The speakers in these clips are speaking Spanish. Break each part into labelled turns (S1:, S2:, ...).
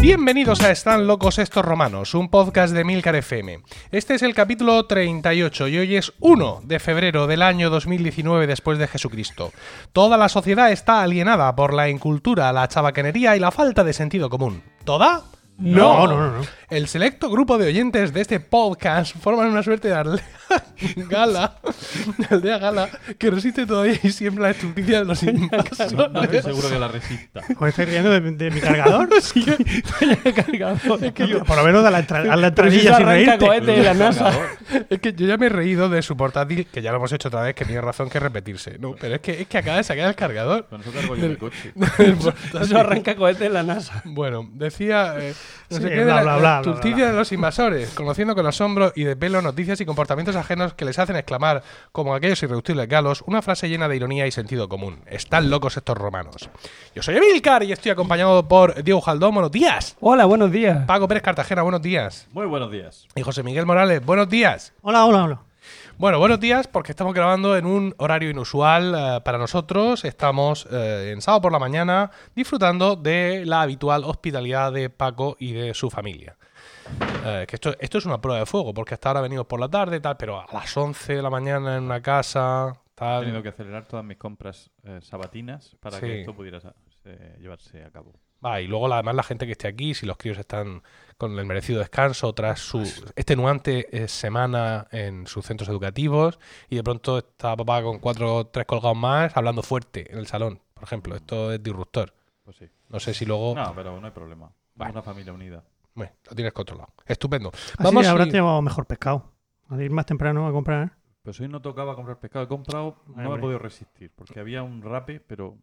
S1: Bienvenidos a Están locos estos romanos, un podcast de Milcar FM. Este es el capítulo 38 y hoy es 1 de febrero del año 2019 después de Jesucristo. Toda la sociedad está alienada por la incultura, la chabacanería y la falta de sentido común. ¿Toda?
S2: No, no, no, no.
S1: El selecto grupo de oyentes de este podcast forman una suerte de aldea gala, de aldea gala, que resiste todavía y siempre la estupidez de los
S3: No estoy
S1: invasores.
S3: seguro que la resista.
S2: ¿Os estáis riendo de, de mi cargador?
S1: Sí,
S2: es que yo, por lo menos a la, entra- a la entradilla
S4: eso
S2: sin
S4: arranca
S2: reírte.
S4: cohete de la NASA.
S1: Es que yo ya me he reído de su portátil, que ya lo hemos hecho otra vez, que tiene razón que repetirse. No, pero es que, es que acaba de sacar el cargador.
S3: Con eso cargo yo mi coche.
S4: Eso arranca cohete en la NASA.
S1: Bueno, decía eh, no
S2: Sí,
S1: sé qué de
S2: bla,
S1: la,
S2: bla,
S1: la
S2: bla, bla,
S1: justicia
S2: bla.
S1: de los invasores, conociendo con asombro y de pelo noticias y comportamientos ajenos que les hacen exclamar, como aquellos irreductibles galos, una frase llena de ironía y sentido común. Están locos estos romanos. Yo soy Emilcar y estoy acompañado por Diego Jaldón, buenos días.
S4: Hola, buenos días.
S1: Paco Pérez Cartagena, buenos días.
S3: Muy buenos días.
S1: Y José Miguel Morales, buenos días.
S2: Hola, hola, hola.
S1: Bueno, buenos días porque estamos grabando en un horario inusual eh, para nosotros. Estamos eh, en sábado por la mañana disfrutando de la habitual hospitalidad de Paco y de su familia. Eh, que esto, esto es una prueba de fuego porque hasta ahora venimos por la tarde y tal, pero a las 11 de la mañana en una casa,
S3: He
S1: tal.
S3: tenido que acelerar todas mis compras eh, sabatinas para
S1: Sí.
S3: que esto pudiera eh, llevarse a cabo.
S1: Va, y luego la- además la gente que esté aquí, si los críos están con el merecido descanso tras su extenuante eh, semana en sus centros educativos y de pronto está papá con cuatro o tres colgados más hablando fuerte en el salón, por ejemplo. Esto es disruptor.
S3: Pues sí.
S1: No sé si luego...
S3: No, pero no hay problema.
S1: Bueno.
S3: Una familia unida.
S1: Bueno, lo tienes controlado. Estupendo.
S2: Así
S1: Vamos
S2: habrás
S1: y-
S2: llevado mejor pescado. Al ir más temprano a comprar. ¿eh?
S3: Pues hoy no tocaba comprar pescado. He comprado, no me he podido resistir. Porque había un rape, pero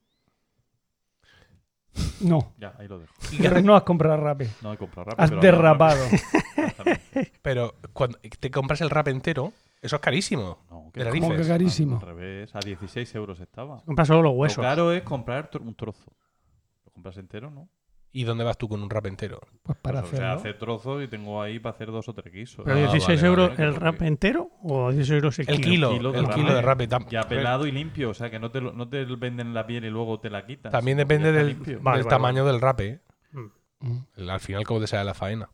S4: No.
S3: ya, ahí lo dejo.
S4: Pero no has comprado rápido.
S3: No he comprado rape.
S4: Has
S3: pero
S4: derrapado.
S1: Pero cuando te compras el rap entero, eso es carísimo.
S3: No, que.
S4: Como que carísimo.
S3: Al revés, a 16 euros estaba.
S2: Compra solo los
S3: Lo
S2: huesos.
S3: caro es comprar un trozo. Lo compras entero, ¿no?
S1: ¿Y dónde vas tú con un rap entero?
S4: Pues para
S3: Pues, o sea, hace trozos y tengo ahí para hacer dos o tres guisos.
S2: ¿Pero
S1: Ah,
S2: 16
S1: vale,
S2: euros
S3: vale,
S2: el
S3: porque-
S2: rap entero o 16 euros el,
S1: El
S2: kilo?
S1: kilo,
S3: kilo de
S1: el kilo de rap. tam-
S3: Ya pelado y limpio, o sea que no te, lo- no te venden la piel y luego te la quitan.
S1: También depende del,
S3: limpio.
S2: Vale,
S1: del
S2: vale,
S1: tamaño del rape. ¿eh?
S2: Mm.
S1: El- Al final, como te sale la faena.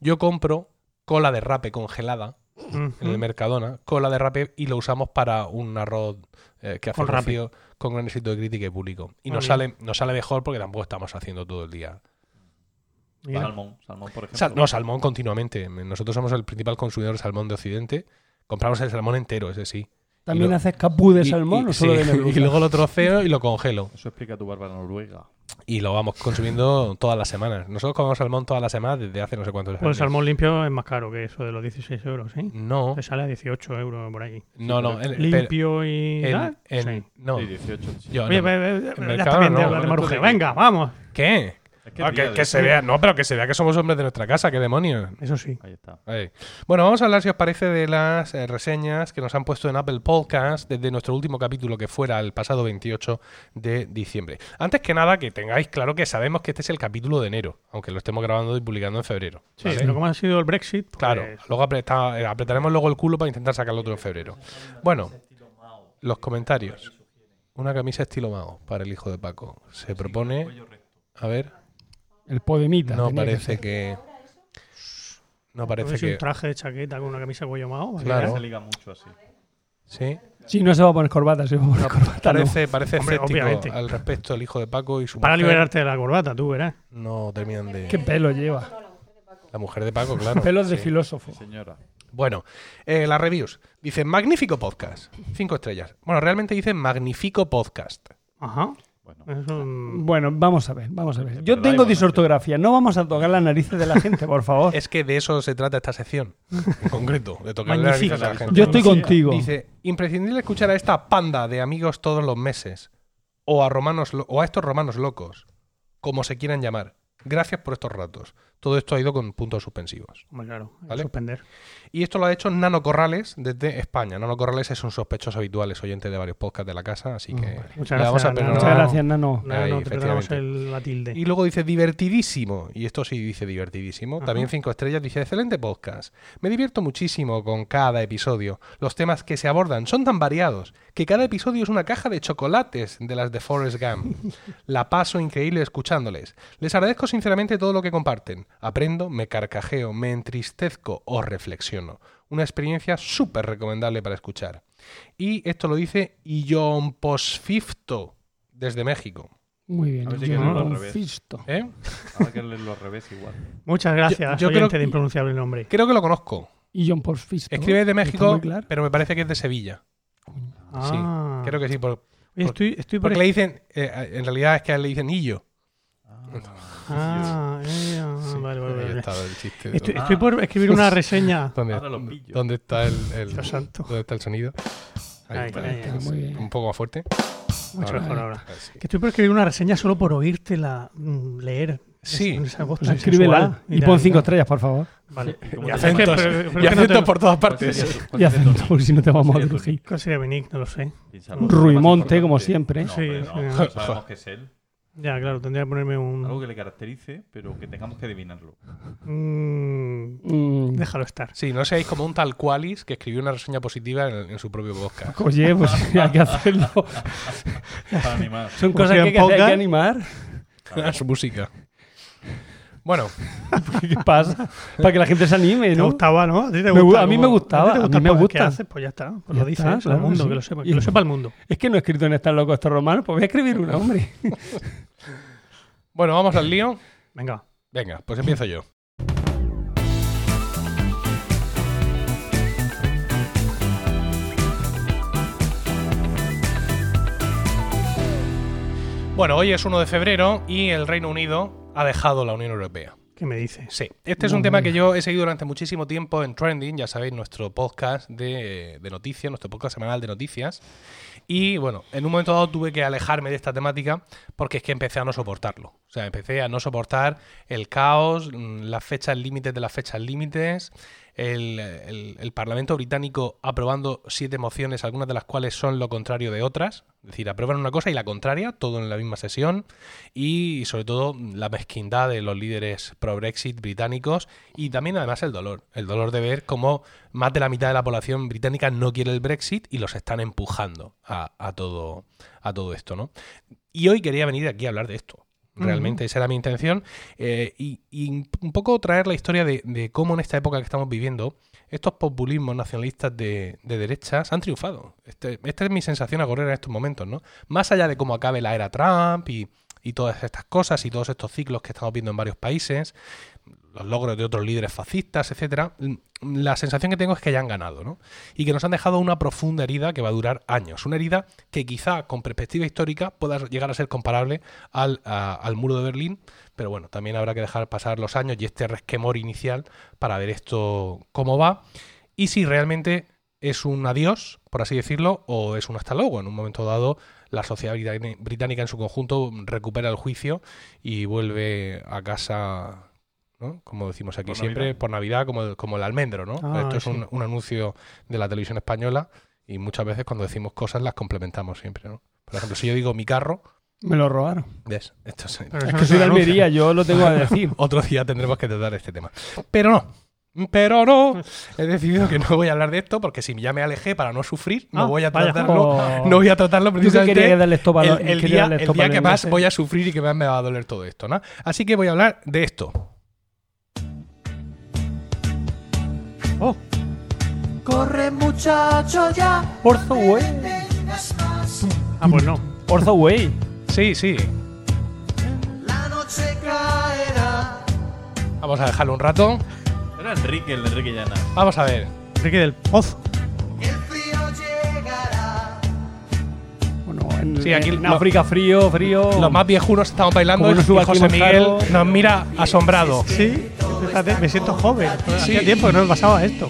S1: Yo compro cola de rape congelada en el. Mercadona, cola de rape y lo usamos para un arroz eh, que hace
S2: Con rape.
S1: Con gran éxito de crítica y público. Y nos sale, nos sale mejor porque tampoco estamos haciendo todo el día.
S2: Mira.
S3: Salmón, salmón, por ejemplo.
S1: Sal- no, salmón continuamente. Nosotros somos el principal consumidor de salmón de Occidente. Compramos el salmón entero, ese sí.
S4: ¿También
S1: lo-
S4: haces capú de
S1: Y-
S4: salmón
S1: y-
S4: o solo
S1: sí,
S4: de merluza?
S1: y luego lo troceo y lo congelo.
S3: Eso explica tu barba noruega.
S1: Y lo vamos consumiendo todas las semanas. Nosotros comemos salmón todas las semanas desde hace no sé cuántos
S2: Pues el
S1: años.
S2: salmón limpio es más caro que eso de los 16 euros, ¿sí?
S1: No,
S2: Te sale a 18 euros por ahí.
S1: no, no.
S2: Limpio y
S1: pero en- en-
S2: Sí.
S1: no.
S3: Sí, 18. sí.
S1: Yo
S2: Oye,
S1: no.
S2: ve- ve- ve-
S1: en
S2: ya
S1: Mercadona
S2: está bien
S1: no,
S2: de hablar de
S3: bueno,
S2: maruje.
S3: esto de-
S2: Venga, vamos.
S1: ¿Qué?
S3: Es que
S1: Ah, que, que se vea, no, pero que se vea que somos hombres de nuestra casa, qué demonios.
S2: Eso sí.
S3: Ahí está.
S1: Ahí. Bueno, vamos a hablar, si os parece, de las eh, reseñas que nos han puesto en Apple Podcast desde nuestro último capítulo que fuera el pasado 28 de diciembre. Antes que nada, que tengáis claro que sabemos que este es el capítulo de enero, aunque lo estemos grabando y publicando en febrero.
S2: Sí,
S1: ¿vale?
S2: pero como ha sido el Brexit, pues,
S1: Claro, luego apreta- apretaremos luego el culo para intentar sacarlo otro en febrero. Bueno, los comentarios. Una camisa estilo Mao para el hijo de Paco. Se propone. A ver,
S4: El podemita.
S1: no parece que. No
S2: Parece
S1: parece
S2: un
S1: que.
S2: traje de chaqueta con una camisa cuello mao.
S1: Claro.
S3: Se liga mucho así.
S1: Sí.
S4: Sí, no se va a poner corbata, se va a poner corbata. no.
S1: Parece, parece
S2: Hombre,
S1: escéptico
S2: obviamente.
S1: al respecto el hijo de Paco y su
S2: Para
S1: mujer.
S2: liberarte de la corbata, tú verás.
S1: No terminan de.
S4: ¿Qué pelo lleva?
S1: La mujer de Paco, claro.
S4: Pelos de
S1: sí.
S4: filósofo.
S3: Señora.
S1: Bueno, eh, las reviews. Dice, magnífico podcast. Cinco estrellas. Bueno, realmente dice magnífico podcast.
S2: Ajá.
S3: Bueno,
S2: un-
S4: Bueno, vamos a ver, vamos a ver. Yo tengo disortografía. No vamos a tocar las narices de la gente, por favor.
S1: Es que de eso se trata esta sección, en concreto, de tocar las
S2: Magnífico.
S1: narices a la gente.
S4: Yo estoy contigo.
S1: Dice, imprescindible escuchar a esta panda de amigos todos los meses, o a, romanos, o a estos romanos locos, como se quieran llamar. Gracias por estos ratos. Todo esto ha ido con puntos suspensivos.
S2: Hombre, claro, hay que
S1: ¿Vale?
S2: suspender.
S1: Y esto lo ha hecho Nano Corrales desde España. Nano Corrales es un sospechoso habitual, es oyente de varios podcasts de la casa, así que
S2: Muchas
S1: vamos
S2: gracias,
S1: a.
S2: Nano.
S4: Muchas gracias, Nano.
S2: No,
S1: Ahí,
S2: no, te perdonamos
S1: efectivamente.
S2: el, la tilde.
S1: Y luego dice divertidísimo, y esto sí dice divertidísimo,
S2: Ajá.
S1: también cinco estrellas, dice excelente podcast. Me divierto muchísimo con cada episodio. Los temas que se abordan son tan variados que cada episodio es una caja de chocolates de las de Forrest Gump. La paso increíble escuchándoles. Les agradezco sinceramente todo lo que comparten. Aprendo, me carcajeo, me entristezco o reflexiono. Una experiencia súper recomendable para escuchar. Y esto lo dice Ion Posfifto desde México.
S4: Muy bien.
S3: A ver si
S4: yo
S3: leerlo al
S4: no
S3: revés.
S1: ¿Eh?
S3: Ahora que leerlo al revés igual.
S2: Muchas gracias,
S1: yo creo
S2: oyente
S1: que-
S2: de impronunciable nombre.
S1: Creo que lo conozco.
S4: Y John por fisto.
S1: Escribe de México,
S4: claro.
S1: pero me parece que es de Sevilla.
S2: Ah.
S1: Creo que sí, por-
S2: Oye, estoy, estoy por
S1: porque le dicen, eh, en realidad es que a él le dicen Illo.
S2: Ah, eh, ah, vale, vale,
S1: Ahí
S2: vale.
S1: está el chiste.
S2: Estoy,
S3: Ah.
S2: estoy por escribir una reseña.
S1: ¿Dónde,
S3: Ahora lo pillo.
S1: dónde está el, el-
S2: Dios santo.
S1: dónde está el sonido? Ahí,
S2: Ahí,
S1: vale.
S2: ahí, ahí.
S4: Muy bien.
S1: Un poco más fuerte.
S2: Mucho
S1: Ahora.
S2: mejor ahora.
S1: Ah, sí.
S2: Que estoy por escribir una reseña solo por oírtela mm, leer.
S1: Sí.
S2: Es- esa voz
S4: Pues escríbela y pon cinco estrellas, por favor.
S2: Vale.
S3: ¿Y
S1: Y
S3: te-
S1: acentos,
S2: pero- pero
S1: y
S2: que no te-
S1: acentos por todas
S3: ¿Cuál
S1: partes.
S4: Y acento, porque si no te vamos a crujir.
S2: ¿Cuál sería mi nick? No lo sé.
S4: Ruimonte, como siempre.
S3: No, hombre,
S2: Sí,
S3: no,
S2: sí.
S3: sabemos que es él.
S2: Ya, claro, tendría que ponerme
S3: Algo
S2: un.
S3: que le caracterice, pero que tengamos que adivinarlo.
S2: Mm,
S4: Mm,
S2: déjalo estar.
S1: Sí, no seáis como un tal Qualis que escribió una reseña positiva en, en su propio podcast.
S4: Oye, pues hay que hacerlo.
S3: Para animar.
S4: Son
S2: Pues
S4: cosas que hay que, hacer, hay que animar.
S1: su música. Bueno,
S4: ¿Qué pasa? Para que la gente se anime,
S2: ¿Te
S4: ¿no?
S2: gustaba, no? ¿A, ti te
S4: Me
S2: gusta
S4: a mí me gustaba,
S2: ti te
S4: a mí me
S2: que
S4: gusta.
S2: haces? Pues ya está. Pues
S4: Ya
S2: lo dices al
S4: claro,
S2: mundo,
S4: sí.
S2: que lo sepa, que
S4: Y-
S2: lo sepa el mundo.
S4: Es que no he escrito en estar loco estos romanos, pues voy a escribir una, hombre.
S1: bueno, vamos al lío.
S2: Venga.
S1: Venga, pues empiezo yo. Bueno, hoy es 1 de febrero y el Reino Unido ha dejado la Unión Europea.
S2: ¿Qué me dices?
S1: Sí, este es
S4: No
S1: un tema
S4: me
S1: que yo he seguido durante muchísimo tiempo en Trending, ya sabéis, nuestro podcast de, de noticias, nuestro podcast semanal de noticias. Y bueno, en un momento dado tuve que alejarme de esta temática porque es que empecé a no soportarlo. O sea, empecé a no soportar el caos, mm, las fechas límites de las fechas límites, el, el- Parlamento británico aprobando siete mociones, algunas de las cuales son lo contrario de otras. Es decir, aprueban una cosa y la contraria, todo en la misma sesión. Y sobre todo la mezquindad de los líderes pro-Brexit británicos y también además el dolor. El dolor de ver cómo más de la mitad de la población británica no quiere el Brexit y los están empujando a, a todo, a todo esto, ¿no? Y hoy quería venir aquí a hablar de esto. Realmente esa era mi intención. eh, y, y un poco traer la historia de, de cómo en esta época que estamos viviendo, estos populismos nacionalistas de, de derechas han triunfado. Este- esta es mi sensación a correr en estos momentos, ¿no? Más allá de cómo acabe la era Trump y, y todas estas cosas y todos estos ciclos que estamos viendo en varios países, los logros de otros líderes fascistas, etcétera, la sensación que tengo es que ya han ganado, ¿no? Y que nos han dejado una profunda herida que va a durar años. Una herida que quizá con perspectiva histórica pueda llegar a ser comparable al, al muro de Berlín, pero bueno, también habrá que dejar pasar los años y este resquemor inicial para ver esto cómo va y si realmente es un adiós, por así decirlo, o es un hasta luego. En un momento dado, la sociedad británi- británica en su conjunto recupera el juicio y vuelve a casa, ¿no? como decimos aquí
S3: Por
S1: siempre,
S3: Navidad.
S1: por Navidad, como, como el almendro. ¿no?
S2: Ah,
S1: Esto es
S2: sí.
S1: un, un anuncio de la televisión española y muchas veces cuando decimos cosas las complementamos siempre. ¿no? Por ejemplo, si yo digo mi carro,
S4: Me lo robaron.
S1: ¿ves? Esto es,
S2: Pero
S4: Es
S2: eso
S4: que soy de. Almería, yo lo tengo a decir.
S1: otro día tendremos que tratar este tema. Pero no. Pero no, he decidido que no voy a hablar de esto porque si ya me alejé para no sufrir, no
S2: Ah,
S1: voy a
S2: vaya.
S1: tratarlo,
S4: Oh.
S1: no voy a tratarlo precisamente
S4: darle esto para
S1: el, el día, el día que más voy a sufrir y que más me va a doler todo esto, ¿no? Así que voy a hablar de esto.
S2: Oh,
S5: Corre muchacho ya,
S4: Orzo Way.
S2: ah, pues no.
S4: Orzo Way.
S1: Sí, sí.
S5: La noche caerá.
S1: Vamos a dejarlo un rato.
S3: Era Enrique, el de Enrique Llana.
S1: Vamos a ver.
S2: Enrique del Pozo.
S1: Sí, aquí
S4: en
S1: lo-
S4: África frío, frío.
S1: Los más viejunos estamos bailando y José. Miguel nos mira asombrado.
S2: Sí, fíjate, me siento joven.
S1: Sí.
S2: Hacía tiempo que no me pasaba esto.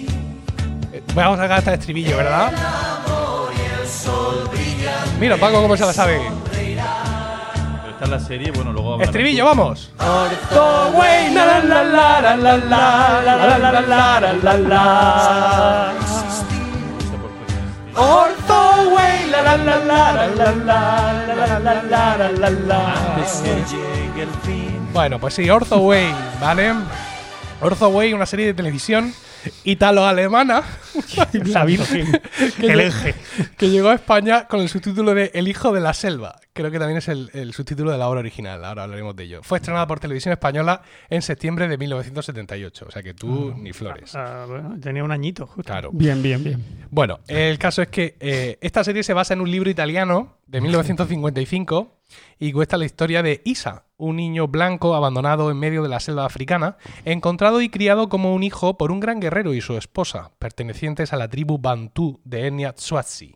S1: Eh, Vamos a sacar hasta el estribillo, ¿verdad? Mira, Paco, cómo se la sabe.
S3: Pero esta es la serie, bueno, luego hablarás
S1: Estribillo, vamos.
S4: Orzo Way, la la la la la la la la la la la.
S1: Bueno, pues sí, Ortho Way, ¿vale? Ortho Way, una serie de televisión italo-alemana
S4: La Virgen.
S1: que, lle- que llegó a España con el subtítulo de El hijo de la selva. Creo que también es el, el subtítulo de la obra original, ahora hablaremos de ello. Fue estrenada por Televisión Española en septiembre de 1978, o sea que tú ni flores.
S2: Ah, bueno, tenía un añito, justo.
S1: Claro.
S4: Bien, bien, bien.
S1: Bueno, el caso es que eh, esta serie se basa en un libro italiano de 1955 y cuesta la historia de Isa, un niño blanco abandonado en medio de la selva africana, encontrado y criado como un hijo por un gran guerrero y su esposa, pertenecientes a la tribu Bantú de etnia Tswazi.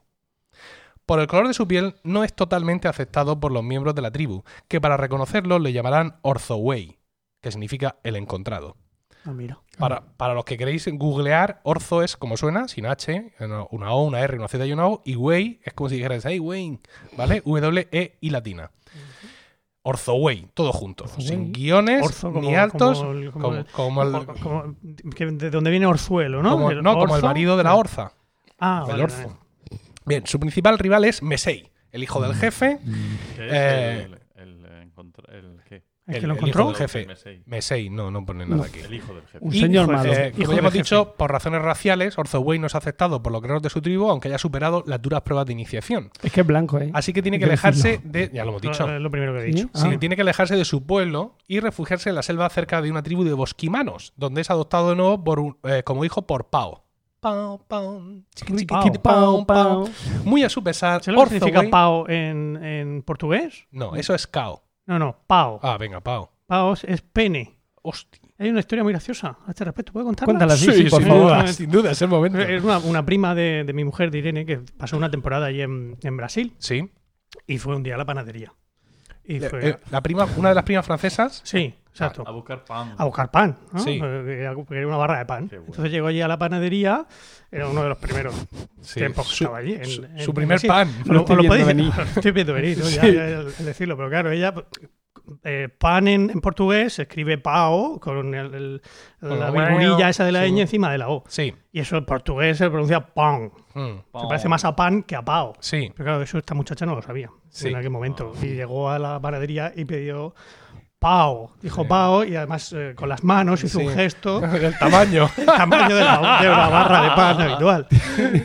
S1: Por el color de su piel no es totalmente aceptado por los miembros de la tribu, que para reconocerlo le llamarán Orthoway, que significa el encontrado.
S2: Ah, mira.
S1: Para, para los que queréis googlear, Orzo es como suena, sin H, una O, una R, una Z y una O, y Way es como si dijeras, hey, Wayne, ¿vale? W, E y latina. Orzo Way, todo junto, sin guiones
S2: Orzo como-
S1: ni altos,
S2: como el- como
S1: como,
S2: el-
S1: como el,
S2: Como- como- que de donde viene Orzuelo, ¿no?
S1: como-
S2: El
S1: no, como el marido de la Orza,
S2: Ah,
S1: el
S2: vale,
S1: Orzo.
S2: vale.
S1: Bien, su principal rival es Mesei, el hijo del jefe,
S3: ¿Qué es
S1: Eh,
S3: el, el, eh, el?
S2: ¿Es
S1: el-
S2: que lo
S1: el
S2: encontró?
S1: hijo del jefe.
S3: Mesei.
S1: Mesei, no, no pone nada aquí.
S3: El hijo del jefe.
S4: Un
S1: Y,
S4: señor
S1: eh,
S4: malo.
S1: como
S2: Hijo
S1: ya hemos dicho, por razones raciales, Orthoway no es aceptado por los guerreros de su tribu, aunque haya superado las duras pruebas de iniciación.
S4: Es que es blanco, ¿eh?
S1: Así que tiene que alejarse de. Ya lo hemos dicho.
S2: No, Es lo primero que he dicho.
S4: Sí.
S1: Sí,
S4: Ah.
S1: tiene que alejarse de su pueblo y refugiarse en la selva cerca de una tribu de bosquimanos, donde es adoptado de nuevo por un- eh, como hijo por Pao.
S4: Pau,
S1: pao, pao.
S4: pau.
S1: Muy a su pesar.
S2: ¿Sabes lo
S1: Orthoway-
S2: significa pao en, en portugués?
S1: No, eso es Cao.
S2: No, no, pao.
S1: Ah, venga, Pao.
S2: Pao es pene.
S1: Hostia.
S2: Hay una historia muy graciosa a este respecto. ¿Puedo contarla?
S4: Cuéntala, sí, sí, por
S1: sin
S4: favor.
S1: duda, sin duda, es el momento.
S2: Es una, una prima de, de mi mujer, de Irene, que pasó una temporada allí en, en Brasil
S1: Sí.
S2: y fue un día a la panadería. Y fue,
S1: eh, la prima, una de las primas francesas.
S2: sí, exacto.
S3: A buscar pan.
S2: a buscar pan, ¿no?
S1: Sí.
S2: Eh, Quería una barra de pan.
S3: Bueno.
S2: Entonces llegó allí a la panadería, era uno de los primeros
S1: Sí.
S2: tiempos que
S1: Su,
S2: estaba allí. en-
S1: su-
S2: en-
S1: su primer pan.
S2: Lo,
S4: Lo estoy
S2: lo
S4: viendo
S2: podéis-
S4: venir.
S2: estoy viendo venir, ¿no? Ya-
S1: Sí.
S2: ya el- decirlo, pero claro, ella eh, pan en, en portugués se escribe pao con el- el- la
S1: la
S2: virgulilla esa de la
S1: sí.
S2: ñ encima de la O.
S1: Sí.
S2: Y eso en portugués se pronuncia pan.
S1: Mm.
S2: Se parece más a pan que a pao.
S1: Sí.
S2: Pero claro, eso esta muchacha no lo sabía
S1: Sí.
S2: en aquel momento. Y llegó a la panadería y pidió pao. Dijo pao y además eh, con las manos hizo
S1: Sí.
S2: un gesto
S1: El tamaño.
S2: el tamaño de, la, de una barra de pan habitual.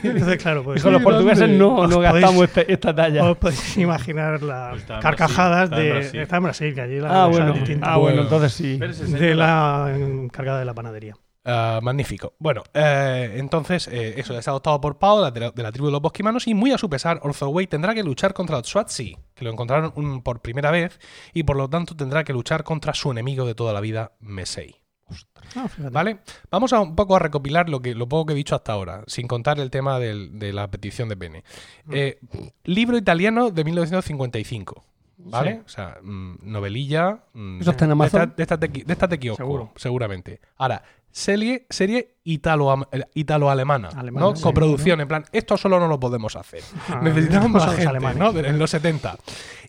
S2: Entonces, claro, pues
S4: Con los
S1: Sí,
S4: portugueses no, no
S2: podéis-
S4: gastamos este- esta talla.
S2: os podéis imaginar las
S3: Está en
S2: carcajadas
S3: Brasil,
S2: de... Está en Brasil, que allí la
S4: Ah, bueno.
S2: distinta.
S4: Ah, bueno, entonces sí.
S2: De la encargada de la panadería.
S1: Ah, magnífico. Bueno, eh, entonces, eh, eso es adoptado por Pao, de la, de la tribu de los bosquimanos, y muy a su pesar, Orthoway tendrá que luchar contra los Swazi, que lo encontraron un- por primera vez, y por lo tanto tendrá que luchar contra su enemigo de toda la vida, Mesei.
S2: Ah.
S1: ¿Vale? Vamos a un poco a recopilar lo, que, lo poco que he dicho hasta ahora, sin contar el tema del- de la petición de pene. Eh, libro italiano de 1955. ¿Vale?
S2: Sí.
S1: O sea, mm, novelilla. mm,
S4: ¿Eso está en
S1: de
S4: Amazon?
S1: esta- De esta te, de esta kiosco,
S2: Seguro.
S1: seguramente. Ahora, serie, serie italo, italo-alemana,
S2: Alemana,
S1: ¿no?
S2: sí,
S1: Coproducción, en plan, esto solo no lo podemos hacer.
S2: Ah,
S1: Necesitamos más gente,
S2: alemanes.
S1: ¿no? En los 70.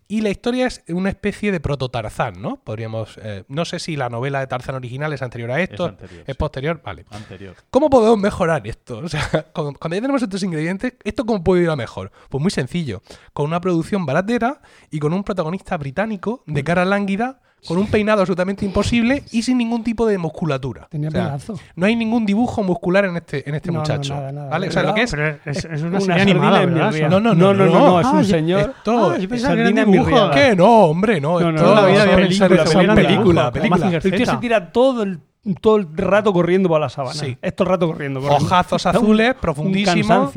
S1: Y la historia es una especie de proto-Tarzán, ¿no? Podríamos... eh, no sé si la novela de Tarzán original es anterior a esto.
S3: anterior,
S1: es
S3: sí.
S1: posterior, vale.
S3: Anterior.
S1: ¿Cómo podemos mejorar esto? O sea, cuando, cuando ya tenemos estos ingredientes, ¿esto cómo puede ir a mejor? Pues muy sencillo. Con una producción baratera y con un protagonista británico de cara lánguida, con un peinado absolutamente imposible y sin ningún tipo de musculatura.
S4: Tenía
S1: O sea,
S4: pedazo.
S1: no hay ningún dibujo muscular en este, en este
S4: No, no,
S1: muchacho.
S4: nada, nada.
S1: ¿Vale? O sea, lo que es.
S2: Pero es, es.
S1: No, no,
S4: no,
S1: no,
S4: no,
S1: no.
S4: es un señor.
S1: Esto,
S2: Ah, yo pensaba que
S4: sardina
S2: era
S4: en mi
S2: dibujo.
S1: ¿Qué? No, hombre, no. Esto película,
S4: El tío se tira todo el, todo el rato corriendo por la sabana.
S1: Sí.
S4: Es todo el rato corriendo. corriendo.
S1: Ojazos azules,
S4: Un
S1: profundísimos.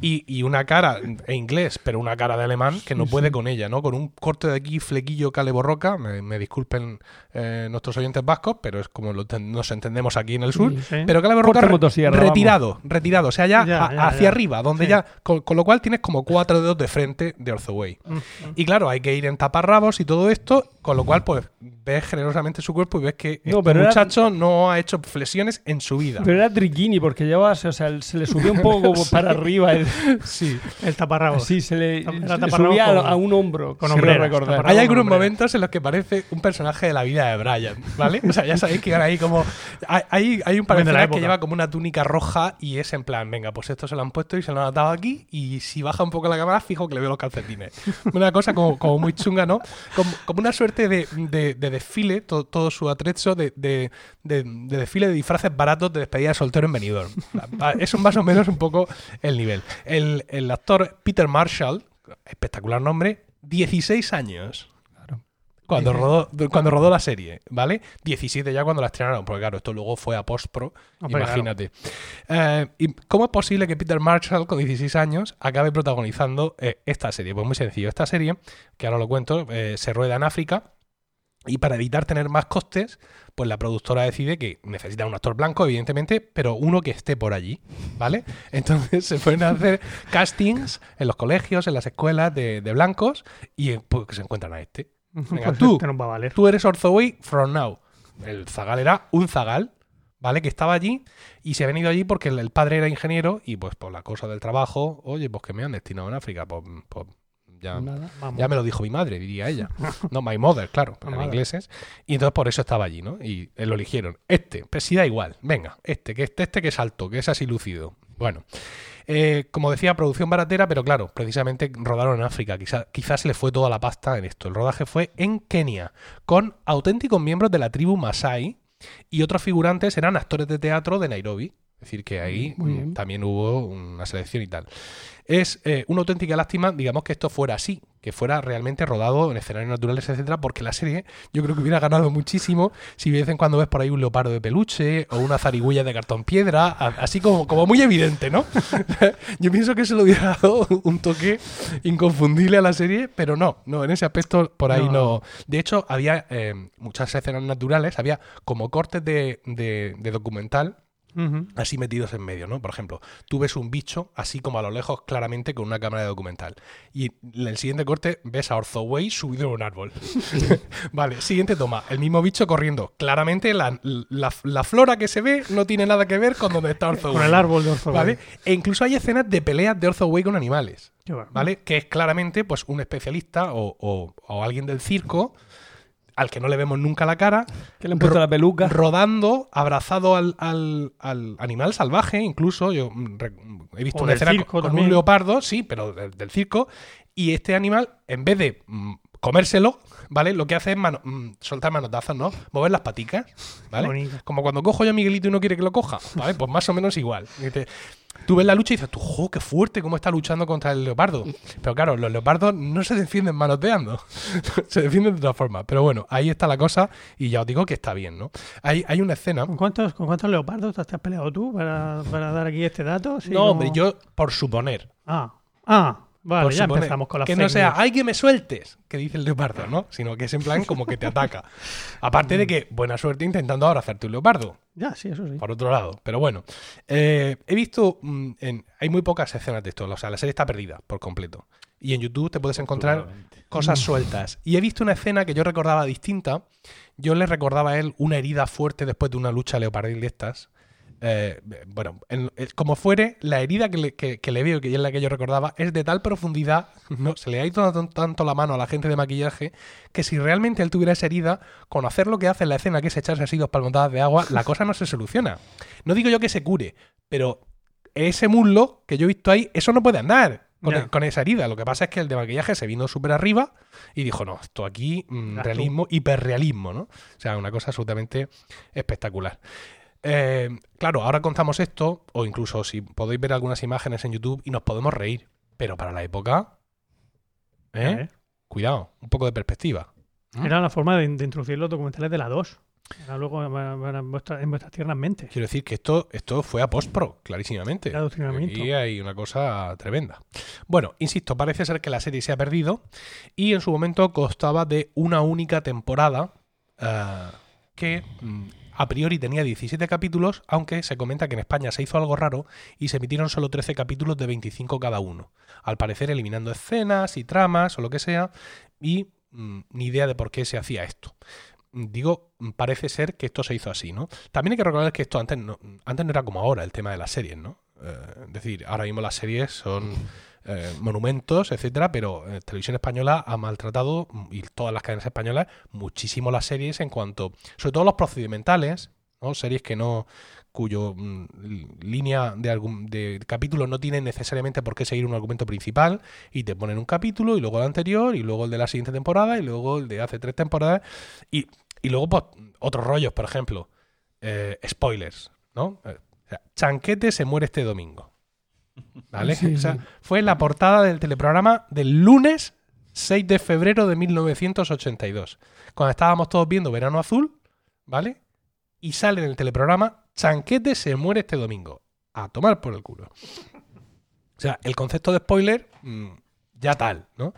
S1: Y, y una cara en inglés, pero una cara de alemán que no puede con ella, ¿no? Con un corte de aquí, flequillo caleborroca. Me, me disculpen eh, nuestros oyentes vascos, pero es como lo ten- nos entendemos aquí en el sur. Pero re-
S4: motosierra,
S1: retirado, retirado. O sea, ya,
S2: Ya,
S1: a-
S2: ya,
S1: hacia
S2: ya.
S1: arriba, donde ya. Con, con lo cual tienes como cuatro dedos de frente de Orthoway.
S2: Mm,
S1: Y claro, hay que ir en taparrabos y todo esto Con lo cual, pues, ves generosamente su cuerpo y ves que
S4: No,
S1: este
S4: pero era-
S1: muchacho no ha hecho flexiones en su vida.
S4: Pero era triquini porque llevaba, o sea, se le subió un poco como para arriba. el-
S1: Sí.
S2: El taparrabos.
S4: sí, se le, se subía a,
S2: con-
S4: a un hombro.
S2: con hombreras,
S4: recordar.
S1: Hay algunos momentos en los que parece un personaje de la vida de Brian, ¿vale? O sea, ya sabéis que ahí como... Hay, hay, hay un escenas que lleva como una túnica roja y es en plan, venga, pues esto se lo han puesto y se lo han atado aquí y si baja un poco la cámara, fijo que le veo los calcetines. Una cosa como, como muy chunga, ¿no? Como, como una suerte de, de- de desfile, to- todo su atrecho de, de- de- de desfile de disfraces baratos de despedida de soltero en Benidorm. Es un más o menos un poco el nivel. El, el actor Peter Marshall, espectacular nombre, 16 años. Cuando rodó, cuando rodó la serie, ¿vale? 17 ya cuando la estrenaron, porque claro, esto luego fue a post-pro, imagínate. Eh, ¿y ¿Cómo es posible que Peter Marshall, con 16 años, acabe protagonizando eh, esta serie? Pues muy sencillo, esta serie, que ahora lo cuento, eh, se rueda en África y para evitar tener más costes, pues la productora decide que necesita un actor blanco, evidentemente, pero uno que esté por allí, ¿vale? Entonces se pueden hacer castings en los colegios, en las escuelas de, de blancos y eh, pues, que se encuentran a este. Venga,
S2: Pues
S1: tú.
S2: este nos va a valer.
S1: Tú eres Orthoway from now. El zagal era un zagal, ¿vale? Que estaba allí y se ha venido allí porque el, el padre era ingeniero y pues por la cosa del trabajo, oye, pues que me han destinado en África, pues, pues ya, ya me lo dijo mi madre, diría ella. No, my mother, claro,
S2: mother.
S1: ingleses. Y entonces por eso estaba allí, ¿no? Y eh, lo eligieron. Este, pues sí da igual. Venga, este, que este, este que es alto, que es así lucido. Bueno, eh, como decía, producción baratera, pero claro, precisamente rodaron en África. Quizá- quizás se le fue toda la pasta en esto. El rodaje fue en Kenia, con auténticos miembros de la tribu Masai y otros figurantes eran actores de teatro de Nairobi. Es decir, que ahí también hubo una selección y tal. Es eh, una auténtica lástima, digamos, que esto fuera así, que fuera realmente rodado en escenarios naturales, etcétera, porque la serie yo creo que hubiera ganado muchísimo si de vez en cuando ves por ahí un leopardo de peluche o una zarigüeya de cartón piedra, así como, como muy evidente, ¿no? yo pienso que se le hubiera dado un toque inconfundible a la serie, pero no, no, en ese aspecto por ahí
S2: No.
S1: no. De hecho, había eh, muchas escenas naturales, había como cortes de, de- de documental Así metidos en medio, ¿no? Por ejemplo, tú ves un bicho así como a lo lejos claramente con una cámara de documental y en el siguiente corte ves a Orthoway subido en un árbol. vale, siguiente toma, el mismo bicho corriendo. Claramente la, la- la flora que se ve no tiene nada que ver con donde está Orthoway.
S2: Con el árbol de Orzo.
S1: ¿Vale? E incluso hay escenas de peleas de Orthoway con animales. ¿Vale? Que es claramente pues un especialista o, o- o alguien del circo al que no le vemos nunca la cara,
S4: Que le han puesto la peluca.
S1: rodando, abrazado al, al- al animal salvaje, incluso. Yo mm, he visto
S2: O
S1: una escena con, con un leopardo, sí, pero del, del circo. Y este animal, en vez de mm, comérselo, ¿vale? Lo que hace es mano- mm, soltar manotazos, ¿no? Mover las paticas, ¿vale?
S2: Bonito.
S1: Como cuando cojo yo a Miguelito y no quiere que lo coja, ¿vale? Pues más o menos igual. Tú ves la lucha y dices, tú, jo, qué fuerte, cómo está luchando contra el leopardo. Pero claro, los leopardos no se defienden manoteando, se defienden de otra forma. Pero bueno, ahí está la cosa y ya os digo que está bien, ¿no? Hay, hay una escena.
S2: ¿Con cuántos, ¿Con cuántos leopardos te has peleado tú para, para dar aquí este dato? Sí,
S1: no,
S2: como-
S1: hombre, yo por suponer.
S2: Ah, ah, vale,
S1: por
S2: ya
S1: suponer,
S2: empezamos con la
S1: Que no sea, ¡ay, que me sueltes! Que dice el leopardo, ¿no? Sino que es en plan como que te ataca. Aparte de que, buena suerte intentando ahora hacerte un leopardo.
S2: Ya, sí, eso sí.
S1: por otro lado. Pero bueno, eh, he visto, mm, en, hay muy pocas escenas de esto, o sea, la serie está perdida por completo. Y en YouTube te puedes encontrar cosas sueltas. Y he visto una escena que yo recordaba distinta. Yo le recordaba a él una herida fuerte después de una lucha leopardil de estas. Eh, bueno, en- eh, como fuere, la herida que le, que- que le veo, que es la que yo recordaba, es de tal profundidad, no se le ha ido tan- tanto la mano a la gente de maquillaje, que si realmente él tuviera esa herida, con hacer lo que hace en la escena, que es echarse así dos palmotadas de agua, la cosa no se soluciona. No digo yo que se cure, pero ese muslo que yo he visto ahí, eso no puede andar con, con esa herida. Lo que pasa es que el de maquillaje se vino súper arriba y dijo, no, esto aquí, mm, realismo, hiperrealismo, ¿no? O sea, una cosa absolutamente espectacular. Eh, claro, ahora contamos esto, o incluso si podéis ver algunas imágenes en YouTube y nos podemos reír, pero para la época, ¿eh?
S2: ¿Eh?
S1: Cuidado, un poco de perspectiva.
S2: Era la forma de, de introducir los documentales de la 2. Era luego en, vuestra- en vuestras tiernas mentes.
S1: Quiero decir que esto, esto fue a post-pro, clarísimamente. Aquí hay una cosa tremenda. Bueno, insisto, parece ser que la serie se ha perdido y en su momento constaba de una única temporada que mm, a priori tenía 17 capítulos, aunque se comenta que en España se hizo algo raro y se emitieron solo 13 capítulos de 25 cada uno. Al parecer eliminando escenas y tramas o lo que sea y mm, ni idea de por qué se hacía esto. Digo, parece ser que esto se hizo así, ¿no? También hay que recordar que esto antes no, antes no era como ahora, el tema de las series, ¿no? Eh, es decir, ahora mismo las series son eh, monumentos, etcétera, pero eh, Televisión Española ha maltratado, mm, y todas las cadenas españolas, muchísimo las series en cuanto, sobre todo los procedimentales, ¿no? Series que no cuyo mm, línea de, algún, de capítulo no tiene necesariamente por qué seguir un argumento principal y te ponen un capítulo y luego el anterior y luego el de la siguiente temporada y luego el de hace tres temporadas y, y luego pues, otros rollos, por ejemplo, eh, spoilers, ¿no? Chanquete se muere este domingo. ¿Vale?
S6: Sí,
S1: O sea,
S6: sí.
S1: fue la portada del teleprograma del lunes 6 de febrero de 1982, cuando estábamos todos viendo Verano Azul, ¿vale? Y sale en el teleprograma Chanquete se muere este domingo. A tomar por el culo. O sea, el concepto de spoiler, mm, ya tal, ¿no?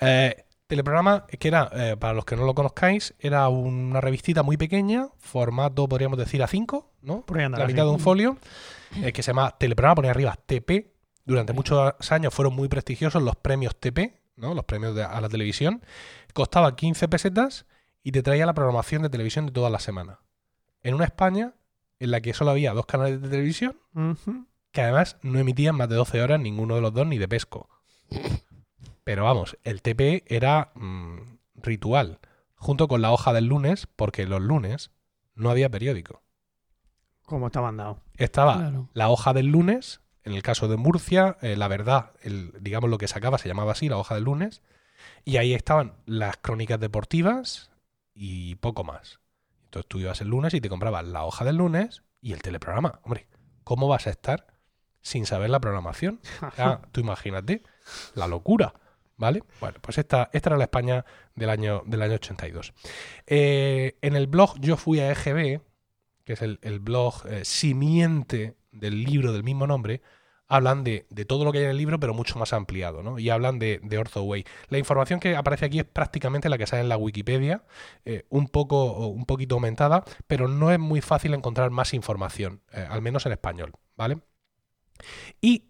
S1: Eh, teleprograma, que era, eh, para los que no lo conozcáis, era una revistita muy pequeña, formato, podríamos decir, A5, ¿no? La mitad de un folio, eh, que se llama Teleprograma, ponía arriba TP. Durante muchos años fueron muy prestigiosos los premios TP, ¿no? Los premios de- a la televisión. Costaba 15 pesetas y te traía la programación de televisión de toda la semana. En una España en la que solo había dos canales de televisión que además no emitían más de 12 horas ninguno de los dos ni de pesco. Pero vamos, el TP era mm, ritual, junto con la hoja del lunes, porque los lunes no había periódico.
S2: Como está mandado.
S1: Estaba
S6: Claro.
S1: la hoja del lunes, en el caso de Murcia, eh, la verdad, el, digamos lo que sacaba se llamaba así, la hoja del lunes, y ahí estaban las crónicas deportivas y poco más. Entonces tú ibas el lunes y te comprabas la hoja del lunes y el teleprograma. Hombre, ¿cómo vas a estar sin saber la programación? O sea, tú imagínate, la locura. ¿Vale? Bueno, pues esta, esta era la España del año, del año 82. Eh, en el blog Yo Fui a EGB, que es el, blog eh, simiente del libro del mismo nombre, hablan de, de todo lo que hay en el libro, pero mucho más ampliado, ¿no? Y hablan de, de Orthoway. La información que aparece aquí es prácticamente la que sale en la Wikipedia, eh, un, poco, un poquito aumentada, pero no es muy fácil encontrar más información, eh, al menos en español, ¿vale? Y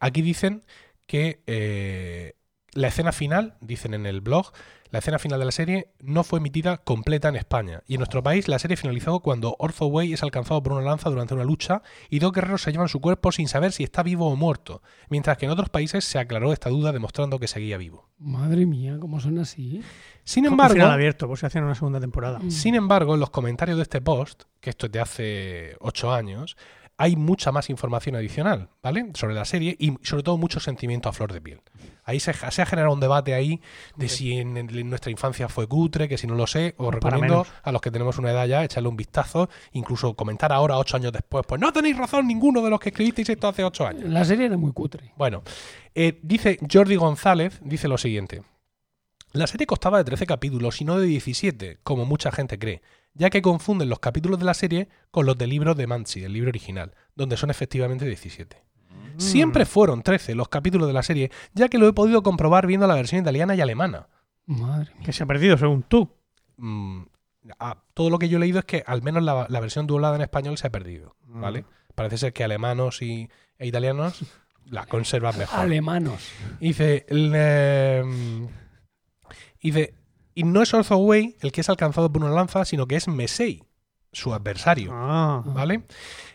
S1: aquí dicen que la escena final, dicen en el blog, la escena final de la serie no fue emitida completa en España. Y en nuestro país la serie finalizó cuando Orthoway es alcanzado por una lanza durante una lucha y dos guerreros se llevan su cuerpo sin saber si está vivo o muerto. Mientras que en otros países se aclaró esta duda demostrando que seguía vivo.
S6: Madre mía, ¿cómo son así?
S1: Sin embargo,
S2: final abierto, por si hacían una segunda temporada.
S1: sin embargo, en los comentarios de este post, que esto es de hace ocho años, hay mucha más información adicional, ¿vale? Sobre la serie y sobre todo mucho sentimiento a flor de piel. Ahí se, se ha generado un debate ahí de si en, en nuestra infancia fue cutre, que si no lo sé, os recomiendo a los que tenemos una edad ya echarle un vistazo, incluso comentar ahora, ocho años después, pues no tenéis razón ninguno de los que escribisteis esto hace ocho años.
S6: La serie era muy cutre.
S1: Bueno, eh, dice Jordi González, dice lo siguiente. La serie costaba de 13 capítulos y no de 17, como mucha gente cree, ya que confunden los capítulos de la serie con los del libro de Mansi, el libro original, donde son efectivamente 17. Siempre fueron 13 los capítulos de la serie, ya que lo he podido comprobar viendo la versión italiana y alemana.
S6: Madre mía.
S2: Que se ha perdido, según tú.
S1: Mm, a- todo lo que yo he leído es que al menos la, la versión doblada en español se ha perdido, ¿vale? Parece ser que alemanos y, e italianos la conservan mejor.
S6: Alemanos.
S1: Dice, dice, y no es Orthoway el que es alcanzado por una lanza, sino que es Mesei, su adversario,
S2: Ah.
S1: ¿vale?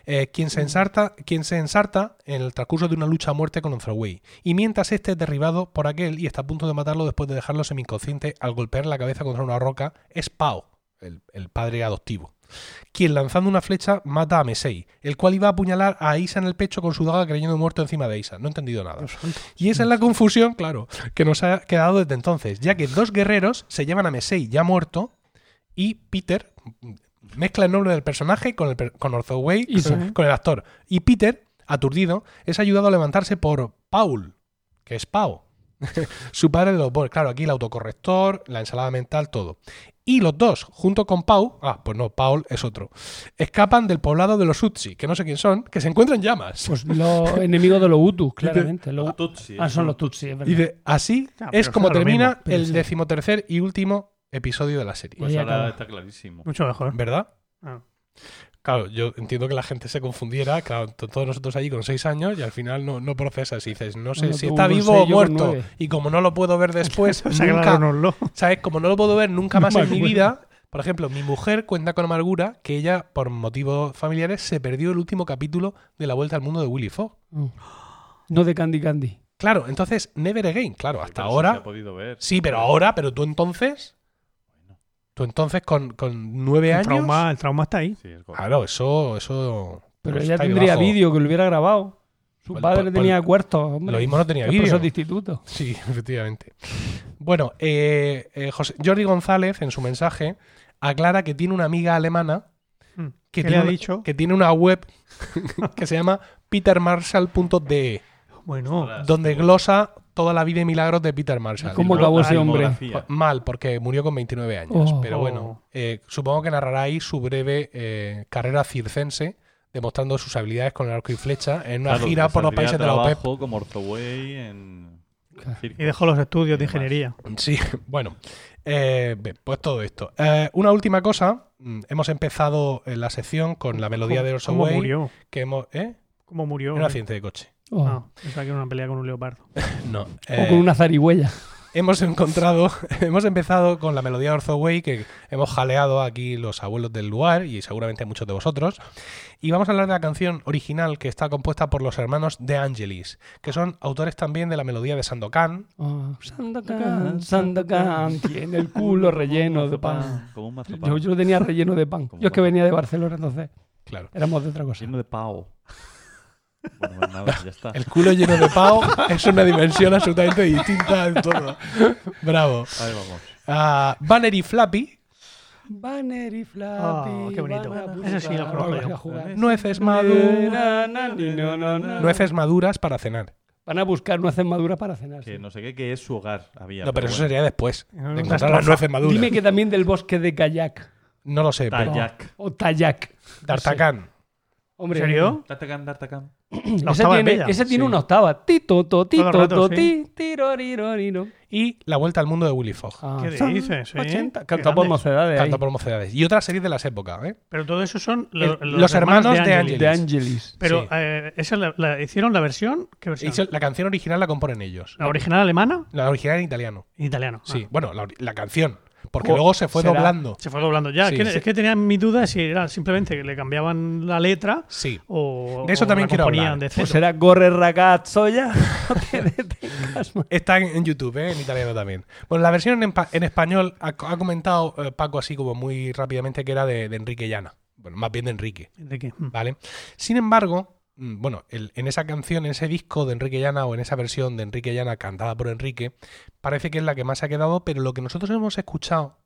S1: Eh, quien, se ensarta, quien se ensarta en el transcurso de una lucha a muerte con Orthoway. Y mientras este es derribado por aquel y está a punto de matarlo después de dejarlo semi-inconsciente al golpear la cabeza contra una roca, es Pau, el, el padre adoptivo. Quien lanzando una flecha mata a Mesei, el cual iba a apuñalar a Isa en el pecho con su daga creyendo muerto encima de Isa. No he entendido nada. Y esa es la confusión, claro, que nos ha quedado desde entonces, ya que dos guerreros se llevan a Mesei ya muerto y Peter mezcla el nombre del personaje con, el, con Orthoway, con, con el actor. Y Peter, aturdido, es ayudado a levantarse por Paul, que es Pau, su padre de los. Claro, aquí el autocorrector, la ensalada mental, todo. Y los dos, junto con Pau, ah, pues no, Paul es otro, escapan del poblado de los Utsi, que no sé quién son, que se encuentran en llamas.
S6: Pues los enemigos de los Hutus, claramente. Los-
S3: Tutsi,
S6: ah, son los Tutsi, es verdad.
S1: Dice, así
S2: Ah,
S1: es como termina
S2: mismo.
S1: El
S6: sí.
S1: decimotercer y último episodio de la serie.
S3: Pues
S6: Ahí
S3: ahora está clarísimo.
S2: Mucho mejor.
S1: ¿Verdad?
S2: Ah.
S1: Claro, yo entiendo que la gente se confundiera, claro, todos nosotros allí con seis años y al final no, no procesas y dices, no sé
S6: Bueno,
S1: si está vivo o muerto. Y como no lo puedo ver después,
S2: O sea,
S1: nunca. ¿sabes? Como no lo puedo ver nunca más
S6: me
S1: en mi vida, por ejemplo, mi mujer cuenta con amargura que ella, por motivos familiares, se perdió el último capítulo de La Vuelta al Mundo de Willy Fogg.
S6: Oh. No de Candy Candy.
S1: Claro, entonces, Never Again, claro, hasta
S3: Pero
S1: ahora.
S3: se ha podido ver.
S1: Sí, pero ahora, pero tú entonces. Tú entonces con, con nueve
S2: El
S1: años.
S2: trauma, el trauma está ahí.
S3: Sí, es correcto.
S1: Claro, eso. eso
S6: Pero ella tendría vídeo que lo hubiera grabado. Su
S1: Pues-
S6: padre
S1: pues-
S6: tenía
S1: pues-
S6: cuartos, hombre.
S1: Lo mismo no tenía vídeo.
S6: de instituto.
S1: Sí, efectivamente. Bueno, eh, eh, José- Jordi González en su mensaje aclara que tiene una amiga alemana
S2: Mm.
S1: que,
S2: ¿Qué
S1: tiene,
S2: le ha
S1: una,
S2: dicho?
S1: que tiene una web que se llama petermarshall.de,
S2: Bueno,
S3: Ostras,
S1: donde glosa toda la vida y milagros de Peter Marshall.
S6: ¿Cómo acabó ese hombre?
S3: filmografía.
S1: Mal, porque murió con 29 años.
S6: Oh.
S1: pero bueno, eh, supongo que narrará ahí su breve eh, carrera circense, demostrando sus habilidades con el arco y flecha en una
S3: Claro,
S1: gira por los países de la OPEP.
S3: trabajo como Orthoway en
S2: y dejó los estudios de ingeniería.
S1: Sí, bueno, eh, pues todo esto. Eh, una última cosa, mm, hemos empezado en la sección con la melodía de Orson
S2: ¿Cómo murió?
S1: que hemos... ¿Eh?
S2: ¿Cómo murió?
S1: Un accidente de coche.
S6: Oh.
S2: Ah, pensaba que era una pelea con un leopardo.
S1: No.
S6: O
S1: eh,
S6: con una zarigüeya.
S1: hemos encontrado, hemos empezado con la melodía de Welles, que hemos jaleado aquí los abuelos del lugar y seguramente muchos de vosotros. Y vamos a hablar de la canción original que está compuesta por los hermanos De Angelis, que son autores también de la melodía de Sandokan.
S6: Oh, Sandokan, Sandokan, tiene el culo relleno de pan.
S3: Como un mazapán.
S6: Yo, yo lo tenía relleno de pan.
S3: Como
S6: Yo es que venía de Barcelona, entonces
S1: Claro.
S6: éramos de otra cosa.
S3: Lleno de pavo. Bueno, pues nada, ya está.
S1: El culo lleno de pavo es una dimensión absolutamente distinta en todo. Bravo.
S3: Ahí vamos.
S1: Ah, Banner y Flappy,
S6: Banner y Flappy.
S2: Ah, qué bonito. Ese sí lo
S6: jugar.
S1: nueces maduras. Nueces maduras para cenar.
S6: Van a buscar nueces maduras para cenar.
S3: Que
S6: sí.
S3: no sé qué, que es su hogar. Había,
S1: No, pero eso
S3: bueno.
S1: sería después. De encontrar las nueces maduras.
S6: Dime que también del bosque de Kayak.
S1: No lo sé, pero.
S3: Tayak.
S6: O Tayak.
S1: D'Artagnan.
S6: Hombre,
S2: ¿En serio? La
S6: Ese
S2: octava es
S6: tiene,
S2: bella.
S6: ese tiene
S1: Sí.
S6: una octava. Tito, to, tito,
S2: Todo el rato,
S6: to,
S2: sí.
S6: ti, tiroriroriro.
S1: Y La Vuelta al Mundo de Willy Fogg.
S6: Ah,
S2: ¿Qué dices, sí?
S6: 80.
S2: Qué
S6: Cantado por mocedades.
S1: Canta por mocedades. Y otras series de las épocas, ¿eh?
S2: Pero todo eso son lo-
S1: El- los hermanos de Angelis.
S6: De Angelis.
S2: Pero
S1: Sí.
S2: eh, ¿esa la, la- hicieron la versión? ¿Qué versión?
S1: Hizo- La canción original la componen ellos.
S2: ¿La original alemana?
S1: La original en italiano.
S2: En italiano.
S1: Sí,
S2: Ah.
S1: bueno, la, la canción. Porque luego se fue
S6: será-
S1: doblando.
S2: Se fue doblando. Ya,
S1: Sí,
S2: es, que,
S1: sí.
S2: es que tenía mi duda si era simplemente que le cambiaban la letra
S1: Sí.
S2: o.
S1: De eso
S2: o
S1: también
S2: la
S1: quiero hablar.
S2: De
S6: Pues será Gorre Ragazzo ya.
S1: Está en, en YouTube, ¿eh? en italiano también. Bueno, la versión en, pa- en español ha, ha comentado eh, Paco así como muy rápidamente que era de, de Enrique Llana. Bueno, más bien de Enrique,
S2: ¿De qué? Mm.
S1: ¿vale? Sin embargo, bueno, el- en esa canción, en ese disco de Enrique Llana o en esa versión de Enrique Llana cantada por Enrique, parece que es la que más se ha quedado, pero lo que nosotros hemos escuchado,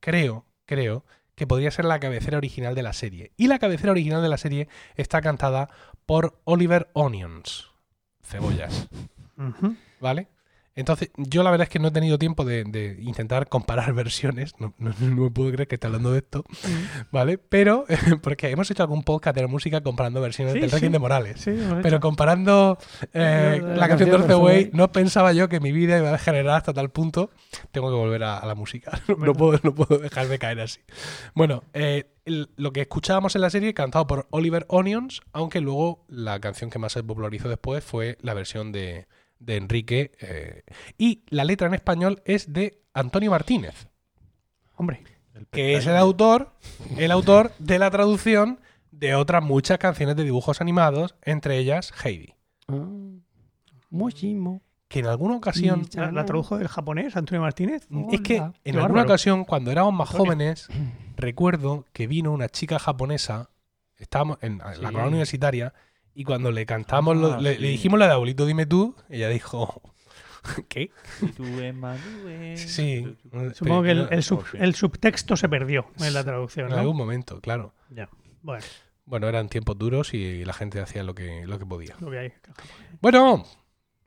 S1: creo, creo, que podría ser la cabecera original de la serie. Y la cabecera original de la serie está cantada por Oliver Onions. Cebollas. ¿Vale? Entonces, yo la verdad es que no he tenido tiempo de, de intentar comparar versiones. No, no- no me puedo creer que esté hablando de esto. ¿Vale? Pero, porque hemos hecho algún podcast de la música comparando versiones
S2: Sí,
S1: del
S2: sí.
S1: De Morales.
S2: Sí,
S1: Pero comparando eh,
S6: La-
S1: canción de
S6: canción de
S1: Orce Way,
S6: Orce
S1: no pensaba yo que mi vida iba a degenerar hasta tal punto. Tengo que volver a, a la música. No,
S2: Bueno.
S1: puedo, no puedo dejarme caer así. Bueno, eh, lo que escuchábamos en la serie, cantado por Oliver Onions, aunque luego la canción que más se popularizó después fue la versión de, de Enrique. eh, y la letra en español es de Antonio Martínez,
S2: Hombre.
S3: El
S1: que es el autor, el autor de la traducción de otras muchas canciones de dibujos animados, entre ellas Heidi.
S6: Ah. Muchísimo.
S1: que en alguna ocasión
S2: ¿La, la tradujo del japonés, Antonio Martínez?
S1: es que en
S2: Qué
S1: alguna
S2: bárbaro.
S1: ocasión cuando éramos más
S2: Antonio.
S1: jóvenes recuerdo que vino una chica japonesa estábamos en la
S3: Sí.
S1: colonia universitaria y cuando le cantamos lo-
S3: Ah,
S1: le,
S3: sí.
S1: le dijimos la de abuelito dime tú ella dijo ¿qué?
S3: Tú, eh.
S1: sí
S2: Supongo que el, sub-
S3: sí.
S2: el subtexto se perdió en la traducción.
S1: en
S2: ¿no?
S1: algún momento claro
S2: Ya. Bueno,
S1: bueno eran tiempos duros y la gente hacía lo que lo que podía
S2: lo que hay.
S1: bueno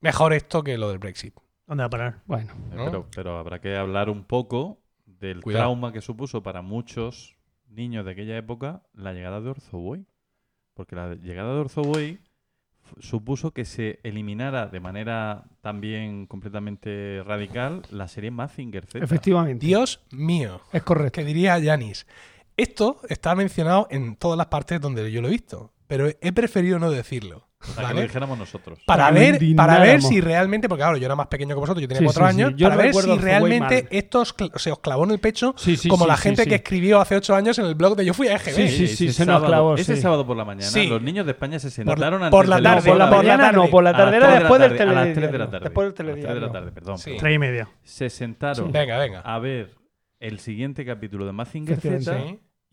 S1: mejor esto que lo del Brexit
S2: ¿Dónde va a parar?
S6: Bueno,
S1: ¿no?
S3: Pero, pero habrá que hablar un poco del
S1: Cuidado.
S3: trauma que supuso para muchos niños de aquella época la llegada de Orzoboy. Porque la llegada de Orzoboy f- supuso que se eliminara de manera también completamente radical la serie Mazinger Z.
S6: efectivamente.
S1: Dios mío
S6: Es correcto.
S1: que diría Yanis Esto está mencionado en todas las partes donde yo lo he visto, pero he preferido no decirlo.
S3: Para que lo dijéramos nosotros.
S1: Para
S6: Para
S1: ver, para ver si realmente, porque claro, yo era más pequeño que vosotros, yo tenía
S6: Sí,
S1: cuatro
S6: sí, sí.
S1: años,
S6: Yo
S1: para ver si realmente esto os cl- se os clavó en el pecho
S6: Sí, sí,
S1: como
S6: sí,
S1: la gente
S6: sí.
S1: que escribió hace ocho años en el blog de Yo fui a EGB.
S6: Sí, sí, sí,
S3: ese
S6: se nos
S3: sábado-
S6: clavó,
S3: Ese
S6: sí.
S3: sábado por la mañana,
S1: Sí.
S3: los niños de España se
S1: Por
S3: sentaron antes
S1: por la tarde,
S6: por la
S1: por la
S6: mañana
S1: tarde.
S6: no, por la tarde era después del
S3: tarde, a las tres de la
S6: telediario.
S3: tarde.
S6: Después del
S3: A las tres de la
S6: telediario.
S3: tarde, perdón.
S1: Sí.
S3: perdón.
S2: Tres y media.
S3: Se sentaron
S1: Venga, venga.
S3: a ver el siguiente capítulo de Mazinger. Z.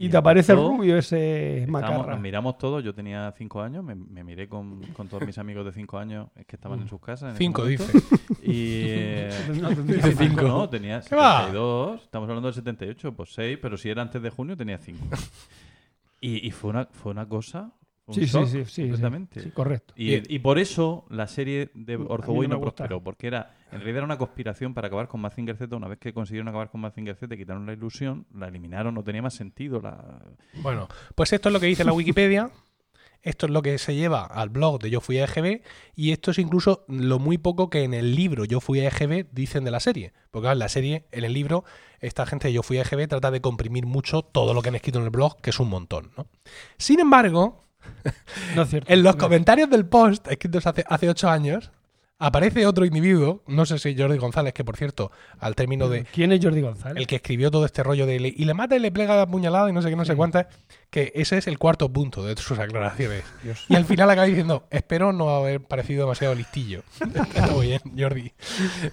S6: Y te aparece el rubio ese macarra.
S3: nos miramos todos, yo tenía cinco años, me, me miré con, con todos mis amigos de cinco años que estaban en sus casas. en
S1: Cinco, dice.
S3: Y. eh,
S6: No, más.
S3: cinco, no, tenía
S1: ¿Qué va?
S3: 72. Estamos hablando del 78, pues 6, pero si era antes de junio tenía 5. Y, y fue, una, fue una cosa. un
S6: Sí, sí,
S3: shock
S6: sí, sí, sí.
S3: completamente.
S6: Sí, correcto.
S3: Y, y por eso la serie de Orzoboy
S6: no
S3: no, prosperó, porque era, en realidad era una conspiración para acabar con Mazinger Z. Una vez que consiguieron acabar con Mazinger Z, quitaron la ilusión, la eliminaron, no tenía más sentido. La...
S1: Bueno, pues esto es lo que dice la Wikipedia. Esto es lo que se lleva al blog de Yo Fui a EGB y esto es incluso lo muy poco que en el libro Yo Fui a EGB dicen de la serie. Porque claro, en la serie, en el libro, esta gente de Yo Fui a EGB trata de comprimir mucho todo lo que han escrito en el blog, que es un montón. ¿no? Sin embargo,
S6: No es cierto.
S1: en los
S6: No.
S1: comentarios del post, escritos hace, hace ocho años, aparece otro individuo, no sé si Jordi González, que por cierto, al término de
S6: ¿Quién es Jordi González?
S1: el que escribió todo este rollo de y le mata y le plega la puñalada y no sé qué, no sé cuántas, que ese es el cuarto punto de sus aclaraciones.
S6: Dios.
S1: Y al final acaba diciendo, espero no haber parecido demasiado listillo. Está muy bien, Jordi.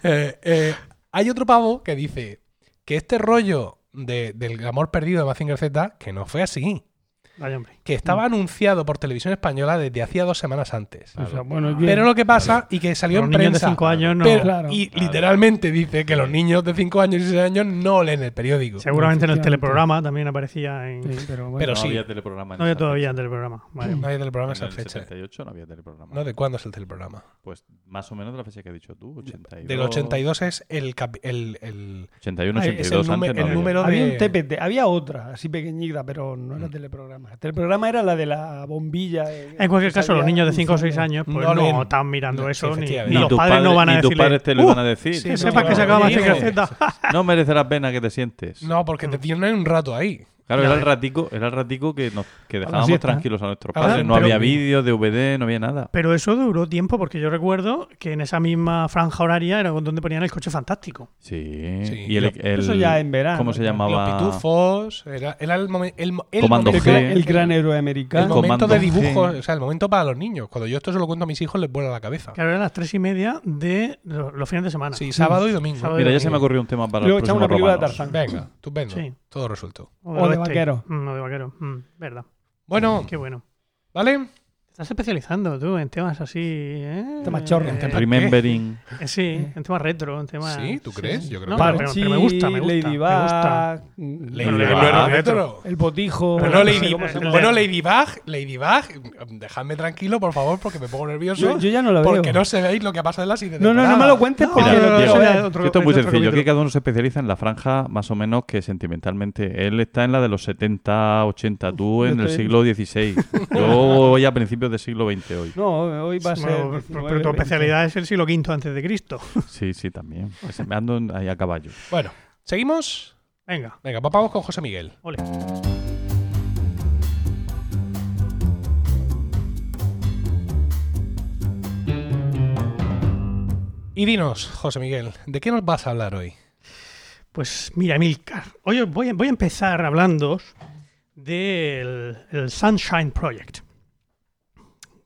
S1: Eh, eh, hay otro pavo que dice que este rollo de- del amor perdido de Mazinger Z, que no fue así,
S2: Vaya hombre.
S1: que estaba anunciado por televisión española desde hacía dos semanas antes.
S6: O sea, bueno, bien.
S1: Pero lo que pasa, y que salió
S2: Los
S1: en
S2: niños de
S1: prensa,
S2: 5 años no.
S1: pero-
S6: Claro.
S1: y literalmente dice que los niños de 5 años y 6 años no leen el periódico.
S2: Seguramente en el teleprograma también aparecía en.
S6: Sí, pero bueno.
S1: Pero
S3: no
S1: sí.
S3: había teleprograma. en
S2: No había todavía
S3: fecha.
S2: en teleprograma. Vale.
S1: No hay del programa
S3: En
S1: esa
S3: el
S1: fecha.
S3: 78 no había teleprograma.
S1: ¿No? ¿De cuándo es el teleprograma?
S3: Pues más o menos de la fecha que has dicho tú, 82.
S1: Del 82 es el, el, el-
S3: 81,
S1: Ah, es
S3: 82
S1: el,
S3: antes
S1: el
S3: había.
S1: número
S6: Había
S1: de...
S6: un TPT, había otra, así pequeñita, pero no era teleprograma. El teleprograma era la de la bombilla. eh,
S2: En cualquier caso, los niños de 5 o 6
S6: anunciando.
S2: años pues
S1: No
S2: no, están mirando
S1: No,
S2: eso, ni, ni
S3: Ni
S2: los padres
S3: padre-
S2: no van a
S3: ni tus
S2: decirle.
S3: padres te lo
S2: "Uh,
S3: van a decir.
S1: sí,
S2: que
S1: no,
S2: sepas que
S1: no,
S2: se acaba. Z.
S3: No merece la pena que te sientes.
S1: No, porque te tienen un rato ahí.
S3: Claro, era el ratico, era el ratico que, nos, que dejábamos
S6: siesta.
S3: tranquilos a nuestros
S1: Claro,
S3: padres. No
S1: pero-
S3: había vídeo, DVD, no había nada.
S2: Pero eso duró tiempo porque yo recuerdo que en esa misma franja horaria era donde ponían el coche fantástico.
S3: Sí.
S1: Sí.
S3: Y el, el-
S6: Eso ya en verano.
S3: ¿Cómo se llamaba?
S1: Los pitufos. Era, era el, momen- el, mo- el
S3: Comando
S1: momento,
S6: El,
S3: G.
S6: gran- el gran héroe americano.
S1: el momento
S3: Comando
S1: de
S3: G.
S1: dibujos, o sea, el momento para los niños. Cuando yo esto se lo cuento a mis hijos, les vuela la cabeza.
S2: Claro, eran las tres y media de lo- los fines de semana.
S1: Sí, sábado y domingo.
S2: Sábado
S3: Mira, ya
S2: domingo.
S3: se me ocurrió un tema para
S6: Luego
S3: los
S6: echamos una película de. Tarzán.
S1: Venga, estupendo.
S2: Sí.
S1: Todo resuelto.
S6: O de
S2: oeste.
S6: vaquero.
S2: Mm, o de vaquero. Mm, verdad.
S1: Bueno,
S2: Qué bueno.
S1: ¿vale?
S2: Estás especializando tú en temas así, ¿eh?
S6: Temas chorros.
S2: Eh,
S1: Temas-
S3: Remembering.
S2: eh, sí, en temas retro, en temas...
S1: Sí, ¿tú crees? Yo creo
S2: No,
S1: que
S2: pero,
S1: no.
S2: pero- pero me gusta, me gusta.
S6: Ladybug,
S2: gusta.
S6: mm,
S1: Lady
S2: no era
S1: retro.
S6: El botijo.
S1: Pero
S2: Bueno,
S1: no,
S2: no sé
S1: Lady,
S2: se llama.
S1: bueno, Ladybug, Ladybug, dejadme tranquilo, por favor, porque me pongo nervioso.
S6: Yo, yo ya no la veo.
S1: porque no se veis lo que ha pasado en la siguiente
S6: no, no, no me lo cuentes porque
S2: no,
S6: lo
S2: no, no, no,
S3: Esto es muy sencillo, que cada uno se especializa en la franja más o menos que sentimentalmente. Él está en la de los 70, 80, tú en el siglo XVI. Yo voy a principios del siglo XX hoy.
S6: No, hoy va a ser.
S2: Bueno,
S6: 19,
S2: pero tu
S6: 20.
S2: especialidad es el siglo V antes de Cristo.
S3: Sí, sí, también. Pues me ando ahí a caballo.
S1: Bueno, ¿seguimos?
S2: Venga,
S1: Venga, pues vamos con José Miguel.
S2: ole.
S1: Y dinos, José Miguel, ¿de qué nos vas a hablar hoy?
S2: Pues mira, Milcar, hoy voy, a- voy a empezar hablando del el Sunshine Project.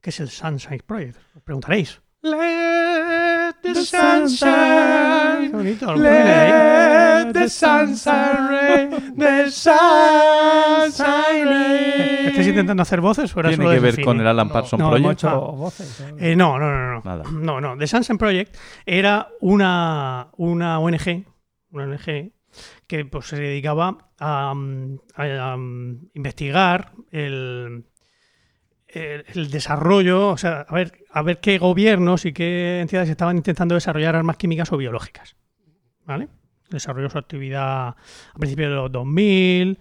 S2: ¿Qué es el Sunshine Project? Os preguntaréis.
S1: Let the
S2: Qué bonito,
S1: let the sunshine rain, the sunshine rain.
S2: ¿Estáis intentando hacer voces o era
S3: ¿Tiene
S2: solo
S3: que ver con el Alan
S1: No.
S3: Parsons
S6: No,
S3: Project?
S6: hecho
S2: Ah.
S6: voces.
S2: Eh, no, no, no, no.
S3: Nada.
S2: No, no. The Sunshine Project era una, una ONG, una ONG que pues, se dedicaba a, mm, a, mm, investigar el, el, desarrollo, o sea, a ver, a ver qué gobiernos y qué entidades estaban intentando desarrollar armas químicas o biológicas. ¿Vale? Desarrolló su actividad a principios de los 2000,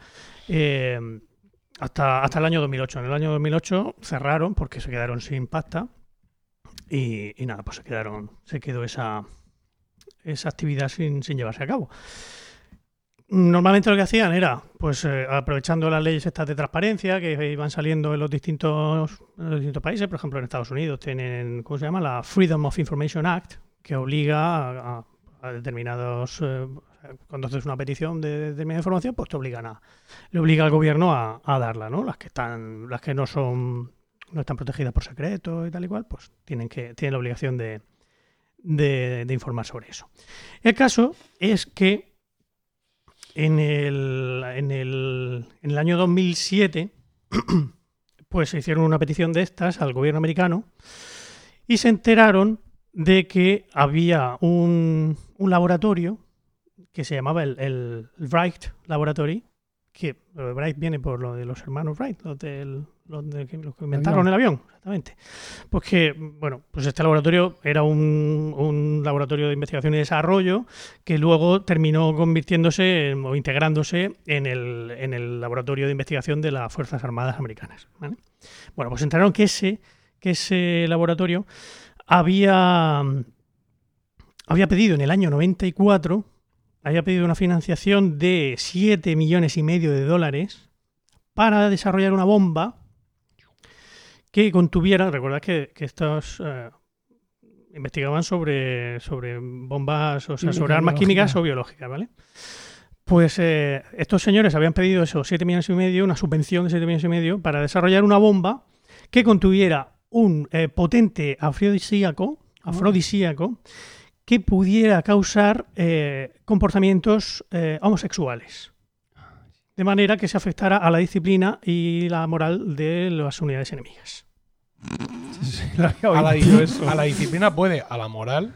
S2: eh, hasta, hasta el año 2008. En el año 2008 cerraron porque se quedaron sin pasta y, y nada, pues se quedaron, se quedó esa, esa actividad sin, sin llevarse a cabo. Normalmente lo que hacían era, pues eh, aprovechando las leyes estas de transparencia que iban saliendo en los distintos, distintos países, por ejemplo en Estados Unidos tienen, ¿cómo se llama? La Freedom of Information Act, que obliga a, determinados, eh, cuando haces una petición de determinada información, pues te obligan a, le obliga al gobierno a, a darla, ¿no? Las que están, las que no son, no están protegidas por secreto y tal y cual, pues tienen que, tienen la obligación de, de informar sobre eso. El caso es que en el, en el, en el año 2007, pues se hicieron una petición de estas al gobierno americano y se enteraron de que había un, un laboratorio que se llamaba el, el Wright Laboratory, que de Wright viene por lo de los hermanos Wright, los, del- los de- que, los que inventaron el avión, exactamente. Pues que, bueno, pues este laboratorio era un, un laboratorio de investigación y desarrollo que luego terminó convirtiéndose en- o integrándose en el, en el laboratorio de investigación de las Fuerzas Armadas Americanas. ¿vale? Bueno, pues enteraron que ese, que ese laboratorio había, había pedido en el año 94, había pedido una financiación de 7 millones y medio de dólares para desarrollar una bomba que contuviera, recordad que, que estos eh, investigaban sobre, sobre bombas, o sea, sobre armas
S6: biológica.
S2: químicas o biológicas, ¿vale? Pues eh, estos señores habían pedido esos 7 millones y medio, una subvención de 7 millones y medio, para desarrollar una bomba que contuviera un eh, potente afrodisíaco, afrodisíaco que pudiera causar comportamientos homosexuales. De manera que se afectara a la disciplina y la moral de las unidades enemigas.
S1: A la, dis- a la disciplina puede, a la moral.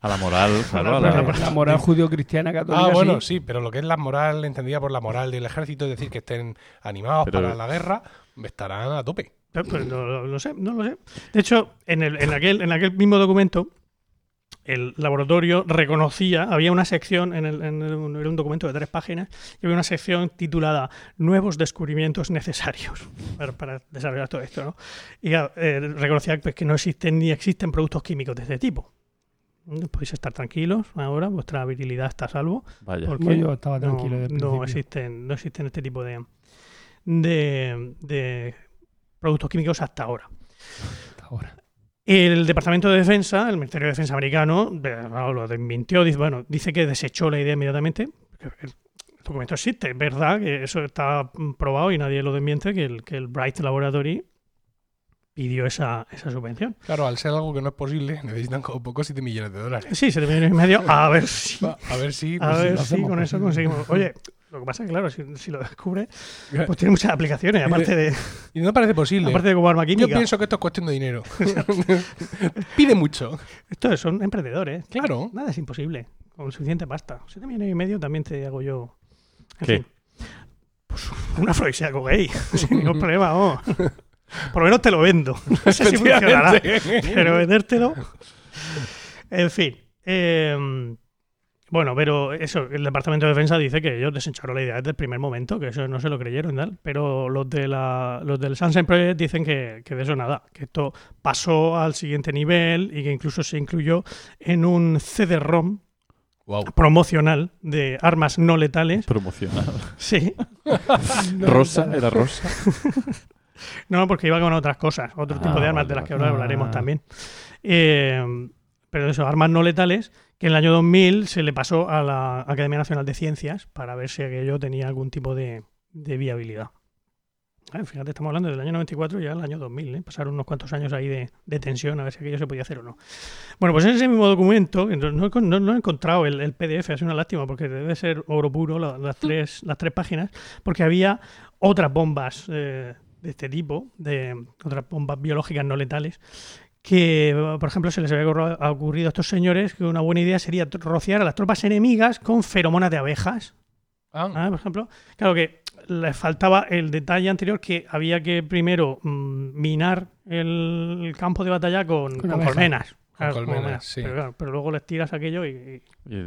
S3: A la moral, claro. a
S2: la-
S3: la-
S6: La moral judío-cristiana católica.
S1: Ah, bueno,
S6: sí.
S1: sí, pero lo que es la moral, entendida por la moral del ejército, es decir, que estén animados
S3: Pero-
S1: para la guerra, estarán a tope.
S2: Pero, pues, no, lo- lo sé, no lo sé. De hecho, en, el- en aquel, en aquel mismo documento, el laboratorio reconocía, había una sección, en, el, en el- era un documento de tres páginas, y había una sección titulada Nuevos descubrimientos necesarios para, para desarrollar todo esto. ¿no? Y eh, reconocía pues, que no existen ni existen productos químicos de este tipo. Mm, Podéis estar tranquilos ahora, vuestra virilidad está a salvo.
S3: Vaya.
S2: Porque
S6: No, yo estaba
S2: no-
S6: tranquilo
S2: no,
S6: principio.
S2: existen, no existen este tipo de, de, de productos químicos hasta ahora.
S6: Hasta ahora.
S2: El Departamento de Defensa, el Ministerio de Defensa americano, no, lo desmintió, dice que desechó la idea inmediatamente. El documento existe, es verdad que eso está mm, probado y nadie lo desmiente, que el, que el Bright Laboratory pidió esa, esa subvención.
S1: Claro, al ser algo que no es posible, necesitan como poco 7 millones de dólares.
S2: Sí, 7 millones y medio, a ver si,
S1: A ver si.
S2: a
S1: pues,
S2: ver
S1: lo
S2: si con eso conseguimos. Oye, lo que pasa es que, claro, si, si lo descubre, pues tiene muchas aplicaciones, aparte de,
S1: Y no parece posible.
S2: aparte de como arma
S1: Yo pienso que esto es cuestión de dinero. Pide mucho.
S2: Estos son emprendedores.
S1: Claro.
S2: Nada es imposible. Con suficiente pasta. 7 millones y medio también te hago yo. En
S3: ¿Qué?
S2: fin. Pues un afrodisíaco gay. Sin ningún problema, vamos. Por lo menos te lo vendo. No sé si funcionará. Pero vendértelo. En fin. eh, bueno, pero eso, el Departamento de Defensa dice que ellos desecharon la idea desde el primer momento, que eso no se lo creyeron y tal. Pero los, de la, los del Sunshine Project dicen que, que de eso nada, que esto pasó al siguiente nivel y que incluso se incluyó en un CD-ROM
S1: Wow.
S2: promocional de armas no letales.
S3: Promocional.
S2: Sí.
S3: Rosa, era rosa.
S2: No, porque iba con otras cosas, otro
S3: Ah,
S2: tipo de armas
S3: vale,
S2: de las que ahora hablaremos
S6: Ah.
S2: también. Eh, pero eso, armas no letales, que en el año 2000 se le pasó a la Academia Nacional de Ciencias para ver si aquello tenía algún tipo de, de viabilidad. Ah, fíjate, estamos hablando del año 94 y ya el año 2000, ¿eh? pasaron unos cuantos años ahí de, de tensión a ver si aquello se podía hacer o no. Bueno, pues en ese mismo documento, no, no he con- no- no he encontrado el, el PDF, es una lástima porque debe ser oro puro la- las, tres, las tres páginas, porque había otras bombas eh, de este tipo, de otras bombas biológicas no letales, que, por ejemplo, se les había ocurri- ocurrido a estos señores que una buena idea sería rociar a las tropas enemigas con feromonas de abejas.
S1: Ah,
S2: Ah, por ejemplo, claro que les faltaba el detalle anterior que había que primero mm, minar el campo de batalla con,
S6: Con
S2: con
S6: abejas.
S2: colmenas.
S1: Con
S2: Claro,
S1: colmenas, sí.
S2: Pero, claro, pero luego les tiras aquello y, y-
S3: Y,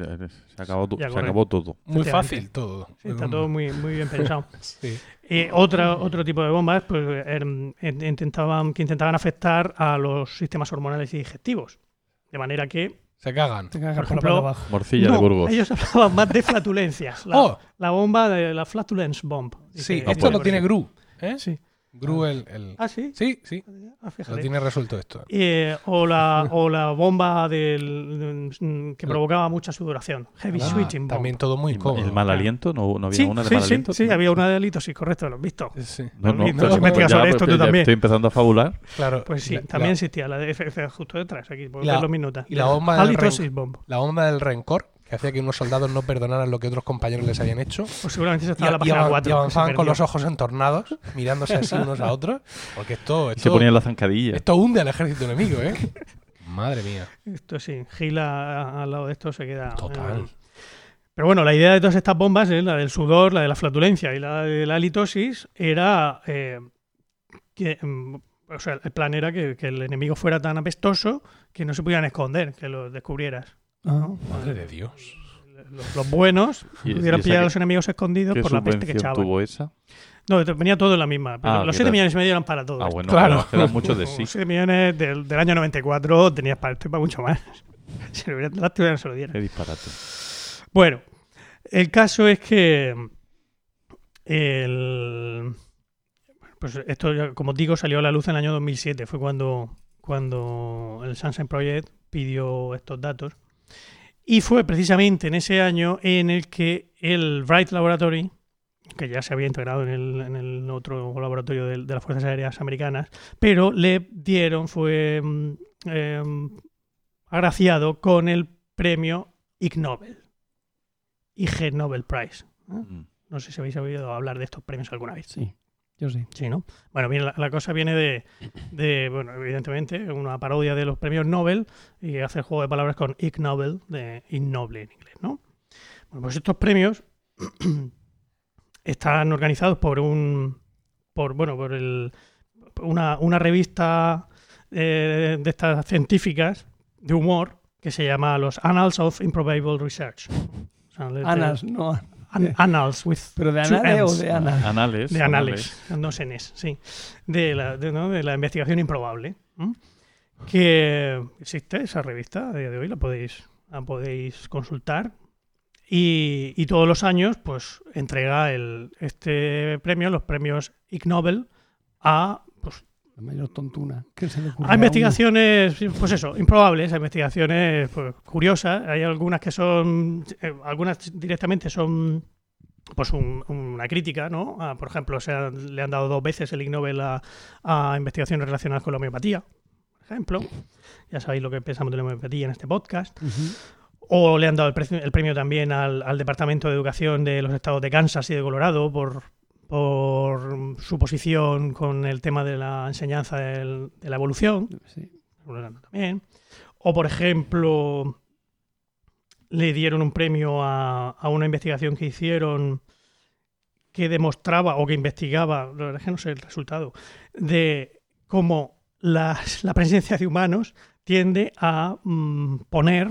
S3: se acabó, tu- se todo.
S1: muy fácil todo.
S2: sí, está todo muy, muy bien pensado.
S1: Sí.
S2: Y otra, otro tipo de bombas pues, in- intentaban, que intentaban afectar a los sistemas hormonales y digestivos. De manera que
S1: Se cagan.
S6: Te cagas
S2: Por ejemplo.
S3: Morcilla
S2: No,
S3: de Burgos.
S2: ellos hablaban más de flatulencias. La,
S1: Oh.
S2: la bomba de la flatulence bomb.
S1: Sí,
S2: Dice-
S1: esto lo tiene Gru. ¿eh?
S2: Sí.
S1: Gru el, el-
S2: Ah, sí.
S1: Sí, sí.
S2: Ah,
S1: Lo
S2: fíjate.
S1: tiene resuelto esto.
S2: Eh, o, la, o la bomba del, mm, que provocaba mucha sudoración. Heavy
S1: Ah,
S2: sweating bomb.
S1: también todo muy
S3: ¿El,
S1: incómodo.
S3: el mal aliento? ¿No, no había
S2: sí,
S3: una de
S2: sí,
S3: mal
S2: sí,
S3: aliento?
S2: sí, había una de litosis, correcto, lo has visto.
S1: Sí,
S3: No, no,
S2: No, si investigas
S3: ya,
S2: sobre
S3: pero
S2: esto tú
S3: ya
S2: también.
S3: Estoy empezando a fabular.
S1: claro.
S2: Pues sí,
S1: La-
S2: también
S1: la-
S2: existía la de FF justo detrás, aquí, por
S1: la-
S2: ver los minutos.
S1: y la bomba del
S2: Halitosis bomb.
S1: La bomba del rencor, que hacía que unos soldados no perdonaran lo que otros compañeros les habían hecho.
S2: Pues seguramente se
S1: Y,
S2: estaba en la
S1: y
S2: página
S1: avan-
S2: 4.
S1: y avanzaban con los ojos entornados, mirándose así unos a otros. Porque esto,
S3: Y se ponían la zancadilla.
S1: esto hunde al ejército enemigo, ¿eh? Madre mía.
S2: Esto sí, Gila al lado de esto se queda.
S1: Total.
S2: eh, Pero bueno, la idea de todas estas bombas, eh, la del sudor, la de la flatulencia y la de la litosis, era eh, que, mm, o sea, el plan era que, que el enemigo fuera tan apestoso que no se pudieran esconder, que lo descubrieras.
S6: Ah.
S1: Madre de Dios.
S2: Los, los buenos
S3: ¿Y-
S2: pudieran
S3: y esa
S2: pillar a los enemigos escondidos
S3: ¿Qué
S2: por la peste que echaban.
S3: tuvo esa?
S2: No, venía todo en la misma. pero
S3: Ah,
S2: los
S3: que
S2: 7
S3: era-
S2: millones y medio eran para todos.
S3: Ah, bueno,
S1: Claro.
S3: claro. de sí.
S2: 7 millones del, del año 94 tenías para esto y para mucho más. Si lo hubieran lástima que no se lo dieran.
S3: Qué disparate.
S2: Bueno, el caso es que el, pues esto, ya, como digo, salió a la luz en el año 2007. Fue cuando, cuando el Sunshine Project pidió estos datos. Y fue precisamente en ese año en el que el Wright Laboratory, que ya se había integrado en el, en el otro laboratorio de, de las Fuerzas Aéreas Americanas, pero le dieron, fue em, agraciado con el premio Ig Nobel. IG Nobel Prize. ¿eh?
S3: Mm.
S2: No sé si habéis oído hablar de estos premios alguna vez.
S6: Sí, yo sí.
S2: Sí, ¿no? Bueno, bien, la, la cosa viene de, de, bueno, evidentemente, una parodia de los premios Nobel y hace el juego de palabras con Ig Nobel, de innoble en inglés, ¿no? Bueno, pues estos premios están organizados por un, por, bueno, por el, una, una revista eh, de estas científicas de humor que se llama los Annals of Improbable Research. O sea, de-
S6: Anas, no.
S2: An- Annals with
S6: ¿Pero de Anales o de?
S3: Anales.
S2: De anales, Ns, sí. De la, de, ¿no? de la investigación improbable. Que existe esa revista a día de hoy, la podéis, la podéis consultar. Y, y todos los años, pues, entrega el, este premio, los premios Ig Nobel, a,
S6: La mayor tontuna. ¿Qué se le ocurre
S2: a
S6: a
S2: investigaciones, pues eso, improbables, a investigaciones pues, curiosas. Hay algunas que son, eh, algunas directamente son pues un- una crítica, ¿no? Ah, por ejemplo, se han- le han dado dos veces el Ig Nobel a, a investigaciones relacionadas con la homeopatía, por ejemplo. Ya sabéis lo que pensamos de la homeopatía en este podcast. O le han dado el, pre- el premio también al, al Departamento de Educación de los estados de Kansas y de Colorado por, por su posición con el tema de la enseñanza del- de la evolución.
S6: Sí.
S2: También. O, por ejemplo, le dieron un premio a, a una investigación que hicieron que demostraba o que investigaba, la verdad es que no sé el resultado, de cómo las- la presencia de humanos tiende a mm, poner,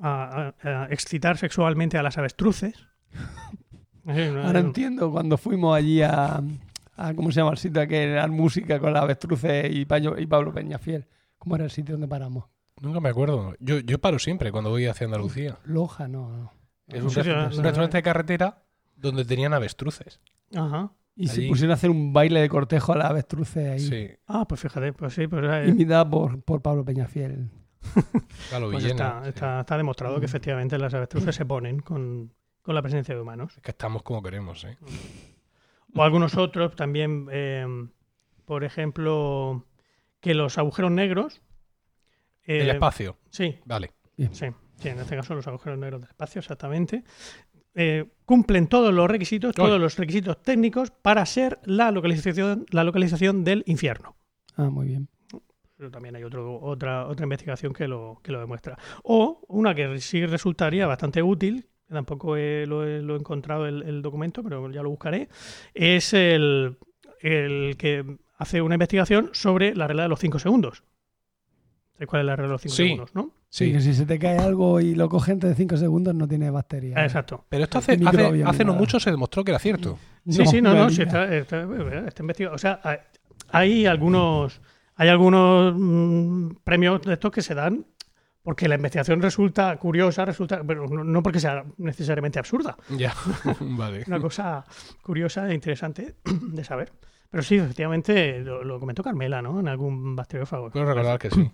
S2: a, a- a excitar sexualmente a las avestruces. No-
S6: Ahora entiendo cuando fuimos allí a, a- ¿cómo se llama el sitio? Que era música con la avestruces y, Payo- y Pablo Peñafiel. ¿Cómo era el sitio donde paramos?
S1: Nunca me acuerdo. Yo, yo paro siempre cuando voy hacia Andalucía.
S6: Loja, no. no.
S1: Es un,
S2: Sí, sí,
S1: res-
S2: sí.
S1: un restaurante de carretera donde tenían avestruces.
S2: Ajá.
S6: Y se pusieron a hacer un baile de cortejo a la avestruces ahí.
S1: Sí,
S2: Ah, pues fíjate, pues sí, pues, eh,
S6: Imitada por, por Pablo Peñafiel.
S1: Galo
S2: Pues está,
S1: sí.
S2: está, está demostrado que efectivamente las avestruces se ponen con, con la presencia de humanos.
S1: Es que estamos como queremos, ¿eh?
S2: O algunos otros también, eh, por ejemplo, que los agujeros negros. eh,
S1: El espacio.
S2: Sí,
S1: Vale.
S2: sí, sí, en este caso los agujeros negros del espacio, exactamente. eh, cumplen todos los requisitos, todos los requisitos técnicos para ser la localización, la localización del infierno.
S6: Ah, muy bien.
S2: Pero también hay otro, otra, otra investigación que lo, que lo demuestra. O una que sí resultaría bastante útil, que tampoco he- lo, he, lo he encontrado el, el documento, pero ya lo buscaré, es el, el que hace una investigación sobre la regla de los 5 segundos. ¿Sabes cuál es la regla de los 5
S1: Sí.
S2: segundos? ¿no?
S6: Sí.
S1: Sí.
S6: que si se te cae algo y lo coge antes de 5 segundos no tiene bacteria.
S2: Ah, Exacto.
S1: Pero esto hace, hace, hace no mucho se demostró que era cierto.
S2: Sí, sí, no, no, sí, está, está, está investigado. O sea, hay- hay algunos, hay algunos mm, premios de estos que se dan Porque la investigación resulta curiosa, resulta, pero no, porque sea necesariamente absurda.
S1: Ya, vale.
S2: Una cosa curiosa e interesante de saber. Pero sí, efectivamente, lo, lo comentó Carmela, ¿no? En algún bacteriófago.
S1: Puedo recordar que sí.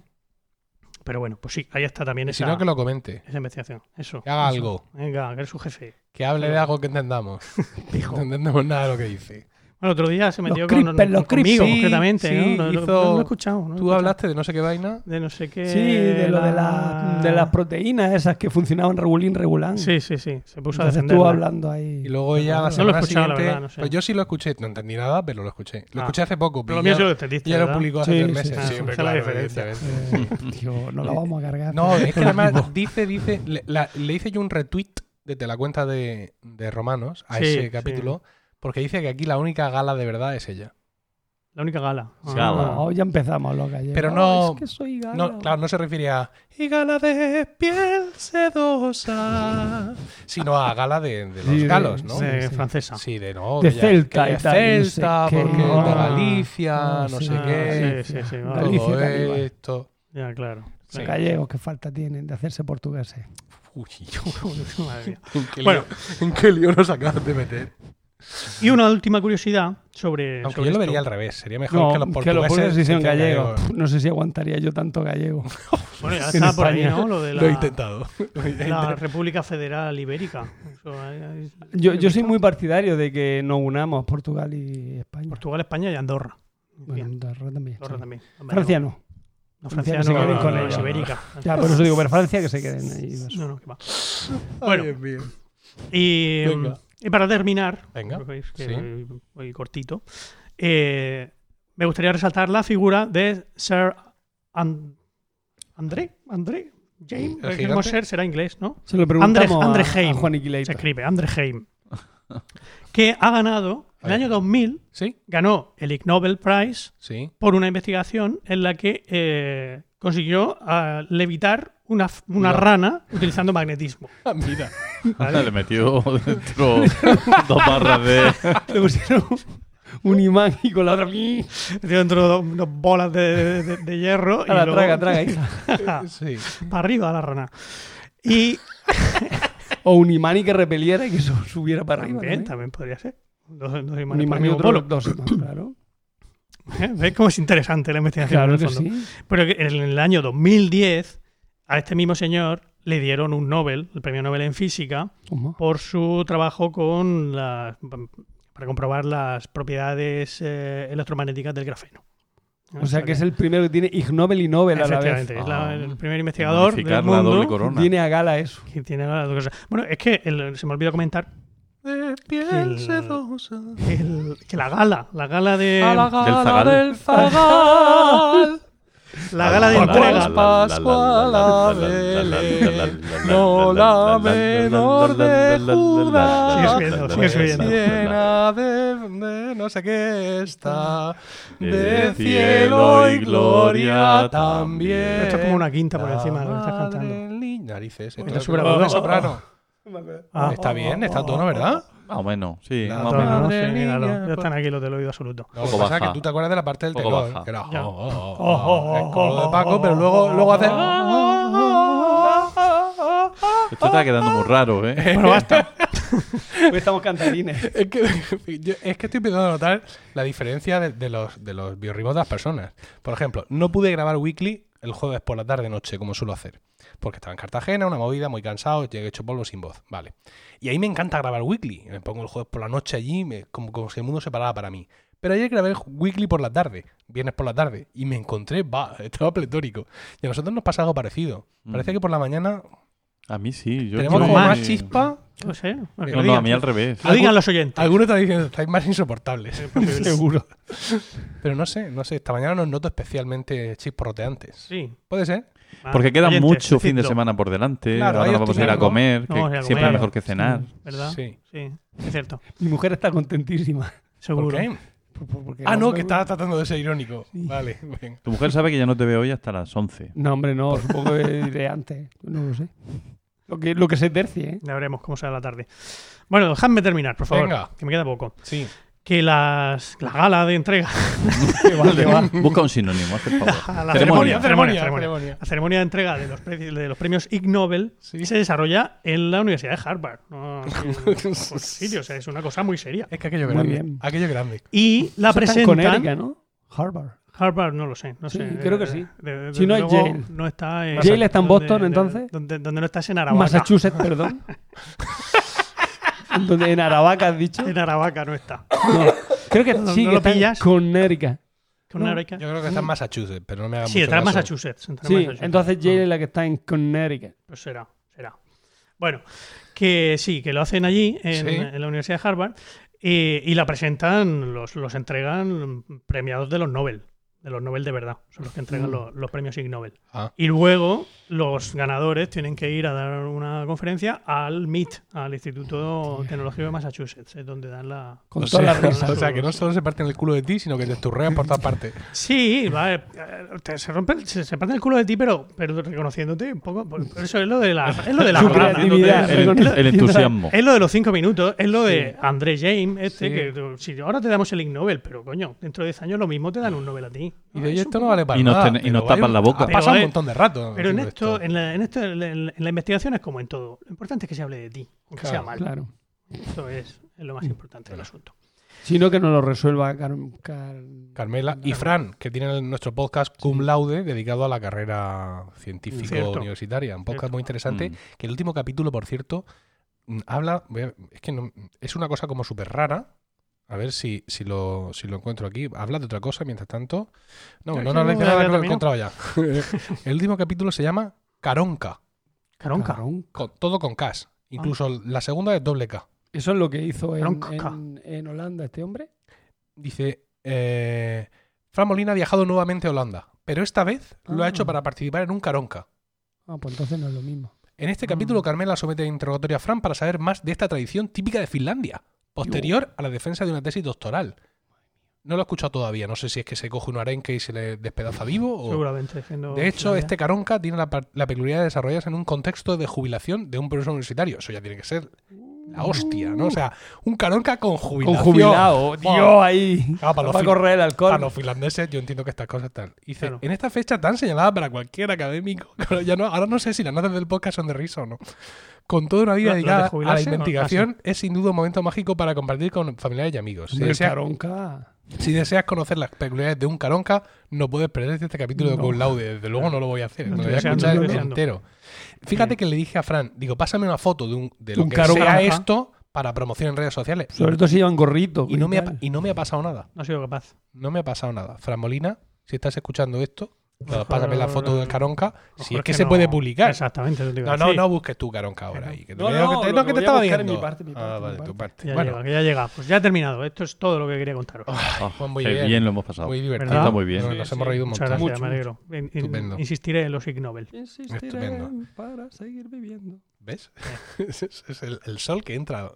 S2: Pero bueno, pues sí, ahí está también esa,
S1: si no, que lo comente.
S2: esa investigación. Eso.
S1: Que haga
S2: eso.
S1: algo.
S2: Venga, que eres su jefe.
S1: Que hable de algo que entendamos. No entendemos nada de lo que dice.
S2: Bueno, otro día se metió
S6: Los
S2: con,
S6: creepers, los
S2: conmigo, concretamente.
S1: Sí,
S2: ¿no? No, no-
S1: hizo-
S2: no lo he escuchado. no lo
S1: Tú
S2: escuchado.
S1: hablaste de no sé qué vaina.
S2: De no sé qué.
S6: Sí, de lo de, la,
S2: la-
S6: de las proteínas esas que funcionaban regulín, regulán.
S2: Sí, sí, sí. Se puso a defender.
S6: estuvo hablando ahí.
S1: Y luego ella la
S2: No lo he
S1: semana
S2: escuchado, la
S1: siguiente.
S2: verdad, no sé.
S1: Pues yo sí lo escuché. No entendí nada, pero lo escuché. Lo
S2: Ah.
S1: escuché hace poco.
S2: Pero lo mío
S1: ya-
S2: sí lo entendiste.
S1: Ya lo publicó hace
S6: Sí,
S1: tres meses.
S2: es la
S1: claro,
S2: diferencia.
S1: evidentemente.
S6: Eh, tío, no la vamos a cargar.
S1: No, es que
S6: Lo
S1: además dice, dice, le, la- hice yo un retweet desde la cuenta de, Romanos a ese capítulo, porque dice que aquí la única gala de verdad es ella.
S2: La única gala. Ah.
S3: Gala.
S6: No, ya empezamos los gallegos.
S1: Pero no-
S6: Es que soy gala.
S1: No, claro, no se refiere a y gala de piel sedosa, sino a gala de, de los
S6: Sí, de-
S1: galos, ¿no?
S2: De
S6: Sí, sí.
S2: francesa.
S1: Sí, de no,
S6: De
S1: que
S6: Celta
S1: que
S6: sé
S1: Celta,
S6: qué.
S1: porque de
S6: Ah,
S1: Galicia,
S6: ah,
S1: no
S6: sí.
S1: sé
S2: Ah,
S1: qué.
S2: sí, sí, sí.
S6: Galicia.
S1: Todo
S6: tal igual.
S1: esto.
S2: Ya, claro.
S1: Sí.
S6: Los gallegos, qué falta tienen de hacerse portugueses.
S1: Uy,
S2: Madre mía.
S1: ¿en qué,
S2: Bueno.
S1: lío, ¿en qué lío nos acabas de meter?
S2: Y una última curiosidad sobre.
S1: Aunque
S2: sobre
S1: yo lo
S2: esto.
S1: vería al revés. Sería mejor
S6: No,
S1: que los portugueses
S6: portugueses hicieron
S1: hicieran
S6: gallegos.
S1: gallegos.
S6: Pff, No sé si aguantaría yo tanto gallego.
S2: Bueno, ya está por ahí. ¿no? Lo de la,
S1: Lo he intentado.
S2: La. República Federal Ibérica.
S6: Yo, yo soy muy partidario de que nos unamos Portugal y España.
S2: Portugal, España y Andorra.
S6: Bueno,
S2: Bien,
S6: Andorra también.
S2: Andorra
S6: sí.
S2: también.
S6: Francia no.
S2: No,
S6: Francia
S2: Francia
S6: que se
S2: no,
S6: queden
S2: no,
S6: con
S2: no, Ibérica.
S6: Ya, por eso digo, pero Francia que se queden ahí.
S2: No, no, que va. Bueno.
S1: Mío.
S2: Y,
S1: Venga.
S2: Y para terminar,
S1: Venga,
S2: que
S1: sí.
S2: voy, voy cortito, eh, me gustaría resaltar la figura de Sir An- André, André, James,
S1: ¿El
S2: el
S1: gigante?
S2: ser será inglés, ¿no?
S6: Se lo preguntamos
S2: André- André
S6: a, a
S2: Heim.
S6: Juan
S2: Se escribe, André Heim, que ha ganado, en el año 2000,
S1: ¿Sí?
S2: ganó el Ig Nobel Prize
S1: Sí.
S2: por una investigación en la que eh, consiguió ah, levitar una, f- una
S1: No.
S2: rana utilizando magnetismo.
S1: Ah, mira.
S3: Le metió dentro dos barras de.
S6: Le pusieron un imán y con la otra.
S2: Metió dentro de dos, dos bolas de, de- de hierro y
S6: A la
S2: luego-
S6: traga, traga, hija.
S1: Sí.
S2: para arriba la rana. Y
S6: O un imán y que repeliera y que eso subiera para arriba.
S2: también, también podría ser. Dos, dos
S6: Un
S2: imanes para
S6: imán y otro
S2: polo.
S6: dos claro.
S2: ¿Eh? ¿Ves cómo es interesante la investigación?
S6: Claro
S2: en
S6: que
S2: el fondo?
S6: sí.
S2: Pero que en el año 2010 a este mismo señor le dieron un Nobel, el premio Nobel en física,
S6: ¿Cómo?
S2: por su trabajo con las para comprobar las propiedades eh, electromagnéticas del grafeno.
S6: O sea que es el primero que tiene Ig Nobel y Nobel a la vez.
S2: Es la-
S3: Ah.
S2: el primer investigador del
S3: la
S2: mundo
S3: corona.
S6: Viene a gala eso.
S2: que tiene dos cosas. Bueno, es que el- se me olvidó comentar
S1: De piel
S2: El-
S1: sedosa.
S2: el- que la gala, la gala de
S1: A la
S3: Zagal.
S1: gala del Zagal.
S2: La gala de
S1: entrega. Pascual a Belén, no la menor de Judá.
S2: Sigue subiendo, sigue subiendo.
S1: Llena de, no sé qué está, de cielo y gloria también.
S2: Esto es como una quinta por encima de lo que estás cantando.
S1: Narices. esto
S2: Está
S1: es soprano.
S2: Ah,
S1: Está bien, está tono, ¿verdad?
S3: Más o menos, sí.
S1: La
S3: más o
S2: no, no,
S3: menos.
S2: sí,
S1: niña,
S2: claro, ya
S1: pues-
S2: están aquí los del oído absoluto.
S1: No, lo que pasa es que tú te acuerdas de la parte del tenor,
S3: baja.
S1: que era oh, oh, oh,
S2: Oh,
S1: es como lo de Paco, pero luego, luego hace
S3: Esto está quedando muy raro, ¿eh?
S2: Bueno, basta.
S6: Hoy estamos cantarines.
S1: Es que, yo- es que estoy empezando a notar la diferencia de, de los, de los biorritmos de las personas. Por ejemplo, no pude grabar Weekly el jueves por la tarde noche, como suelo hacer. Porque estaba en Cartagena, una movida, muy cansado, llegué hecho polvo sin voz. Vale. Y ahí me encanta grabar Weekly. Me pongo el jueves por la noche allí, me- como, como si el mundo se parara para mí. Pero ayer grabé Weekly por la tarde, viernes por la tarde, y me encontré, va, estaba pletórico. Y a nosotros nos pasa algo parecido. Parece
S3: Mm.
S1: que por la mañana
S3: A mí sí. Yo
S1: tenemos como más chispa.
S2: No sé.
S3: No, no, a mí al revés.
S2: Lo digan los oyentes.
S1: Algunos están diciendo, estáis más insoportables.
S6: Seguro.
S1: Pero no sé, no sé. Esta mañana nos noto especialmente chisporroteantes.
S2: Sí.
S1: ¿Puede ser?
S2: Ah,
S3: Porque queda
S2: oyentes,
S3: mucho fin de semana por delante.
S1: Claro,
S3: Ahora nos vamos a ir a comer, que siempre es mejor que cenar.
S2: ¿Verdad?
S1: Sí.
S2: Sí, es cierto.
S6: Mi mujer está contentísima.
S2: Seguro.
S1: ¿Por qué?
S6: Por- por- porque
S1: Ah, no,
S6: hombre,
S1: que estaba tratando de ser irónico. Vale, venga.
S3: Tu mujer sabe que ya no te veo hoy hasta las 11.
S6: No, hombre, no. Supongo que diré antes. No lo sé. Lo que, lo que se tercie, ¿eh?
S2: Ya veremos cómo será la tarde. Bueno, dejadme terminar, por favor.
S1: Venga.
S2: Que me queda poco.
S1: Sí.
S2: Que las, la gala de entrega,
S3: Busca un sinónimo, el favor.
S2: la
S3: Ceremonia.
S2: ceremonia, ceremonia, ceremonia. la ceremonia de entrega de los, pre- de los premios Ig Nobel
S1: Sí.
S2: se desarrolla en la Universidad de Harvard. No, en sitio, o sea, es una cosa muy seria.
S1: Es que aquello grande.
S6: bien.
S1: Aquello grande.
S2: Y la
S6: Eso está en
S2: presentan.
S6: Connecticut, ¿no? Harvard.
S2: Harvard, no lo sé. No
S6: Sí,
S2: sé
S6: creo que
S2: Eh,
S6: sí.
S2: de- de-
S6: Si no es
S2: luego
S6: Yale.
S2: No está en,
S6: ¿Yale está en Boston, entonces?
S2: Donde, donde no estás en.
S6: Massachusetts, perdón. Donde en Aravaca has dicho.
S2: En Aravaca no está.
S6: No. Creo que
S2: No-
S6: sí,
S2: no
S6: que
S2: lo
S6: está en
S2: pillas.
S6: Connecticut.
S2: Con
S6: No.
S2: Aravaca.
S1: Yo creo que está en Massachusetts, pero no me haga
S2: Sí,
S1: mucho
S2: está en
S1: caso.
S2: Massachusetts. está en
S6: Sí,
S2: Massachusetts.
S6: entonces Yale
S2: Ah,
S6: es la que está en Connecticut.
S2: Pues será, será. Bueno, que sí, que lo hacen allí, en,
S1: Sí.
S2: en la Universidad de Harvard, y, y la presentan, los, los entregan premiados de los Nobel. De los Nobel de verdad. Son los que entregan
S6: Mm.
S2: los, los premios Ig Nobel.
S1: Ah.
S2: Y luego los ganadores tienen que ir a dar una conferencia al MIT, al Instituto Tecnológico de Massachusetts, es donde dan la...
S6: Con
S1: O
S6: todas
S1: sea,
S6: las risas.
S1: o sea, que no solo se parten el culo de ti, sino que te esturrean por todas partes.
S2: Sí, va, te- se rompen, se, se parten el culo de ti, pero, pero reconociéndote un poco. Eso es lo de la, es lo de la.
S3: El, el entusiasmo.
S2: Es lo de los cinco minutos, es lo de
S6: Sí.
S2: André James, este,
S6: Sí.
S2: que si ahora te damos el Ig Nobel, pero coño, dentro de 10 años lo mismo te dan un Nobel a ti.
S1: Y de
S2: un
S1: esto no vale para
S3: Y nos
S1: nada.
S3: ten- y nos tapan la boca.
S1: Ha pasado un montón de rato.
S2: Pero en esto, en la, en esto, en la, en la investigación es como en todo. Lo importante es que se hable de ti, aunque
S1: Claro,
S2: sea mal.
S6: Claro.
S2: Esto es, es lo más importante del asunto.
S6: Sino que no lo resuelva Car- Car-
S1: Carmela y Fran, que tienen nuestro podcast Cum Laude dedicado a la carrera científico
S2: Cierto.
S1: universitaria. Un podcast
S2: Cierto.
S1: muy interesante.
S3: Mm.
S1: Que el último capítulo, por cierto, mm, habla. es que no- es una cosa como súper rara. A ver si, si, lo, si lo encuentro aquí. Habla de otra cosa mientras tanto. No, no, no, dice
S2: lo
S1: nada que lo he encontrado ya. el último capítulo se llama Caronca.
S2: Caronca.
S1: Con- todo con K. Incluso la segunda es doble K.
S6: Eso es lo que hizo en,
S2: Caronca.
S6: en- en Holanda este hombre.
S1: Dice, eh, Fran Molina ha viajado nuevamente a Holanda, pero esta vez lo ha
S6: Ah.
S1: hecho para participar en un Caronca.
S6: Ah, pues entonces no es lo mismo.
S1: En este capítulo,
S2: Mm.
S1: Carmela somete a interrogatorio a Fran para saber más de esta tradición típica de Finlandia, posterior a la defensa de una tesis doctoral. No lo he escuchado todavía, no sé si es que se coge un arenque y se le despedaza vivo o...
S2: Seguramente.
S1: De hecho, este Caronca tiene la, la peculiaridad de desarrollarse en un contexto de jubilación de un profesor universitario. Eso ya tiene que ser la hostia, ¿no? O sea, un Caronca con jubilación.
S6: Con jubilado. Dios, ahí.
S1: Claro, para los
S6: correr el alcohol.
S1: Para los finlandeses, yo entiendo que estas cosas están. Dice,
S2: Claro.
S1: en esta fecha tan señalada para cualquier académico, claro, ya no, ahora no sé si las notas del podcast son de risa o no. Con toda una vida
S2: ¿Las de
S1: dedicada a la
S2: jubilarse?
S1: investigación, es sin duda un momento mágico para compartir con familiares y amigos. Si deseas,
S6: Caronca.
S1: si deseas conocer las peculiaridades de un caronca, no puedes perderte este capítulo de
S6: No.
S1: Cum Laude. Desde luego no lo voy a hacer.
S2: Lo
S1: me lo
S2: estoy
S1: voy a escuchar entero. Fíjate que le dije a Fran, digo, pásame una foto de, un, de lo
S6: Un
S1: que
S6: caronca.
S1: sea esto para promoción en redes sociales.
S6: Sobre todo si llevan gorrito.
S1: Y no, me ha, y no me ha pasado nada.
S2: No ha sido capaz.
S1: No me ha pasado nada. Fran Molina, si estás escuchando esto,
S2: Mejor-
S1: pásame la foto del Caronca. Si es que, se
S2: no-
S1: puede publicar.
S2: Exactamente. te
S1: No, no, no busques tu Caronca ahora.
S2: Que no.
S1: ahí, que te
S6: No,
S1: veo
S6: no,
S1: que te,
S6: lo
S1: no,
S6: que
S1: que te
S6: voy a
S1: estaba
S6: mi parte, mi
S1: ah,
S6: parte,
S1: vale, tu
S6: parte.
S1: parte.
S2: Ya
S1: Bueno,
S2: llega, que ya llega. Pues ya he terminado. Esto es todo lo que quería contaros.
S3: Ah,
S1: pues muy bien.
S3: bien lo hemos pasado.
S1: muy divertido.
S2: ¿Verdad?
S3: Está muy bien.
S1: Nos,
S6: Sí,
S1: nos
S6: sí.
S1: hemos reído un
S2: Muchas
S1: montón.
S2: gracias, me alegro. In- in-
S1: Estupendo.
S2: insistiré en los Ig Nobel.
S6: Insistiré
S1: Estupendo.
S6: para seguir viviendo.
S1: ¿Ves? es es el, el sol que entra.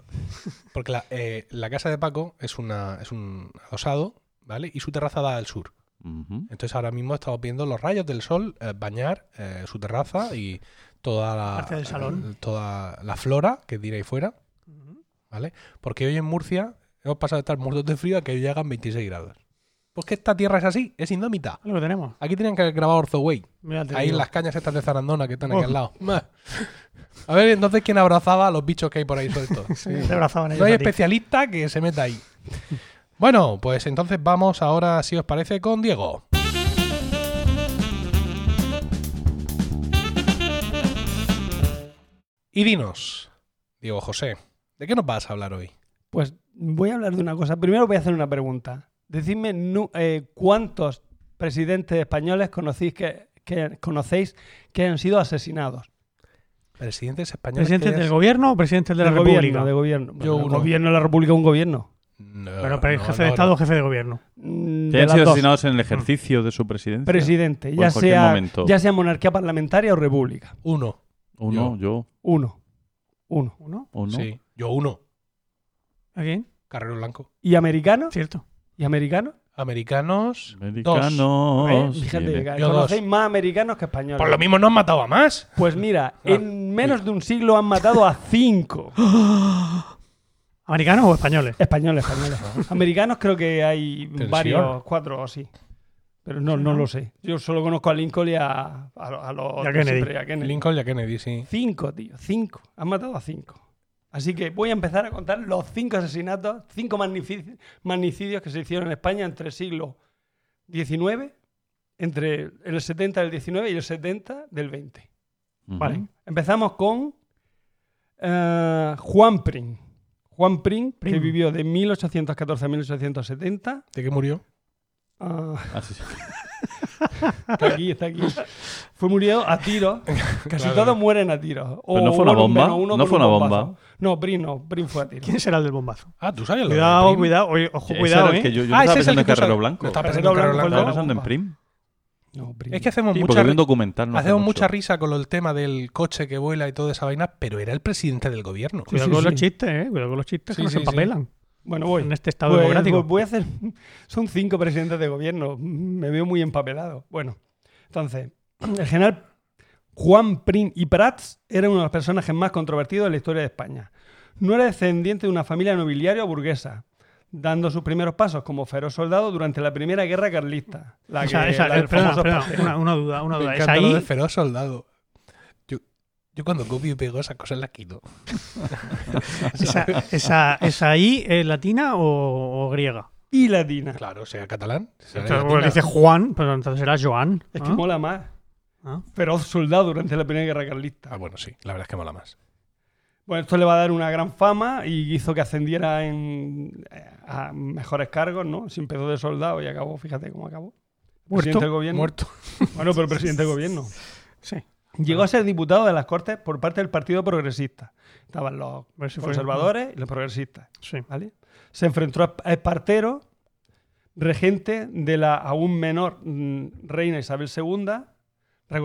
S1: Porque la, eh, la casa de Paco es, una, es un adosado, ¿vale? Y su terraza da al sur. Entonces ahora mismo estamos viendo los rayos del sol eh, bañar eh, su terraza y toda la,
S2: Parte del salón.
S1: toda la flora que tiene ahí fuera, ¿vale? Porque hoy en Murcia hemos pasado de estar muertos de frío a que hoy llegan 26 grados. Pues que esta tierra es así, es indómita.
S2: Lo que tenemos.
S1: Aquí tenían que haber grabado Orzoway,
S2: Mira, te
S1: ahí en las cañas estas de Zarandona que están aquí
S2: Oh.
S1: al lado. A ver, entonces, ¿quién abrazaba a los bichos que hay por ahí sueltos?
S2: Ellos
S1: No hay especialista que se meta ahí. Bueno, pues entonces vamos ahora, si os parece, con Diego. Y dinos, Diego José, ¿de qué nos vas a hablar hoy?
S6: Pues voy a hablar de una cosa. Primero voy a hacer una pregunta. Decidme nu- eh, cuántos presidentes españoles conocéis que, que conocéis que han sido asesinados.
S1: Presidentes españoles.
S2: ¿Presidentes del gobierno o presidentes de la República?
S6: gobierno, de gobierno.
S1: Yo
S6: Bueno,
S1: uno.
S6: gobierno de la República, un gobierno.
S1: No,
S2: Bueno, pero
S1: no,
S2: jefe
S1: no,
S2: de Estado
S1: no.
S2: o jefe de gobierno.
S3: Que han sido
S6: dos.
S3: asesinados en el ejercicio de su presidencia.
S6: Presidente, ya sea,
S3: momento.
S6: ya sea monarquía parlamentaria o república.
S1: Uno.
S3: Uno, yo.
S6: Uno. Uno.
S2: ¿Uno?
S3: Uno.
S1: Sí, yo uno.
S2: ¿A quién?
S1: Carrero Blanco.
S6: ¿Y americano?
S2: Cierto.
S6: ¿Y americano?
S1: Americanos.
S3: Americanos.
S6: Eh, Fíjate, conocéis más americanos que españoles.
S1: Por lo mismo no han matado a más.
S6: Pues mira,
S1: Ah,
S6: en menos de un siglo han matado a cinco.
S2: ¿A ¿Americanos o españoles?
S6: Españoles, españoles. Americanos creo que hay
S1: Tensión.
S6: varios, cuatro o así. Pero no, no lo sé. Yo solo conozco a Lincoln y a, a, lo- a los
S2: Y a Kennedy.
S6: siempre, a Kennedy.
S1: Lincoln y a Kennedy, sí.
S6: Cinco, tío, cinco. Han matado a cinco. Así que voy a empezar a contar los cinco asesinatos, cinco magnicidios que se hicieron en España entre el siglo XIX, entre el 70 del 19 y el 70 del 20.
S3: Ujú.
S6: Vale. Empezamos con eh, Juan Prim. Juan Prim, que vivió de 1814 a 1870.
S1: ¿De qué murió?
S6: Ah,
S3: Ah, sí, sí.
S6: está aquí, está aquí. Fue murió a tiros. Casi
S1: Claro.
S6: todos mueren a tiros. O
S3: Pero no fue una bomba, no fue
S6: un
S3: una
S6: bombazo.
S3: bomba.
S6: No, Prim no. Prim fue a tiros.
S2: ¿Quién será el del bombazo?
S1: Ah, tú sabes
S2: Cuidado, cuidado. Oye, ojo, cuidado, ¿eh?
S3: que yo, yo
S1: Ah,
S3: no
S1: ese
S3: estaba
S1: es el
S3: pensando en Carrero. Blanco.
S1: Estaba pensando en Carrero
S6: Blanco.
S3: Estaba pensando en. Prim.
S6: No.
S1: Es que hacemos
S3: Sí,
S1: mucha,
S3: documental. No hace
S1: hacemos
S3: mucho.
S1: mucha risa con el tema del coche que vuela y toda esa vaina, pero era el presidente del gobierno.
S2: Cuidado
S6: sí,
S2: con
S6: sí.
S2: los chistes, ¿eh? Cuidado con los chistes
S1: Sí,
S2: que no se
S1: sí.
S2: empapelan
S6: Bueno, voy.
S2: en este estado
S6: Pues,
S2: democrático.
S6: voy a hacer. Son cinco presidentes de gobierno. Me veo muy empapelado. Bueno, entonces, el general Juan Prim y Prats era uno de los personajes más controvertidos de la historia de España. No era descendiente de una familia nobiliaria o burguesa, dando sus primeros pasos como feroz soldado durante la primera guerra carlista. La
S2: Esa-
S6: que-
S2: esa-
S6: la del
S2: eh, perdona,
S6: famoso
S2: perdona,
S6: Espartero.
S2: una, una duda, una
S1: Me
S2: duda.
S1: De feroz soldado. Yo, yo cuando copio y pego esas cosas las quito.
S2: ¿Esa, esa, esa I es latina o, o griega?
S6: Y latina.
S1: Claro, sea catalán. sea
S2: Entonces,
S1: latina.
S2: dice Juan, pero entonces será Joan.
S6: Es que mola más.
S2: Ah.
S6: Feroz soldado durante la primera guerra carlista.
S1: Ah, bueno, sí, la verdad es que mola más.
S6: Bueno, esto le va a dar una gran fama y hizo que ascendiera en, eh, a mejores cargos, ¿no? Se empezó de soldado y acabó, fíjate cómo acabó.
S2: Muerto,
S6: Presidente del gobierno.
S1: Muerto.
S6: Bueno, pero presidente del gobierno.
S2: Sí.
S6: Llegó a ser diputado de las Cortes por parte del Partido Progresista. Estaban los
S2: si fue-
S6: conservadores y los progresistas,
S2: Sí.
S6: ¿vale? Se enfrentó a Espartero, regente de la aún menor mm, reina Isabel II.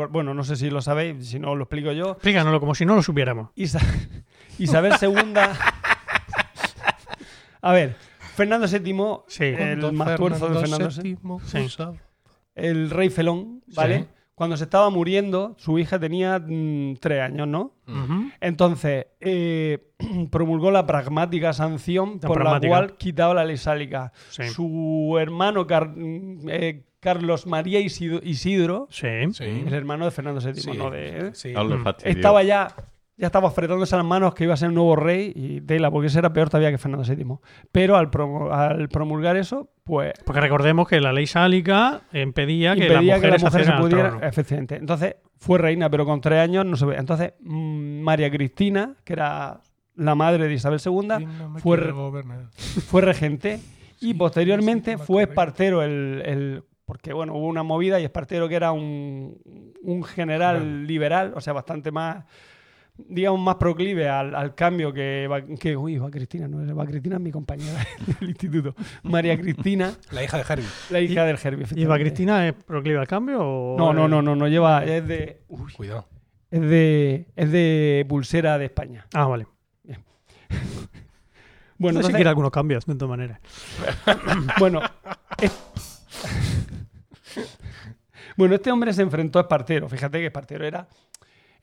S6: Bueno, no sé si lo sabéis, si no lo explico yo.
S2: Explícanoslo como si no lo supiéramos.
S6: Isa- Isabel II. A ver, Fernando VII,
S2: Sí.
S6: el más tuerzo de Fernando VII,
S1: VII
S2: Sí.
S1: usaba-
S6: el rey Felón, ¿vale?
S1: Sí.
S6: Cuando se estaba muriendo, su hija tenía mm, tres años, ¿no? Entonces, eh, promulgó la pragmática sanción
S2: La
S6: por
S2: pragmática.
S6: la cual quitaba la ley sálica.
S2: Sí.
S6: Su hermano Car- mm, eh, Carlos María Isidro, Isidro, el hermano de Fernando VII,
S1: Sí.
S6: ¿no? De, ¿eh?
S2: Mm.
S6: estaba ya, ya estaba fretándose las manos que iba a ser el nuevo rey y tela, porque ese era peor todavía que Fernando VII. Pero al, promu- al promulgar eso, pues
S2: Porque recordemos que la ley sálica impedía que
S6: impedía
S2: las
S6: que
S2: mujeres
S6: la mujer se pudiera. Efectivamente. Entonces fue reina, pero con tres años no se ve. Entonces, mm, María Cristina, que era la madre de Isabel II,
S1: no
S6: fue re- regente y posteriormente
S1: sí,
S6: fue. Espartero el, el- porque bueno hubo una movida y Espartero que era un, un general liberal o sea bastante más digamos más proclive al, al cambio que Eva- que uy Eva Cristina no Eva Cristina es mi compañera del instituto María Cristina
S1: La hija de Harry.
S6: la hija del Herbie
S2: ¿Y Eva
S6: efectivamente.
S2: Cristina es proclive al cambio o...?
S6: no no no no no lleva es de uy,
S1: Cuidado.
S6: es de es de pulsera de España
S2: Ah, vale.
S6: bueno
S2: no sé si algunos cambios, de todas maneras.
S6: Bueno, es- bueno, este hombre se enfrentó a Espartero. Fíjate que Espartero era,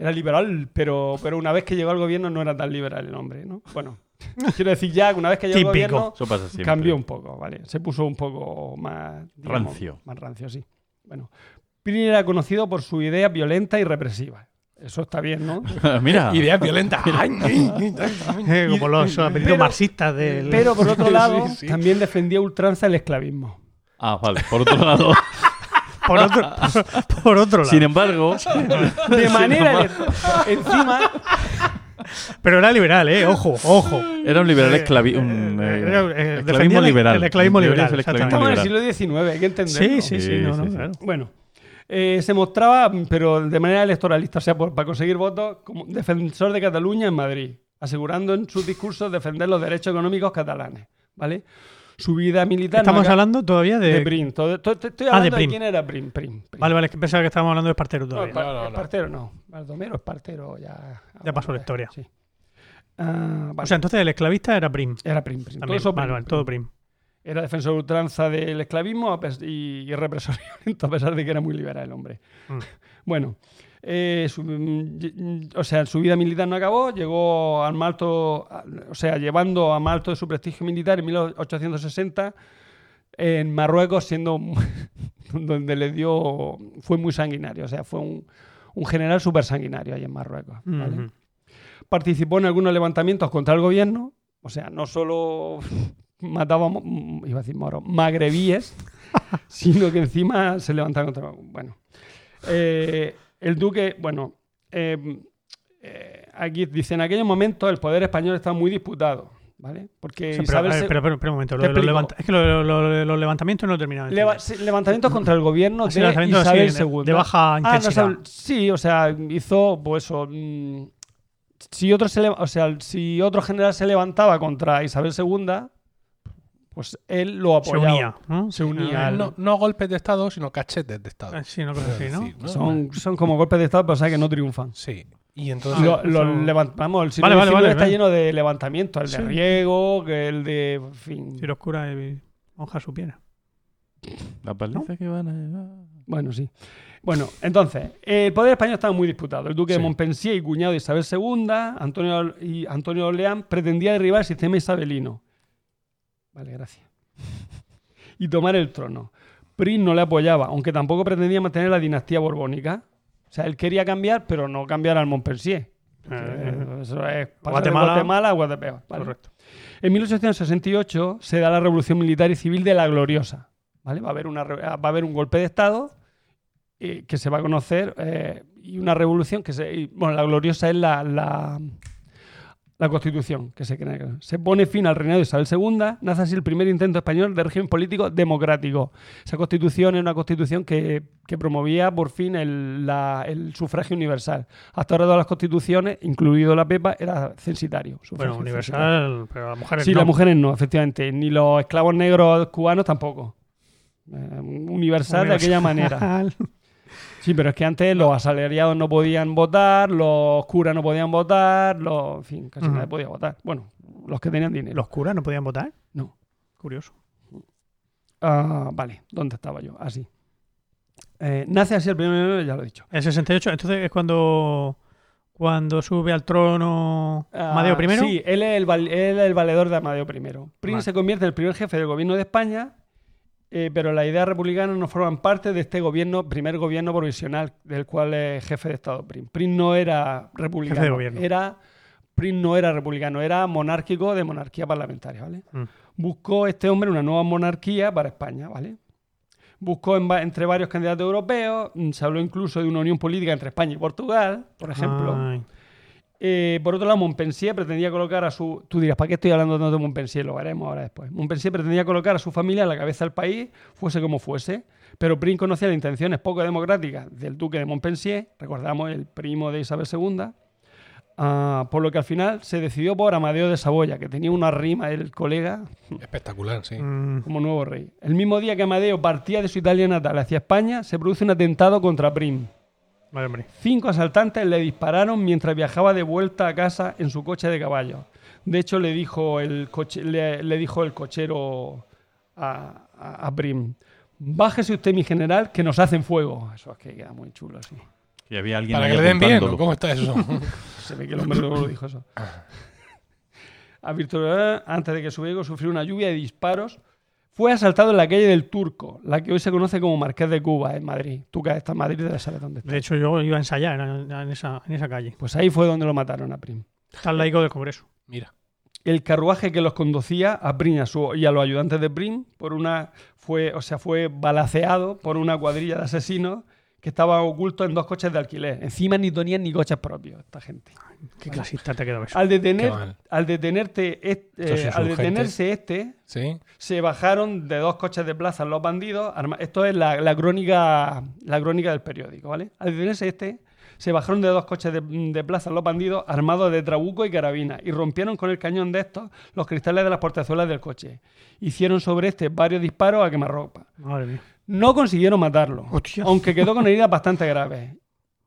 S6: era liberal, pero, pero una vez que llegó al gobierno no era tan liberal el hombre, ¿no? Bueno, quiero decir ya que una vez que llegó al gobierno
S3: Eso pasa siempre.
S6: cambió un poco, ¿vale? Se puso un poco más... digamos,
S3: Rancio.
S6: Más rancio, sí. Bueno, Piri era conocido por su idea violenta y represiva. Eso está bien, ¿no?
S3: Mira.
S1: Ideas violentas.
S2: Eh, como los apellidos marxistas del...
S6: Pero por otro lado,
S1: sí.
S6: también defendía ultranza el esclavismo.
S3: Ah, vale. Por otro lado.
S2: Por otro, por otro lado.
S3: sin embargo.
S6: De manera... encima...
S2: Pero era liberal, ¿eh? Ojo, ojo.
S3: Era un liberal
S2: Eh,
S3: esclavi...
S2: eh,
S3: un, eh,
S2: era- eh, defendía
S3: esclavismo
S2: el-
S3: liberal.
S2: el esclavismo
S3: En teoría
S2: liberal,
S3: es el esclavismo
S6: Estamos en el
S3: liberal.
S6: siglo XIX, hay que entenderlo.
S2: Sí, sí, sí,
S3: Sí,
S2: no,
S3: sí,
S2: no,
S3: sí.
S2: claro.
S6: Bueno, eh, se mostraba, pero de manera electoralista, o sea, por- para conseguir votos, como defensor de Cataluña en Madrid, asegurando en sus discursos defender los derechos económicos catalanes, ¿vale? Su vida militar...
S2: Estamos
S6: no
S2: hablando todavía de...
S6: de Prim. Todo-
S2: Ah, de
S6: de,
S2: Prim.
S6: quién era Prim. Prim, Prim.
S2: Vale, vale, es que pensaba que estábamos hablando de Espartero todavía.
S1: No, no, no.
S6: Espartero no. Baldomero Espartero ya...
S2: Ya pasó la historia.
S6: Sí. Ah,
S2: O sea, entonces el esclavista era Prim.
S6: era Prim. Prim. Todo
S2: También.
S6: eso
S2: Vale,
S6: Prim,
S2: vale,
S6: Prim.
S2: todo Prim.
S6: Era defensor de ultranza del esclavismo y, y represor violento, a pesar de que era muy liberal el hombre.
S2: Mm.
S6: Bueno, eh, su- mm, y- o sea, su vida militar no acabó, llegó al Malto, o sea, llevando a Malto de su prestigio militar en 1860 en Marruecos, siendo donde le dio, fue muy sanguinario, o sea, fue un, un general súper sanguinario ahí en Marruecos. Participó en algunos levantamientos contra el gobierno, o sea, no solo mataba, mo- mm, iba a decir moros, magrebíes, sino que encima se levantaba contra. Bueno, Eh, el duque, bueno, eh, eh, aquí dice: en aquellos momentos el poder español estaba muy disputado, ¿vale? Porque
S2: Sí, pero,
S6: Isabel se-
S2: espera un momento. Lo levanta- es que lo- lo- lo- los levantamientos no
S6: leva-
S2: entender.
S6: sí, levantamientos contra el gobierno
S2: Así,
S6: de Isabel
S2: así,
S6: II.
S2: de baja
S6: Ah, no
S2: intensidad.
S6: sí, o sea, hizo, pues eso. mm, si otro, se o sea, si otro general se levantaba contra Isabel II, pues él lo
S2: se
S6: apoyaba.
S2: unía. ¿no?
S6: Se unía al-
S1: No, no golpes de Estado, sino cachetes de Estado.
S2: Ah, Sí, no creo que sí, ¿no?
S1: Sí, ¿no?
S6: Son, son como golpes de Estado, pero sabes que no triunfan.
S1: Sí. Y entonces.
S6: Lo- los
S2: eso-
S6: levant- vamos, el siglo
S2: Vale, vale,
S6: está
S2: vale.
S6: lleno de levantamientos, el
S2: Sí.
S6: de riego, que el de. En fin.
S2: Si los curas y monjas supieran.
S3: La paliza que van a llevar.
S6: Bueno, sí. Bueno, entonces, el poder español estaba muy disputado. El duque de. Montpensier y cuñado de Isabel II, Antonio, y Antonio Orleán, pretendía derribar el sistema isabelino. Vale, gracias. y tomar el trono. Prim no le apoyaba, aunque tampoco pretendía mantener la dinastía borbónica. O sea, él quería cambiar, pero no cambiar al Montpensier.
S2: Eh,
S6: Eso es
S2: Guatemala.
S6: Guatemala a Guatepeor. ¿vale?
S2: Correcto.
S6: En 1868 se da la Revolución Militar y Civil de la Gloriosa. ¿vale? Va, a haber una, va a haber un golpe de Estado eh, que se va a conocer eh, y una revolución que se... y, bueno, la Gloriosa es la, la, la Constitución que se crea. Se pone fin al reinado de Isabel II, nace así el primer intento español de régimen político democrático. Esa Constitución es una Constitución que, que promovía por fin el, la- el sufragio universal. Hasta ahora todas las constituciones, incluido la PEPA, era censitario.
S2: Bueno, universal,
S6: censitario.
S2: pero las mujeres
S6: Sí,
S2: no.
S6: las mujeres no, efectivamente. Ni los esclavos negros cubanos tampoco. Eh, universal, de aquella manera. Sí, pero es que antes los asalariados no podían votar, los curas no podían votar, los, en fin, casi nadie podía votar. Bueno, los que tenían dinero.
S2: ¿Los curas no podían votar?
S6: No.
S2: Curioso.
S6: Ah, vale, ¿dónde estaba yo? Así. Eh, nace así el primer, ya lo he dicho.
S2: El 68, entonces es cuando, cuando sube al trono
S6: Ah,
S2: Amadeo I.
S6: Sí, él es el, val- él es el valedor de Amadeo I. Prim
S2: Vale.
S6: se convierte en el primer jefe del gobierno de España, eh, pero las ideas republicanas no forman parte de este gobierno, primer gobierno provisional del cual es jefe de Estado Prim. Prim no era republicano,
S2: Jefe de gobierno.
S6: era no era republicano, era monárquico de monarquía parlamentaria, ¿vale?
S2: Mm.
S6: Buscó este hombre una nueva monarquía para España, ¿vale? Buscó en entre varios candidatos europeos, mm, se habló incluso de una unión política entre España y Portugal, por ejemplo.
S2: Ay.
S6: Eh, por otro lado, Montpensier pretendía colocar a su. Tú dirás, ¿para qué estoy hablando tanto de Montpensier? Lo veremos ahora después. Montpensier pretendía colocar a su familia a la cabeza del país, fuese como fuese. Pero Prim conocía las intenciones poco democráticas del duque de Montpensier, recordamos el primo de Isabel II, ah, por lo que al final se decidió por Amadeo de Saboya, que tenía una rima, el colega,
S1: Espectacular, sí.
S2: Mm,
S6: como nuevo rey. El mismo día que Amadeo partía de su Italia natal hacia España, se produce un atentado contra Prim.
S2: Vale, hombre.
S6: Cinco asaltantes le dispararon mientras viajaba de vuelta a casa en su coche de caballo. De hecho, le dijo el, coche, le, le dijo el cochero a, a, a Prim, bájese usted, mi general, que nos hacen fuego. Eso es que queda muy chulo así.
S3: Y había alguien
S1: Para que le den bien,
S3: apuntándolo.
S1: ¿o ¿cómo está eso?
S6: Se ve que el hombre luego lo dijo eso. A Virtual, antes de que su ego sufriera una lluvia de disparos, fue asaltado en la calle del Turco, la que hoy se conoce como Marqués de Cuba, en Madrid. Tú que estás en Madrid debes saber dónde está.
S2: De hecho, yo iba a ensayar en, en esa, en esa calle.
S6: Pues ahí fue donde lo mataron a Prim.
S2: Está el laico del Congreso.
S1: Mira.
S6: el carruaje que los conducía a Prim y a, su- y a los ayudantes de Prim por una fue o sea fue balaceado por una cuadrilla de asesinos que estaban ocultos en dos coches de alquiler encima ni tenían ni coches propios esta gente
S2: Qué clasista te ha quedado eso.
S6: al detener al detenerte este- eh, al detenerse este
S1: Sí.
S6: se bajaron de dos coches de plaza los bandidos arma- esto es la, la crónica la crónica del periódico vale al detenerse este se bajaron de dos coches de, de plaza los bandidos armados de trabuco y carabina y rompieron con el cañón de estos los cristales de las portezuelas del coche. Hicieron sobre este varios disparos a quemarropa.
S2: Madre mía.
S6: No consiguieron matarlo,
S2: Hostia.
S6: aunque quedó con heridas bastante graves.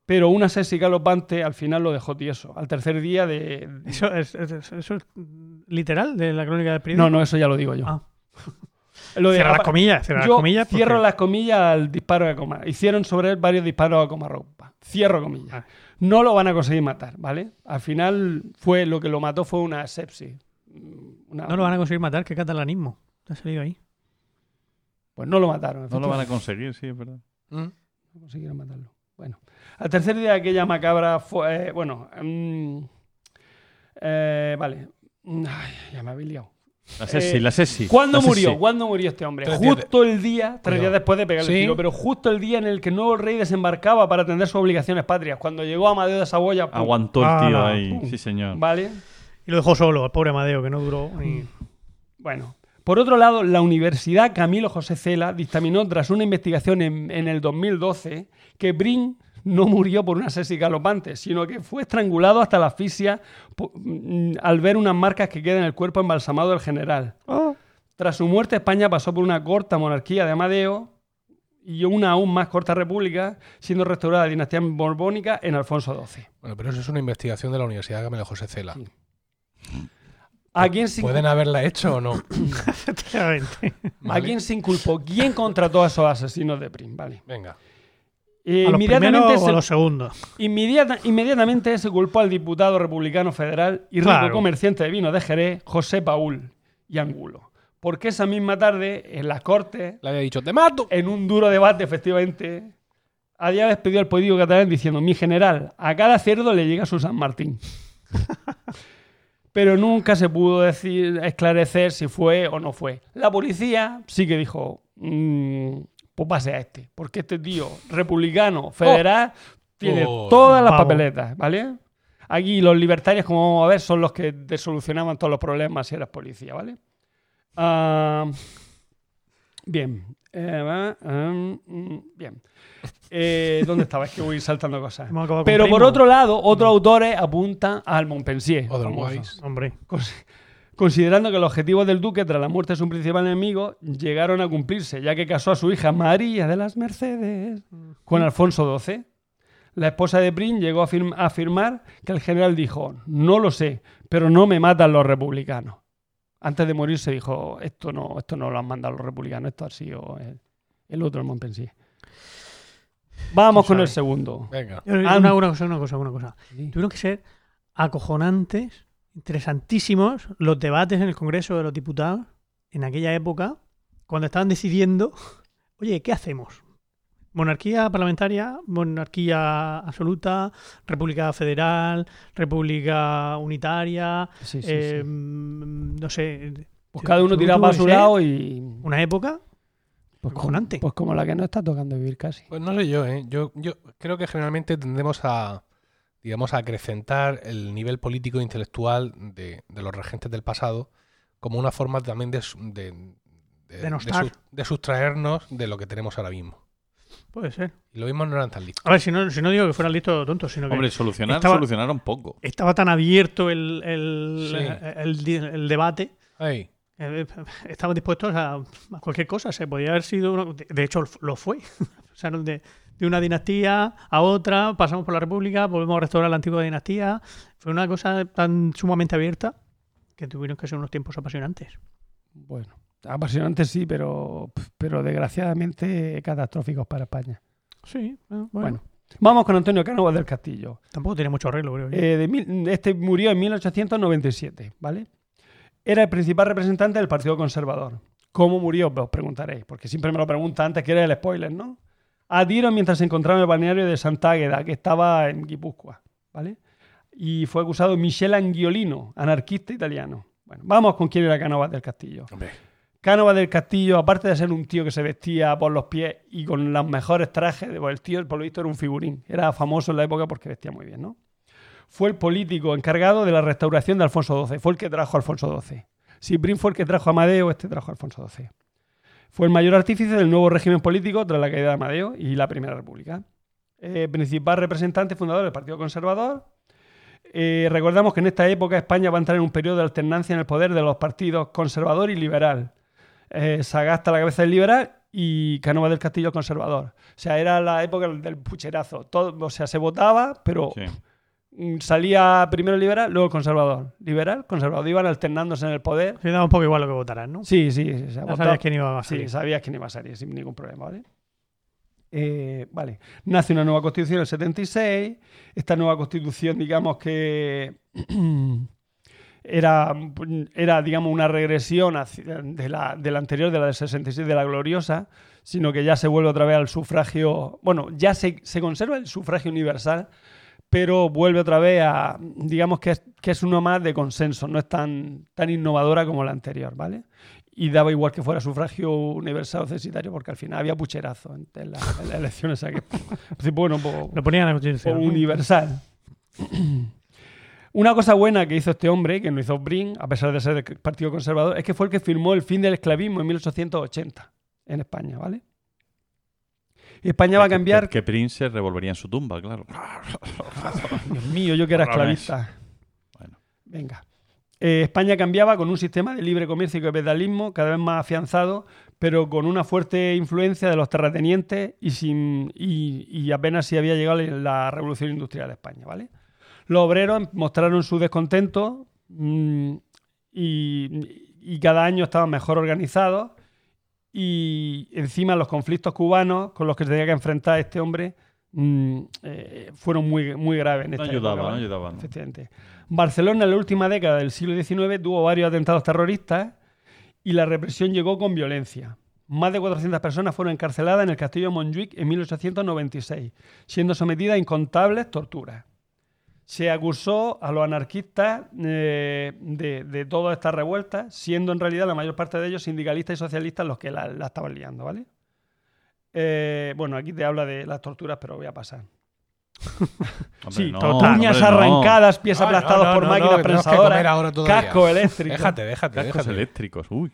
S6: Pero una sexy galopante al final lo dejó tieso. Al tercer día de...
S2: ¿Eso es, eso literal de la crónica del periódico?
S6: No, no, eso ya lo digo yo.
S2: Ah.
S6: Lo de-
S2: Cierra las comillas, cierra las comillas. porque-
S6: cierro las comillas al disparo de coma. Hicieron sobre él varios disparos a comarropa. Cierro comillas.
S2: Ah.
S6: No lo van a conseguir matar, ¿vale? Al final fue lo que lo mató fue una sepsis. Una-
S2: No lo van a conseguir matar, qué catalanismo. Te ha salido ahí.
S6: Pues no lo mataron.
S3: No lo van a conseguir, sí, es verdad.
S1: Mm.
S6: No consiguieron matarlo. Bueno, al tercer día de aquella macabra fue. eh, bueno, mm, eh, vale. Mm, ay, ya me había liado.
S3: La Sesi,
S6: Eh,
S3: la Sesi.
S6: ¿Cuándo
S3: la
S6: murió?
S3: Sesi.
S6: ¿Cuándo murió este hombre?
S1: Tres días
S6: justo el día, tres días después de pegarle
S1: Sí.
S6: el tiro, pero justo el día en el que el nuevo rey desembarcaba para atender sus obligaciones patrias. Cuando llegó Amadeo de Saboya. ¡pum!
S3: Aguantó el tío ahí.
S6: Pum.
S3: Sí, señor.
S6: ¿Vale?
S2: Y lo dejó solo, el pobre Amadeo, que no duró.
S6: Bueno. Por otro lado, la Universidad Camilo José Cela dictaminó tras una investigación en, en el 2012 que Brin no murió por una sepsis galopante, sino que fue estrangulado hasta la asfixia mm, al ver unas marcas que quedan en el cuerpo embalsamado del general. Tras su muerte, España pasó por una corta monarquía de Amadeo y una aún más corta república, siendo restaurada la dinastía borbónica en Alfonso XII.
S1: Bueno, pero eso es una investigación de la Universidad Camilo José Cela.
S6: ¿A quién se
S1: ¿Pueden haberla hecho o no?
S2: Efectivamente.
S6: ¿A quién se inculpó? ¿Quién contrató a esos asesinos de Prim? Vale.
S1: Venga.
S6: Eh,
S2: ¿A los
S6: inmediatamente,
S2: primeros o
S6: se,
S2: a los segundos?
S6: inmediata- inmediatamente se culpó al diputado republicano federal y rico
S2: Claro.
S6: comerciante de vino de Jerez, José Paul y Angulo. Porque esa misma tarde, en las Cortes,
S1: Le había dicho, ¡te mato!
S6: en un duro debate, efectivamente, había despedido al político catalán diciendo: Mi general, a cada cerdo le llega su San Martín. Pero nunca se pudo decir, esclarecer si fue o no fue. La policía sí que dijo: "Mm, Pues pase a este. Porque este tío, republicano, federal, tiene
S1: Oh,
S6: todas las papeletas, ¿vale? Aquí los libertarios, como vamos a ver, son los que te solucionaban todos los problemas si eras policía, ¿vale? Ah, bien. Eh, va, um, mm, bien. Eh, ¿Dónde estaba? Es que voy saltando cosas. Pero por otro lado, otros autores apuntan al Montpensier.
S1: Otherwise.
S2: Hombre.
S6: Cons- Considerando que los objetivos del duque tras la muerte de su principal enemigo llegaron a cumplirse, ya que casó a su hija María de las Mercedes con Alfonso XII. La esposa de Prin llegó a, afirm- a afirmar que el general dijo, no lo sé, pero no me matan los republicanos. Antes de morir se dijo, esto no, esto no lo han mandado los republicanos, esto ha sido el, el otro, el Montpensier. Vamos
S2: ¿Quién
S6: con el segundo.
S1: Venga.
S2: Una, una cosa, una cosa, una cosa. Tuvieron que ser acojonantes, interesantísimos los debates en el Congreso de los Diputados en aquella época, cuando estaban decidiendo, oye, ¿qué hacemos? Monarquía parlamentaria, monarquía absoluta, república federal, república unitaria,
S6: Sí, sí,
S2: eh,
S6: sí.
S2: mm, no sé.
S6: Pues cada uno tiraba para su lado y...
S2: Una época
S6: Pues como,
S2: acojonante.
S6: pues como la que no está tocando vivir casi.
S1: Pues no sé yo, ¿eh? Yo, yo creo que generalmente tendemos a, digamos, a acrecentar el nivel político e intelectual de, de los regentes del pasado como una forma también de, de, de- de de sustraernos de lo que tenemos ahora mismo.
S2: Puede ser.
S1: Y lo mismo no eran tan listos.
S2: A ver, si no, si no digo que fueran listos tontos, sino que
S3: Hombre, solucionar,
S2: estaba-
S3: solucionaron poco.
S2: estaba tan abierto el, el,
S1: Sí.
S2: el di- el debate
S1: Ay,
S2: Estaban dispuestos a, a cualquier cosa. Se podía haber sido. una- de- de hecho, lo fue. Pasaron de, de una dinastía a otra, pasamos por la República, volvemos a restaurar la antigua dinastía. Fue una cosa tan sumamente abierta que tuvieron que ser unos tiempos apasionantes.
S6: Bueno, apasionante sí, pero, pero desgraciadamente catastróficos para España.
S2: Sí, eh, bueno,
S6: Bueno, vamos con Antonio Cánovas del Castillo.
S2: tampoco tiene mucho arreglo, creo.
S6: Eh, de mil- este murió en 1897, ¿vale? Era el principal representante del Partido Conservador. ¿Cómo murió? Os preguntaréis, porque siempre me lo pregunta antes que era el spoiler, ¿no? A tiro mientras se encontraba en el balneario de Santa Águeda, que estaba en Guipúzcoa, ¿vale? Y fue acusado Michel Angiolino, anarquista italiano. Bueno, vamos con quién era Cánovas del Castillo.
S1: hombre.
S6: Cánovas del Castillo, aparte de ser un tío que se vestía por los pies y con los mejores trajes, pues el tío, por lo visto, era un figurín. Era famoso en la época porque vestía muy bien, ¿no? Fue el político encargado de la restauración de Alfonso XII. Fue el que trajo Alfonso XII. Si Brin fue el que trajo a Amadeo, este trajo a Alfonso XII. Fue el mayor artífice del nuevo régimen político tras la caída de Amadeo y la Primera República. Eh, principal representante fundador del Partido Conservador. Eh, recordamos que en esta época España va a entrar en un periodo de alternancia en el poder de los partidos conservador y liberal. Eh, Sagasta la cabeza del liberal y Canova del Castillo conservador. O sea, era la época del pucherazo. Todo, o sea, se votaba, pero. Mm, salía primero liberal, luego conservador. Liberal, conservador. Iban alternándose en el poder.
S2: Se da un poco igual lo que votarás, ¿no?
S6: Sí, sí. sí, se
S2: sabías quién iba a
S6: Sí,
S2: salir.
S6: sabías quién iba a salir sin ningún problema, ¿vale? Eh, vale. Nace una nueva constitución en el 76. Esta nueva constitución, digamos que era, era digamos, una regresión hacia- de la, de la anterior, de la del 66, de la gloriosa, sino que ya se vuelve otra vez al sufragio. Bueno, ya se, se conserva el sufragio universal, pero vuelve otra vez a, digamos que es, que es uno más de consenso, no es tan, tan innovadora como la anterior, ¿vale? Y daba igual que fuera sufragio universal o censitario, porque al final había pucherazo en, en la- en las elecciones. o sea que, pues, bueno, pues,
S2: Lo ponían. ¿no?
S6: universal. Una cosa buena que hizo este hombre, que no hizo Brin, a pesar de ser del Partido Conservador, es que fue el que firmó el fin del esclavismo en 1880 en España, ¿vale? España va a cambiar.
S3: Que, que Prince revolvería en su tumba, claro.
S6: Dios mío, yo que era esclavista.
S3: Bueno.
S6: Venga. Eh, España cambiaba con un sistema de libre comercio y capitalismo cada vez más afianzado, pero con una fuerte influencia de los terratenientes y, sin, y, y apenas si había llegado la revolución industrial de España, ¿vale? Los obreros mostraron su descontento mm, y, y cada año estaban mejor organizados y encima los conflictos cubanos con los que se tenía que enfrentar este hombre mm, eh, fueron muy, muy graves en
S3: No ayudaba,
S6: época,
S3: no ayudaba. ¿no?
S6: Efectivamente. Barcelona en la última década del siglo XIX tuvo varios atentados terroristas y la represión llegó con violencia. Más de 400 personas fueron encarceladas en el castillo de Montjuic en 1896, siendo sometidas a incontables torturas. Se acusó a los anarquistas eh, de, de todas estas revueltas, siendo en realidad la mayor parte de ellos sindicalistas y socialistas los que la, la estaban liando, ¿vale? Eh, bueno, aquí te habla de las torturas, pero voy a pasar.
S3: Hombre,
S6: Sí,
S3: no,
S2: total.
S6: uñas
S3: hombre, no.
S6: arrancadas, pies
S1: no,
S6: aplastados
S1: no,
S6: por
S1: no,
S6: máquinas prensadoras, casco eléctrico.
S1: Déjate, déjate,
S3: Cascos
S1: déjate.
S3: eléctricos, uy.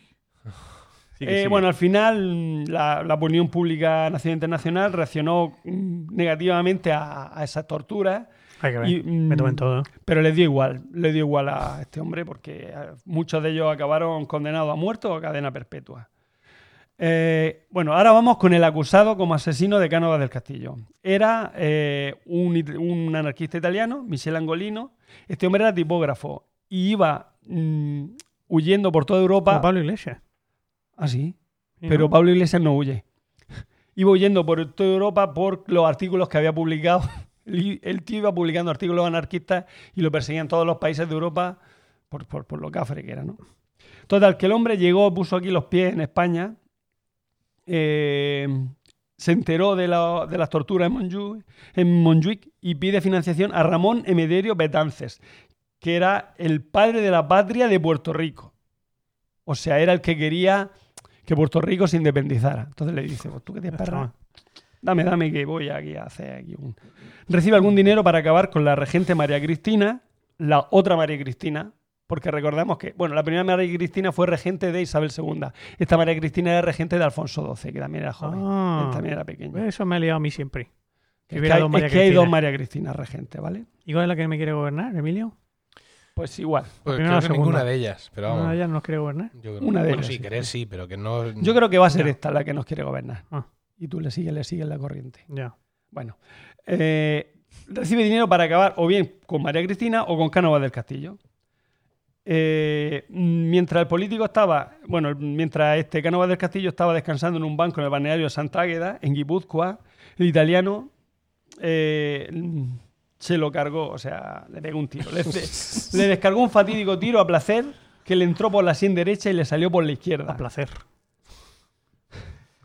S3: Sigue,
S6: Eh, bueno, al final la, la opinión pública nacional e internacional reaccionó mm, negativamente a, a esas torturas,
S2: Hay que ver.
S6: y,
S2: Me
S6: mm,
S2: tomen todo.
S6: pero les dio igual, le dio igual a este hombre porque eh, muchos de ellos acabaron condenados a muerte o a cadena perpetua. Eh, bueno, ahora vamos con el acusado como asesino de Cánovas del Castillo. Era eh, un, anarquista italiano, Michel Angolino. Este hombre era tipógrafo y iba mm, huyendo por toda Europa.
S2: Como Pablo Iglesias.
S6: Ah, sí.
S2: Sí,
S6: Pero
S2: ¿no?
S6: Pablo Iglesias no huye. Iba huyendo por toda Europa por los artículos que había publicado. El tío iba publicando artículos anarquistas y lo perseguían todos los países de Europa por, por, por lo cafre que era, ¿no? Total, que el hombre llegó, puso aquí los pies en España, eh, se enteró de, la- de las torturas en Montjuic, en Montjuic y pide financiación a Ramón Emeterio Betances, que era el padre de la patria de Puerto Rico. O sea, era el que quería que Puerto Rico se independizara. Entonces le dice, pues tú que tienes perra, dame, dame que voy aquí a hacer aquí un... Recibe algún dinero para acabar con la regente María Cristina, la otra María Cristina, porque recordamos que, bueno, la primera María Cristina fue regente de Isabel II. Esta María Cristina era regente de Alfonso XII, que también era joven,
S2: Ah.
S6: él también era pequeño.
S2: Eso me ha liado a mí siempre. Que
S6: Es que, hay,
S2: dos María
S6: es que hay
S2: Cristina.
S6: dos María Cristina regentes, ¿vale?
S2: ¿Y cuál es la que me quiere gobernar, Emilio?
S6: Pues igual.
S1: Pues creo que
S2: segunda.
S1: ninguna de ellas, pero vamos.
S2: ¿Una de ellas nos quiere gobernar?
S1: yo creo-
S6: Una de
S1: bueno,
S6: ellas,
S1: sí,
S6: sí.
S1: querer sí, pero que no.
S6: Yo creo que va a ser esta la que nos quiere gobernar.
S2: Ah.
S6: Y tú le sigues, le sigues la corriente.
S2: Ya.
S6: Bueno, eh, recibe dinero para acabar o bien con María Cristina o con Cánovas del Castillo. Eh, mientras el político estaba, bueno, mientras este Cánovas del Castillo estaba descansando en un banco en el balneario de Santa Águeda, en Guipúzcoa, el italiano eh, se lo cargó, o sea, le pegó un tiro. Le, le descargó un fatídico tiro a placer que le entró por la sien derecha y le salió por la izquierda.
S2: A placer.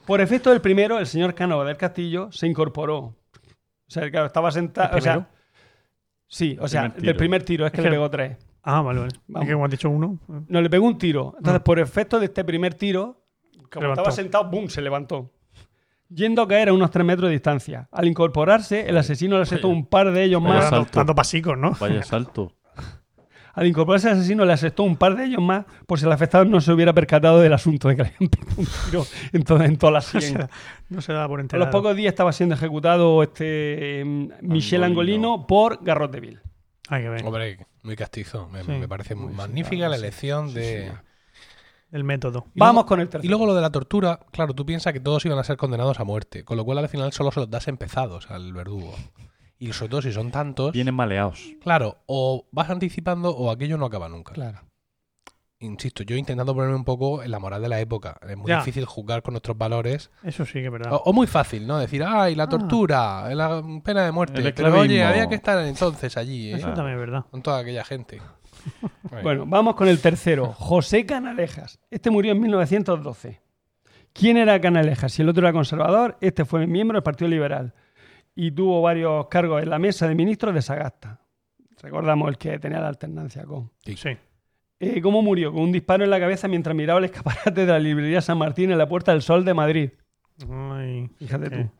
S6: Por efecto del primero, el señor Cánova del Castillo se incorporó. O sea, claro, estaba sentado. Sí, o sea, del primer tiro, es que
S2: Es
S6: le pegó tres.
S2: Ah, vale, vale.
S6: Vamos.
S2: Es que como has dicho uno.
S6: No, le pegó un tiro. Entonces,
S2: Ah.
S6: por efecto de este primer tiro, como
S2: Levantó.
S6: estaba sentado, ¡bum! se levantó. Yendo a caer a unos tres metros de distancia. Al incorporarse, el asesino le asestó
S3: Vaya.
S6: un par de ellos
S3: Vaya
S6: más.
S3: Salto.
S2: dando pasicos, ¿no?
S3: Vaya salto.
S6: Al incorporarse el asesino le asestó un par de ellos más por si el afectado no se hubiera percatado del asunto de que le habían pegado un tiro en, toda- en toda la
S2: No se, da- no se da por
S6: A
S2: enterado.
S6: los pocos días estaba siendo ejecutado este em, Michel
S3: Angolino.
S6: Angolino por Garrot de Ville.
S2: Hay que ver.
S1: Hombre, muy castizo. Me,
S2: Sí.
S1: me parece muy magnífica
S6: claro,
S1: la elección
S6: Sí,
S1: de.
S6: sí.
S2: El método.
S1: Y
S6: Vamos
S1: luego-
S6: con el
S1: Y
S6: tercero.
S1: luego lo de la tortura, claro, tú piensas que todos iban a ser condenados a muerte, con lo cual al final solo se los das empezados al verdugo. Y sobre todo si son tantos,
S3: Vienen maleados.
S1: claro, o vas anticipando o aquello no acaba nunca.
S6: Claro.
S1: Insisto, yo intentando ponerme un poco en la moral de la época. Es muy
S2: Ya.
S1: difícil juzgar con nuestros valores.
S2: Eso sí que es verdad.
S1: O, o muy fácil, ¿no? Decir, ay, la tortura, la pena de muerte. Pero oye, había que estar entonces allí, ¿eh?
S2: Eso también es verdad.
S1: Con toda aquella gente.
S6: Bueno, vamos con el tercero. José Canalejas. Este murió en 1912. ¿Quién era Canalejas? Si el otro era conservador, este fue miembro del Partido Liberal y tuvo varios cargos en la mesa de ministros de Sagasta. Recordamos el que tenía la alternancia con.
S2: Sí.
S6: Eh, ¿Cómo murió? Con un disparo en la cabeza mientras miraba el escaparate de la librería San Martín en la Puerta del Sol de Madrid.
S2: Ay,
S6: Fíjate tú.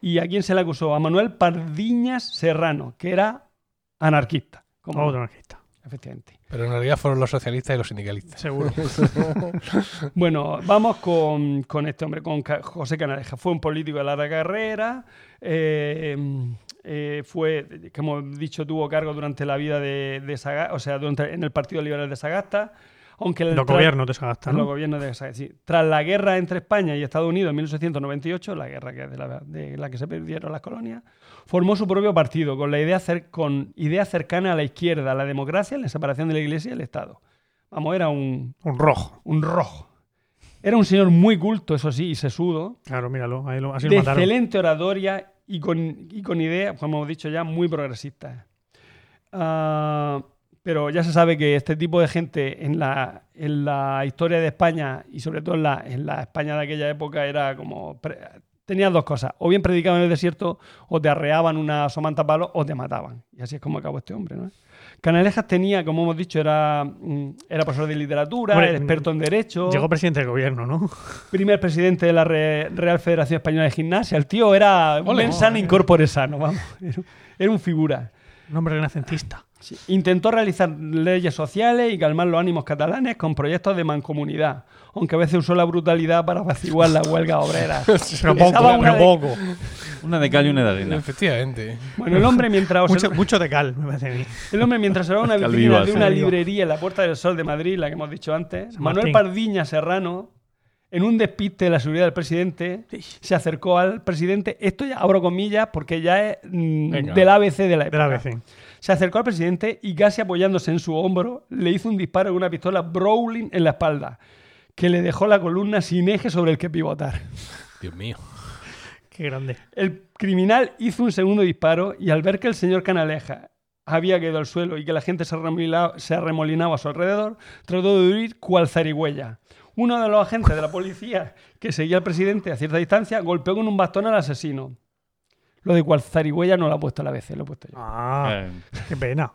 S6: ¿Y a quién se le acusó? A Manuel Pardiñas Serrano, que era anarquista. Como
S2: Otro anarquista.
S6: Efectivamente.
S1: Pero en realidad fueron los socialistas y los sindicalistas.
S2: Seguro.
S6: Bueno, vamos con, con este hombre, con José Canaleja. Fue un político de larga carrera. eh, eh, fue, como he dicho, tuvo cargo durante la vida de, de Sagasta, o sea, durante- en el Partido Liberal de Sagasta. Aunque el
S2: Los gobiernos de Sagasta,
S6: los
S2: ¿no?
S6: gobiernos de sí. Tras la guerra entre España y Estados Unidos en 1898, la guerra que de la, de la que se perdieron las colonias, formó su propio partido con la idea cer- con idea cercana a la izquierda, a la democracia, la separación de la Iglesia y el Estado. Vamos, era un,
S2: Un rojo.
S6: un rojo. Era un señor muy culto, eso sí, y sesudo,
S2: Claro, míralo. Ahí lo, así lo
S6: de
S2: mataron.
S6: excelente oratoria y con, y con ideas, como hemos dicho ya, muy progresistas. Ah, pero ya se sabe que este tipo de gente en la, en la historia de España y sobre todo en la, en la España de aquella época era como... Tenías dos cosas, o bien predicaban en el desierto, o te arreaban una somanta palo, o te mataban. Y así es como acabó este hombre, ¿no? Canalejas tenía, como hemos dicho, era, mm, era profesor de literatura,
S2: Hombre,
S6: era experto en derecho
S2: Llegó presidente del gobierno, ¿no?
S6: primer presidente de la Re- Real Federación Española de Gimnasia. El tío era un sano incorpore sano, vamos. Era, un figura.
S2: Un hombre renacentista.
S6: Sí. Intentó realizar leyes sociales y calmar los ánimos catalanes con proyectos de mancomunidad, aunque a veces usó la brutalidad para apaciguar la huelga obrera.
S2: Poco,
S6: una
S2: pero
S6: de-
S2: poco.
S3: Una de cal y una de arena.
S1: Efectivamente.
S6: Bueno, el hombre mientras
S2: Mucho,
S6: observa-
S2: mucho de cal, me parece a mí.
S6: El hombre, mientras se va a una vitrina de una librería en la Puerta del Sol de Madrid, la que hemos dicho antes,
S2: San
S6: Manuel
S2: Martín.
S6: Pardiña Serrano, en un despiste de la seguridad del presidente, se acercó al presidente. Esto ya abro comillas porque ya es mm, del ABC de la
S2: De
S6: época.
S2: la ABC.
S6: Se acercó al presidente y casi apoyándose en su hombro, le hizo un disparo con una pistola Browning en la espalda, que le dejó la columna sin eje sobre el que pivotar.
S1: Dios mío.
S2: Qué grande.
S6: El criminal hizo un segundo disparo y al ver que el señor Canaleja había caído al suelo y que la gente se arremolinaba, se arremolinaba a su alrededor, trató de huir cual zarigüeya. Uno de los agentes de la policía que seguía al presidente a cierta distancia golpeó con un bastón al asesino. Lo de cual zarigüeya no lo ha puesto la vez, lo he puesto yo.
S2: Ah,
S3: Eh,
S2: qué pena.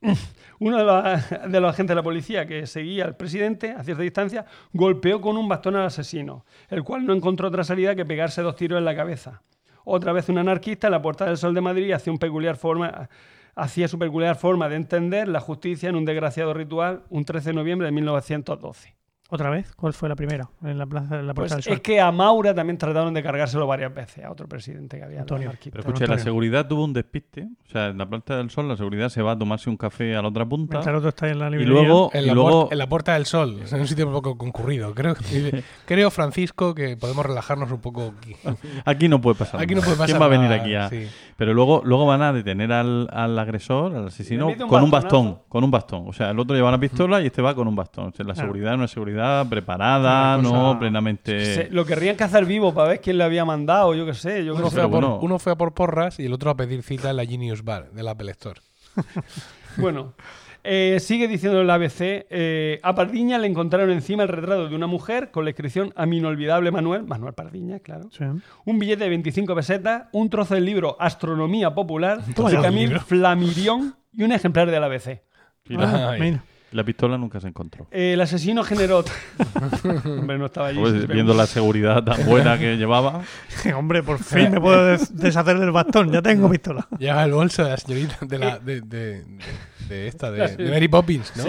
S6: Uno de los, de los agentes de la policía que seguía al presidente a cierta distancia golpeó con un bastón al asesino, el cual no encontró otra salida que pegarse dos tiros en la cabeza. Otra vez un anarquista en la Puerta del Sol de Madrid hacía, un peculiar forma, hacía su peculiar forma de entender la justicia en un desgraciado ritual un 13 de noviembre de 1912.
S2: ¿Otra vez? ¿Cuál fue la primera? En la plaza en la
S6: Pues
S2: Puerta del Sol.
S6: es que a Maura también trataron de cargárselo varias veces, a otro presidente que había.
S2: Antonio.
S3: Pero escuche, la seguridad tuvo un despiste. O sea, en la Planta del Sol, la seguridad se va a tomarse un café a la otra punta.
S2: Mientras el otro está en la
S3: Y
S2: librería.
S3: luego,
S1: En
S3: y
S1: la,
S3: luego
S1: en la Puerta del Sol. Es un sitio un poco concurrido. Creo, creo, Francisco, que podemos relajarnos un poco aquí.
S3: aquí no puede pasar.
S1: Aquí no puede pasar
S3: ¿Quién va a venir aquí a.?
S1: sí.
S3: Pero luego, luego van a detener al, al agresor, al asesino,
S6: un
S3: con un bastón. Con un bastón. O sea, el otro lleva una pistola y este va con un bastón. O sea, la
S2: Claro.
S3: seguridad es una preparada,
S2: cosa-
S3: no plenamente.
S6: Se- lo querrían cazar vivo para ver quién le había mandado, yo qué sé. Yo
S1: Uno, fue a por,
S3: bueno.
S1: uno fue a por porras y el otro a pedir cita en la Genius Bar del Apple Store.
S6: Bueno, eh, sigue diciendo el ABC. eh, a Pardiña le encontraron encima el retrato de una mujer con la inscripción a mi inolvidable Manuel, Manuel Pardiña, claro.
S2: Sí.
S6: Un billete de 25 pesetas, un trozo del libro Astronomía Popular de Camille. Flamirión y un ejemplar del ABC.
S1: Ay.
S2: Mira.
S3: La pistola nunca se encontró.
S6: Eh, el asesino generó. Hombre, no estaba allí.
S3: Pues, viendo la seguridad tan buena que llevaba.
S2: Hombre, por fin me puedo des- deshacer del bastón. Ya tengo pistola.
S1: Lleva el bolso de la señorita de la de, de, de- de esta, de, de Mary Poppins, ¿no?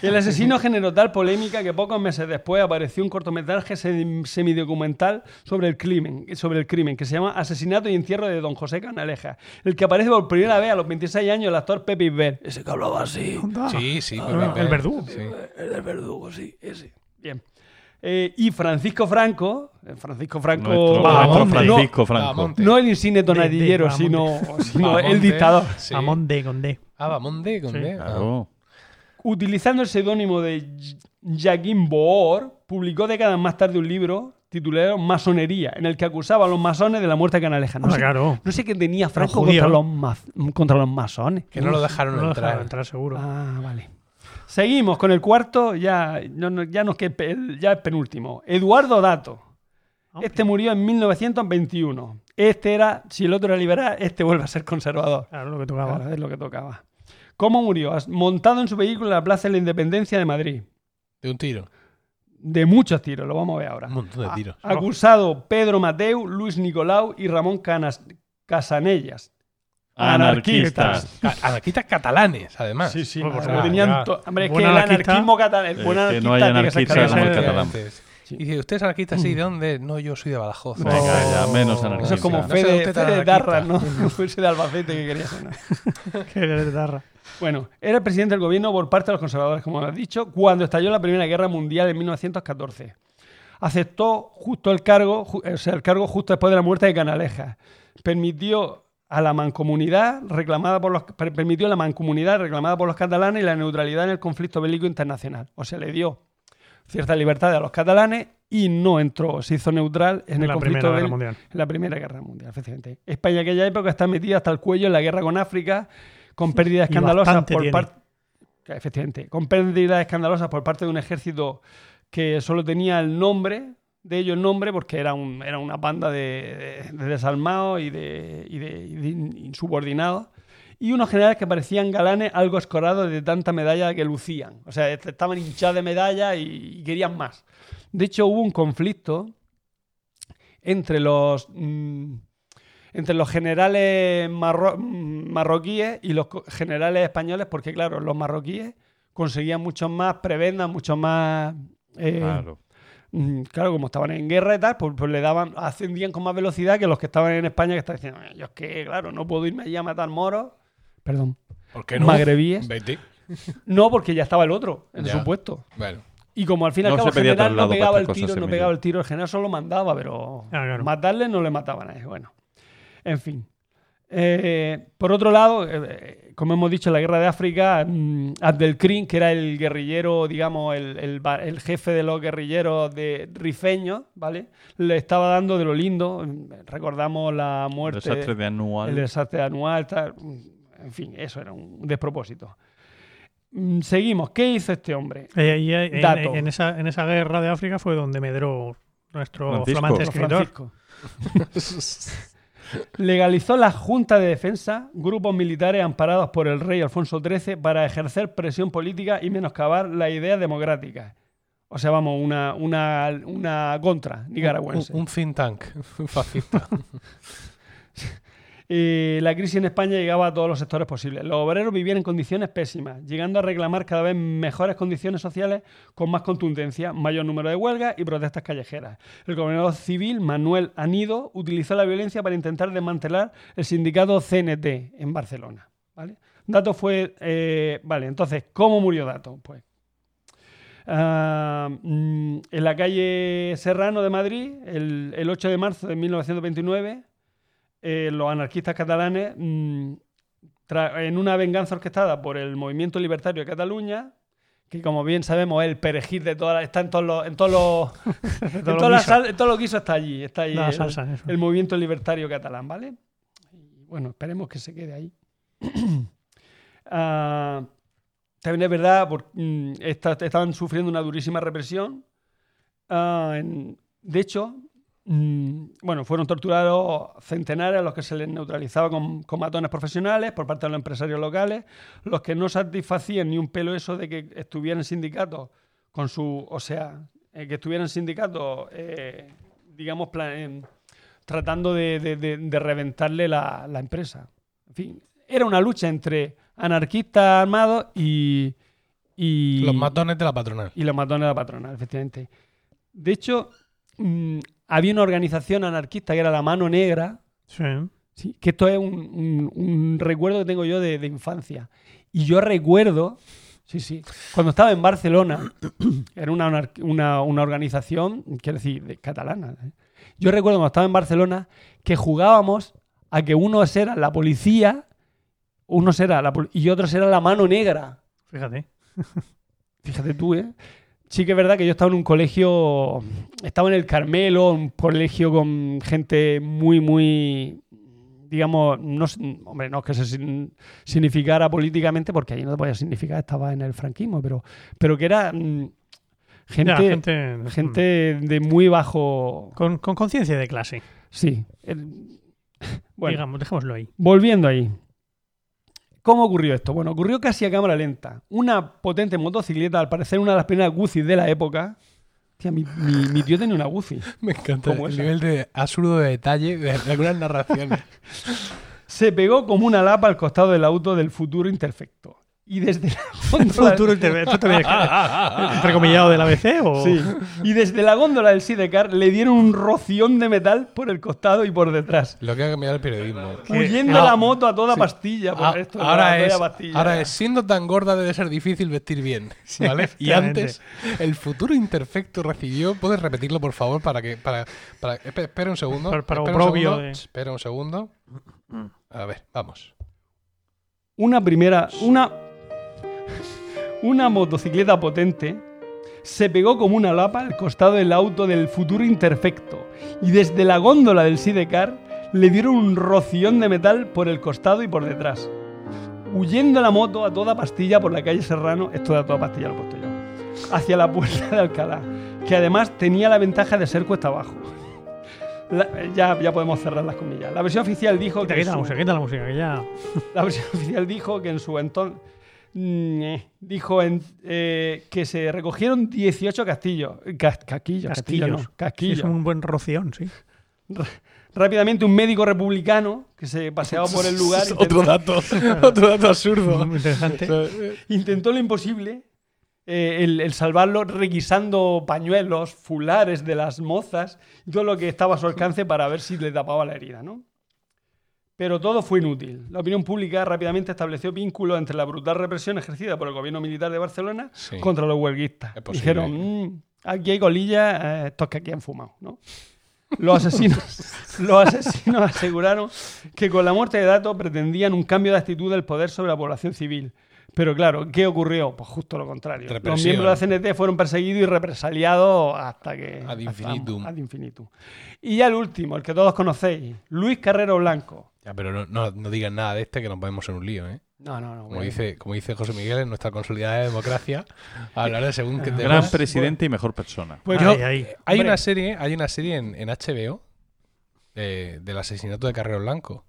S6: El asesino generó tal polémica que pocos meses después apareció un cortometraje sem- semidocumental sobre el crimen, sobre el crimen que se llama Asesinato y entierro de Don José Canaleja, el que aparece por primera vez a los 26 años el actor Pepe Isbert. Ese que hablaba así.
S1: Sí, sí.
S2: Ah, El verdugo.
S1: sí.
S6: El del verdugo, sí, ese. Bien. eh, y Francisco Franco, eh, Francisco Franco,
S3: Nuestro, nuestro
S2: no-
S3: Francisco Franco.
S6: No el insigne tonadillero, sino, sino el dictador.
S1: sí.
S2: Amón D con D.
S1: Ah, Bahamonde con
S2: Sí.
S1: D. Ah.
S3: Claro.
S6: Utilizando el seudónimo de J- Jacquín Boor, publicó décadas más tarde un libro titulado Masonería, en el que acusaba a los masones de la muerte canaleja. No,
S2: Ah,
S6: sé,
S2: claro.
S6: no sé qué tenía Franco contra los, ma- contra los masones.
S1: Que no lo dejaron
S2: No lo
S1: entrar.
S2: dejaron entrar seguro.
S6: Ah, vale. Seguimos con el cuarto, ya, no- no- ya nos queda el- ya es penúltimo. Eduardo Dato. Este murió en 1921. Este era, si el otro era liberal, este vuelve a ser conservador.
S2: Claro, lo que tocaba.
S6: Claro, es lo que tocaba. ¿Cómo murió? Montado en su vehículo en la Plaza de la Independencia de Madrid.
S1: De un tiro.
S6: De muchos tiros, lo vamos a ver ahora.
S1: Un montón de
S6: A-
S1: tiros.
S6: Acusado Pedro Mateu, Luis Nicolau y Ramón Canas- Casanellas.
S3: Anarquistas.
S1: Ca- Anarquistas catalanes, además.
S6: Sí, sí.
S2: Bueno, pues
S6: tenían Hombre, es que el anarquismo catalán, el buen
S3: que
S6: anarquista
S3: no hay
S6: que
S3: anarquista como el catalán.
S6: Sí.
S1: Y dice, ¿usted es anarquista? Sí, ¿de dónde? No, yo soy de Badajoz.
S6: No.
S3: Venga, ya, menos
S1: Eso
S3: anarquista.
S6: Eso es como
S1: No
S6: Fede,
S1: usted tan
S6: Fede. Darra, ¿no? Fuese de Albacete que quería ser. ¿no?
S2: Qué guitarra.
S6: Bueno, era el presidente del gobierno por parte de los conservadores, como has dicho, cuando estalló la Primera Guerra Mundial en 1914. Aceptó justo el cargo, o sea, el cargo justo después de la muerte de Canalejas. Permitió a la mancomunidad reclamada por los per- permitió la mancomunidad reclamada por los catalanes y la neutralidad en el conflicto bélico internacional. O sea, le dio cierta libertad a los catalanes y no entró, se hizo neutral en,
S2: En
S6: el
S2: la
S6: conflicto
S2: Primera Guerra
S6: bélico-
S2: Mundial.
S6: en la Primera Guerra Mundial, efectivamente. España en aquella época está metida hasta el cuello en la guerra con África, con pérdidas escandalosas por parte. Efectivamente, con pérdidas escandalosas por parte de un ejército que solo tenía el nombre, de ellos el nombre, porque era, un, era una banda de, de- de desalmados y de, y de- insubordinados. Y unos generales que parecían galanes algo escorados de tanta medalla que lucían. O sea, estaban hinchados de medallas y, querían más. De hecho, hubo un conflicto entre los mm, entre los generales mm, marroquíes y los generales españoles, porque claro, los marroquíes conseguían mucho más prebendas, mucho más eh,
S3: Claro.
S6: Mm, claro, como estaban en guerra y tal, pues, pues le daban, ascendían con más velocidad que los que estaban en España que estaban diciendo, "Eh, yo es que, claro, no puedo irme allí a matar moros. Perdón.
S1: ¿Por qué no?
S6: Magrebíes. No, porque ya estaba el otro en
S1: Ya.
S6: su puesto.
S1: Bueno.
S6: Y como al fin y al
S3: No
S6: cabo el general no pegaba el tiro, no pegaba el tiro, el general solo mandaba, pero
S2: Ah, claro.
S6: matarle no le mataban a él. Bueno, en fin. Eh, por otro lado, eh, como hemos dicho, en la guerra de África, mm, Abdelkrim, que era el guerrillero, digamos, el, el el jefe de los guerrilleros de rifeños, ¿vale? Le estaba dando de lo lindo. mm, Recordamos la
S3: El
S6: muerte.
S3: desastre de anual.
S6: El desastre anual, tal, en fin, eso era un despropósito. Mm, Seguimos. ¿Qué hizo este hombre?
S2: Eh, y, eh, en,
S6: Dato.
S2: en esa, en esa guerra de África fue donde medró nuestro
S3: Francisco.
S2: flamante escritor.
S6: Francisco. Legalizó la Junta de Defensa, grupos militares amparados por el rey Alfonso XIII para ejercer presión política y menoscabar las ideas democráticas. O sea, vamos, una, una, una contra nicaragüense.
S1: Un, un think tank fascista.
S6: La crisis en España llegaba a todos los sectores posibles. Los obreros vivían en condiciones pésimas, llegando a reclamar cada vez mejores condiciones sociales con más contundencia, mayor número de huelgas y protestas callejeras. El gobernador civil, Manuel Anido, utilizó la violencia para intentar desmantelar el sindicato CNT en Barcelona. ¿vale? Dato fue... eh, vale, entonces, ¿cómo murió Dato? Pues Ah, mm, en la calle Serrano de Madrid, el 8 de marzo de 1929, eh, los anarquistas catalanes, mm, en una venganza orquestada por el movimiento libertario de Cataluña, que como bien sabemos es el perejil de todas las- está en todos los, en todos los, en
S2: todo guiso.
S6: sal- en todo lo está allí, está allí
S2: La
S6: el,
S2: salsa, eso.
S6: el movimiento libertario catalán, ¿vale? Y bueno, esperemos que se quede ahí. Ah, también es verdad, por- mm, esta- estaban sufriendo una durísima represión. Ah, en- de hecho, bueno, fueron torturados centenares a los que se les neutralizaba con, con matones profesionales por parte de los empresarios locales, los que no satisfacían ni un pelo eso de que estuvieran sindicatos con su, o sea, eh, que estuvieran sindicatos, eh, digamos, en- tratando de, de- de- de reventarle la, la empresa. En fin, era una lucha entre anarquistas armados y, y
S1: Los matones de la patronal.
S6: y los matones de la patronal, efectivamente. De hecho, mm, había una organización anarquista que era la Mano Negra,
S2: Sí.
S6: Sí, que esto es un, un- un recuerdo que tengo yo de, de infancia. Y yo recuerdo Sí, sí. Cuando estaba en Barcelona, era una, una, una organización, quiero decir, de- catalana. ¿eh? Yo recuerdo cuando estaba en Barcelona que jugábamos a que unos eran la policía, unos era la y otros eran la mano negra.
S2: Fíjate.
S6: Fíjate tú, ¿eh? Sí que es verdad que yo estaba en un colegio, estaba en el Carmelo, un colegio con gente muy, muy, digamos, no, hombre, no es que se significara políticamente, porque allí no te podía significar, estaba en el franquismo, pero, pero que era mm, gente,
S2: Ya, gente,
S6: gente de muy bajo...
S2: con, con conciencia de clase.
S6: Sí. El- bueno,
S2: Digamos, dejémoslo ahí.
S6: Volviendo ahí. ¿Cómo ocurrió esto? Bueno, ocurrió casi a cámara lenta. Una potente motocicleta, al parecer una de las primeras Guzzi de la época. Tía, mi, mi- mi tío tenía una Guzzi.
S1: Me encanta el
S6: esa.
S1: nivel de absurdo de detalle de algunas narraciones.
S6: Se pegó como una lapa al costado del auto del futuro imperfecto. Y desde la góndola...
S2: Futuro interve- ¿Esto también es entrecomillado del ABC o...?
S6: Sí. Y desde la góndola del Sidecar le dieron un roción de metal por el costado y por detrás.
S1: Lo que ha cambiado el periodismo.
S6: Huyendo
S1: Ah,
S6: la moto a toda pastilla. por
S1: Ah,
S6: esto,
S1: ahora, es,
S6: pastilla.
S1: ahora es, siendo tan gorda debe ser difícil vestir bien, ¿vale? y antes, el futuro imperfecto recibió... ¿Puedes repetirlo, por favor, para que... Para, para, espe- espera un segundo.
S2: Para- para
S1: espera un segundo,
S2: de-
S1: Espera un segundo. A ver, vamos.
S6: una primera, una, una motocicleta potente se pegó como una lapa al costado del auto del futuro imperfecto y desde la góndola del Sidecar le dieron un roción de metal por el costado y por detrás. Huyendo la moto a toda pastilla por la calle Serrano, esto de a toda pastilla lo he puesto yo, hacia la puerta de Alcalá, que además tenía la ventaja de ser cuesta abajo. La- ya, ya podemos cerrar las comillas. La versión oficial dijo que
S2: quita la música, quita la música, que ya...
S6: la versión oficial dijo que en su entonces. Dijo en- eh, que se recogieron 18 castillos. Cas- casquillos, castillos, no,
S2: Sí,
S6: casquillos.
S2: es un buen roción, sí.
S6: Rápidamente, un médico republicano que se paseaba por el lugar
S1: otro dato, otro dato absurdo.
S2: Muy interesante.
S6: intentó lo imposible. eh, el, el salvarlo requisando pañuelos, fulares de las mozas y todo lo que estaba a su alcance para ver si le tapaba la herida, ¿no? Pero todo fue inútil. La opinión pública rápidamente estableció vínculos entre la brutal represión ejercida por el gobierno militar de Barcelona
S1: Sí.
S6: contra los huelguistas. Dijeron, "Mm, aquí hay colillas, eh, estos que aquí han fumado, ¿no? Los asesinos, los asesinos aseguraron que con la muerte de Dato pretendían un cambio de actitud del poder sobre la población civil. Pero claro, ¿qué ocurrió? Pues justo lo contrario. Los miembros de la CNT fueron perseguidos y represaliados hasta que...
S1: Ad
S6: hasta- ad infinitum. Y ya el último, el que todos conocéis, Luis Carrero Blanco.
S1: Ya, pero no, no, no digan nada de este que nos ponemos en un lío, ¿eh?
S6: No, no, no.
S1: Como
S6: bueno.
S1: dice, como dice José Miguel, en nuestra consolidada democracia, hablar de según qué
S3: Gran
S1: temas.
S3: presidente y mejor persona.
S6: Pues
S2: Ahí,
S6: yo-
S2: ahí.
S1: Hay
S6: Hombre.
S1: una serie, hay una serie en, en HBO eh, del asesinato de Carrero Blanco.